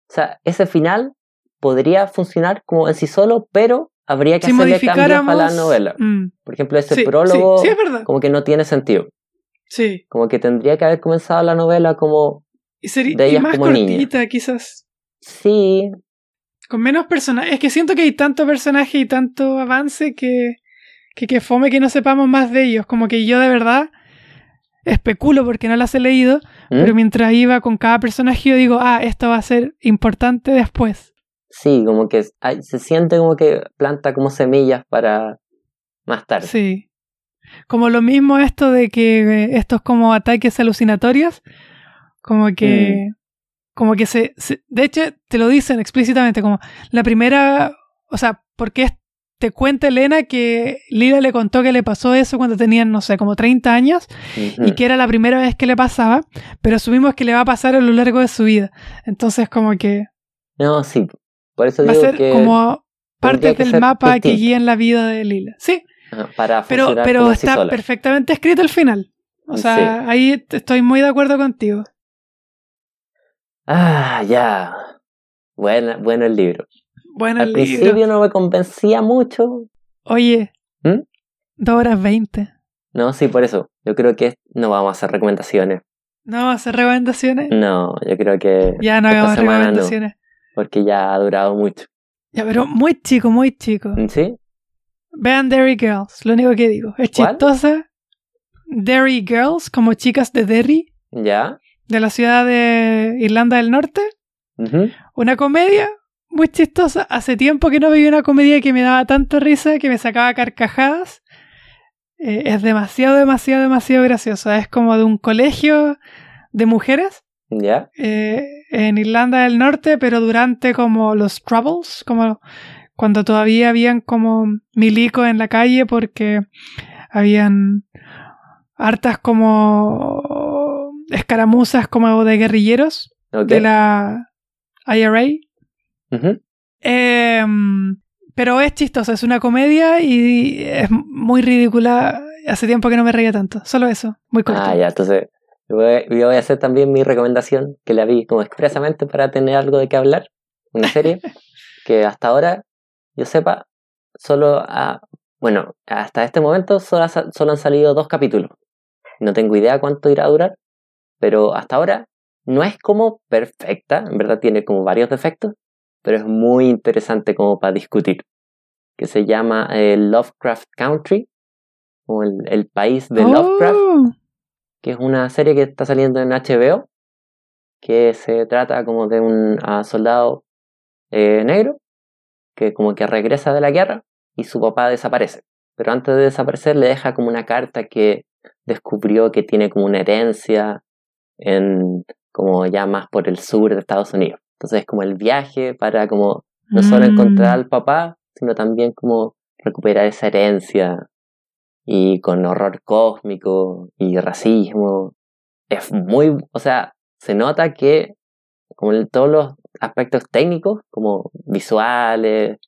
o sea, ese final podría funcionar como en sí solo, pero habría que hacerle cambios a la novela. Mm. Por ejemplo, ese prólogo como que no tiene sentido. Sí. Como que tendría que haber comenzado la novela como y sería, de ellas más como cortita, quizás. Sí. Con menos personajes. Es que siento que hay tanto personaje y tanto avance que que, que fome que no sepamos más de ellos. Como que yo de verdad especulo porque no las he leído, ¿Mm? pero mientras iba con cada personaje yo digo, ah, esto va a ser importante después. Sí, como que se siente como que planta como semillas para más tarde. Sí. Como lo mismo esto de que estos como ataques alucinatorios, como que... Mm. Como que se, se, De hecho, te lo dicen explícitamente, como la primera... O sea, porque te cuenta Elena que Lila le contó que le pasó eso cuando tenían, no sé, como 30 años y que era la primera vez que le pasaba, pero asumimos que le va a pasar a lo largo de su vida. Entonces, como que. No, sí. Por eso va digo a ser como parte del mapa que guía en la vida de Lila. Sí. para pero pero está perfectamente escrito el final. O sea, ahí estoy muy de acuerdo contigo. Ah, ya. Bueno, bueno el libro. Bueno, Al principio no me convencía mucho. Oye, ¿Mm? dos horas veinte. No, sí, por eso. Yo creo que no vamos a hacer recomendaciones. ¿No vamos a hacer recomendaciones? No, yo creo que. Ya no hagamos recomendaciones. porque ya ha durado mucho. Ya, pero muy chico, muy chico. ¿Sí? Vean Derry Girls, lo único que digo. Es chistosa. Derry Girls, como chicas de Derry. Ya. de la ciudad de Irlanda del Norte. Ujú. Una comedia muy chistosa. Hace tiempo que no veía una comedia que me daba tanta risa que me sacaba carcajadas. Eh, es demasiado, demasiado, demasiado graciosa. Es como de un colegio de mujeres ¿Ya? eh, en Irlanda del Norte, pero durante como los Troubles, como cuando todavía habían como milicos en la calle porque habían hartas como escaramuzas como de guerrilleros de la IRA. Em, pero es chistosa, es una comedia y es muy ridícula. Hace tiempo que no me reía tanto. Solo eso, muy corto. Ah, ya, entonces yo voy, a hacer también mi recomendación, que la vi como expresamente para tener algo de qué hablar. Una serie que hasta ahora, yo sepa, solo ha, bueno, hasta este momento solo, ha solo han salido dos capítulos. No tengo idea cuánto irá a durar, pero hasta ahora no es como perfecta, en verdad tiene como varios defectos, pero es muy interesante como para discutir. Que se llama eh, Lovecraft Country, el, el país de Lovecraft Oh, que es una serie que está saliendo en HBO, que se trata como de un ah, soldado eh, negro que como que regresa de la guerra y su papá desaparece. Pero antes de desaparecer le deja como una carta que descubrió que tiene como una herencia en como ya más por el sur de Estados Unidos. Entonces es como el viaje para como no solo mm. encontrar al papá, sino también como recuperar esa herencia y con horror cósmico y racismo. Es muy, o sea, se nota que como en todos los aspectos técnicos, como visuales,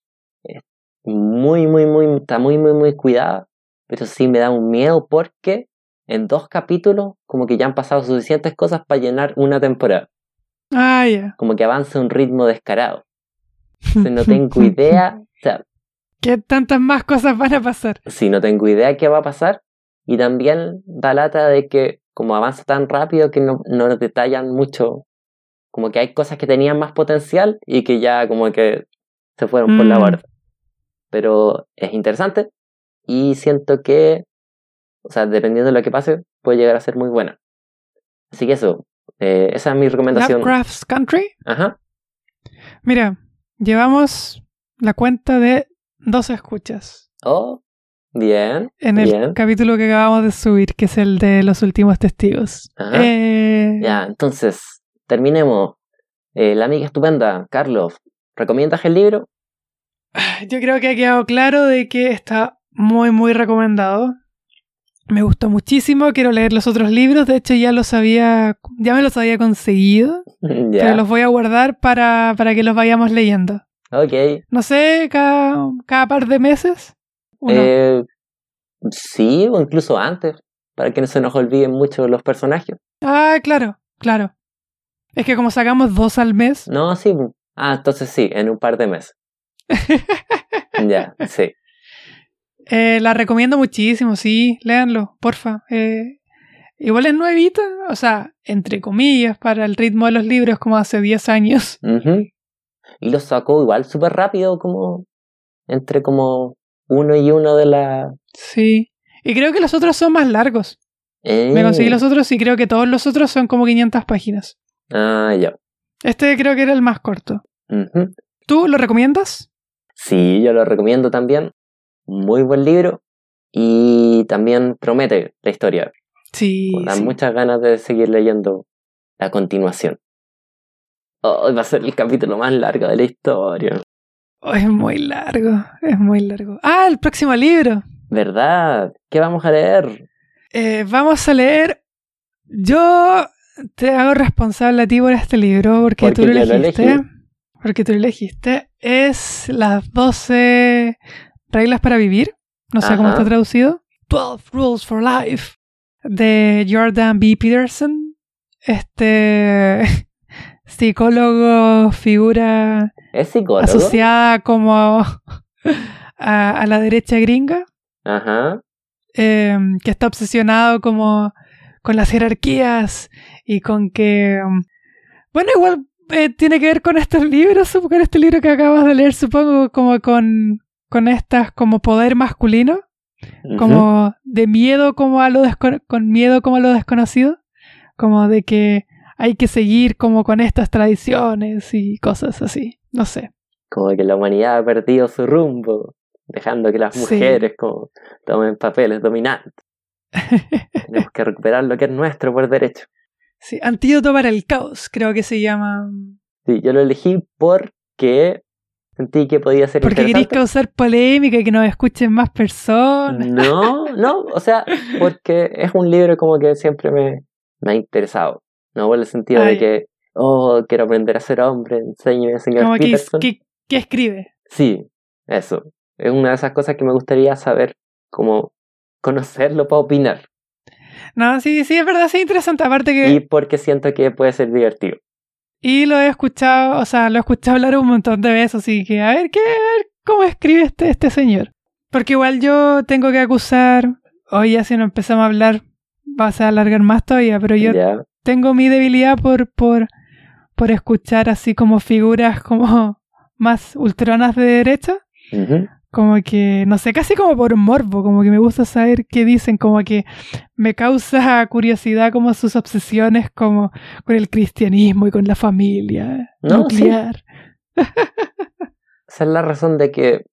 es muy, muy, muy, está muy, muy, muy cuidada, pero sí me da un miedo porque en dos capítulos como que ya han pasado suficientes cosas para llenar una temporada, Ah, ya. como que avanza a un ritmo descarado. Entonces, no tengo idea, o sea, ¿Qué tantas más cosas van a pasar? sí, no tengo idea qué va a pasar. Y también da lata de que como avanza tan rápido que no, no nos detallan mucho. Como que hay cosas que tenían más potencial y que ya como que se fueron por la Mm. borda. Pero es interesante y siento que, o sea, dependiendo de lo que pase, puede llegar a ser muy buena. Así que eso, eh, esa es mi recomendación. Lovecraft's Country. Ajá. Mira, llevamos la cuenta de dos escuchas Oh, bien. en el Bien. capítulo que acabamos de subir, que es el de los últimos testigos. Ajá. Eh, Ya, entonces, terminemos. Eh, la amiga estupenda, Carlos, ¿recomiendas el libro? Yo creo que ha quedado claro de que está muy, muy recomendado. Me gustó muchísimo, quiero leer los otros libros, de hecho ya los había, ya me los había conseguido, pero ya. los voy a guardar para, para que los vayamos leyendo. Ok. No sé, cada, cada par de meses. Eh, sí, o incluso antes, para que no se nos olviden mucho los personajes. Ah, claro, claro. Es que como sacamos dos al mes, No, sí. Ah, entonces sí, en un par de meses. ya, sí. Eh, la recomiendo muchísimo, sí, léanlo, porfa. Eh, igual es nuevita, o sea, entre comillas, para el ritmo de los libros como hace 10 años. Y lo sacó igual súper rápido, como entre como uno y uno de la... Sí. Y creo que los otros son más largos. Me Eh. conseguí los otros y creo que todos los otros son como 500 páginas. Ah, ya. Este creo que era el más corto. Ujú. ¿Tú lo recomiendas? Sí, yo lo recomiendo también. Muy buen libro. Y también promete la historia. Sí. Dan sí. muchas ganas de seguir leyendo la continuación. Hoy va a ser el capítulo más largo de la historia. Oh, es muy largo, es muy largo. Ah, el próximo libro. ¿Verdad? ¿Qué vamos a leer? Eh, vamos a leer. Yo te hago responsable a ti por este libro porque, Porque tú lo elegiste. porque tú lo elegiste. Es las 12 reglas para vivir. No sé cómo está traducido. 12 Rules for Life. De Jordan B. Peterson. Este psicólogo, figura ¿Es psicólogo? asociada como a, a la derecha gringa Ajá. eh, que está obsesionado como con las jerarquías y con que um, bueno igual eh, tiene que ver con estos libros con este libro que acabas de leer supongo como con con estas como poder masculino como de miedo como a lo con miedo como a lo desconocido como de que hay que seguir como con estas tradiciones y cosas así. No sé. Como que la humanidad ha perdido su rumbo, dejando que las mujeres como tomen papeles dominantes. Tenemos que recuperar lo que es nuestro por derecho. Sí, Antídoto para el caos, creo que se llama. Sí, yo lo elegí porque sentí que podía ser Porque querías causar polémica y que nos escuchen más personas. No, no, o sea, porque es un libro como que siempre me, me ha interesado. No por el sentido de que, oh, quiero aprender a ser hombre, enséñame, señor como Peterson. Que, que, escribe. Sí, eso. Es una de esas cosas que me gustaría saber, como conocerlo para opinar. No, sí, sí, es verdad, sí, interesante. Aparte que. Y porque siento que puede ser divertido. Y lo he escuchado, o sea, lo he escuchado hablar un montón de veces, así que a ver, ¿qué, a ver cómo escribe este, este señor. Porque igual yo tengo que acusar, hoy ya si no empezamos a hablar, vas a alargar más todavía, pero yo tengo mi debilidad por, por, por escuchar así como figuras como más ultronas de derecha. Como que, no sé, casi como por morbo, como que me gusta saber qué dicen, como que me causa curiosidad como sus obsesiones como con el cristianismo y con la familia nuclear. Esa es la razón de que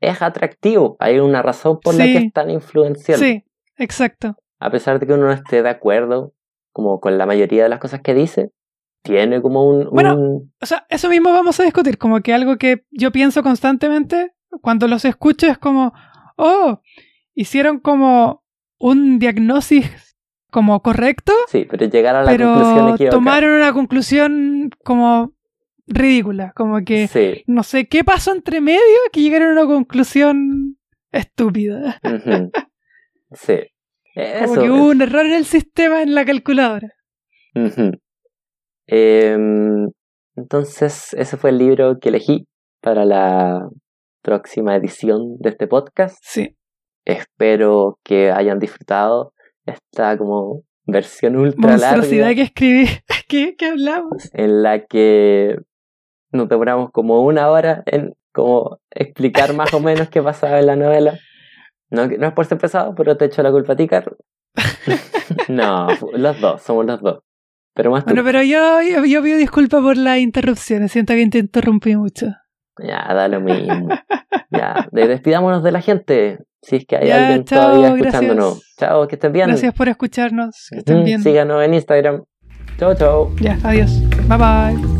es atractivo, hay una razón por la que es tan influencial. Sí, exacto. A pesar de que uno no esté de acuerdo como con la mayoría de las cosas que dice, tiene como un... Bueno, o sea, eso mismo vamos a discutir, como que algo que yo pienso constantemente cuando los escucho es como, oh, hicieron como un diagnóstico como correcto. Sí, pero llegaron a la conclusión equivocada. tomaron una conclusión como ridícula, como que no sé qué pasó entre medio que llegaron a una conclusión estúpida. Sí. como que hubo un error en el sistema en la calculadora. Em, entonces, ese fue el libro que elegí para la próxima edición de este podcast. Sí. Espero que hayan disfrutado esta como versión ultra larga. que escribí, ¿Qué, ¿Qué hablamos? En la que nos demoramos como una hora en como explicar más o menos qué pasaba en la novela. No, no es por ser pesado, pero te echo la culpa a ti, Carlos. no, los dos, somos los dos. Pero más Bueno, pero yo, yo, yo pido disculpas por la interrupción. Siento que te interrumpí mucho. Ya, da lo mismo. ya, despidámonos de la gente. Si es que hay alguien todavía escuchándonos. Chao, que estén bien. Gracias por escucharnos. Que estén bien. Síganos en Instagram. Chao, chao. Ya, adiós. Bye bye.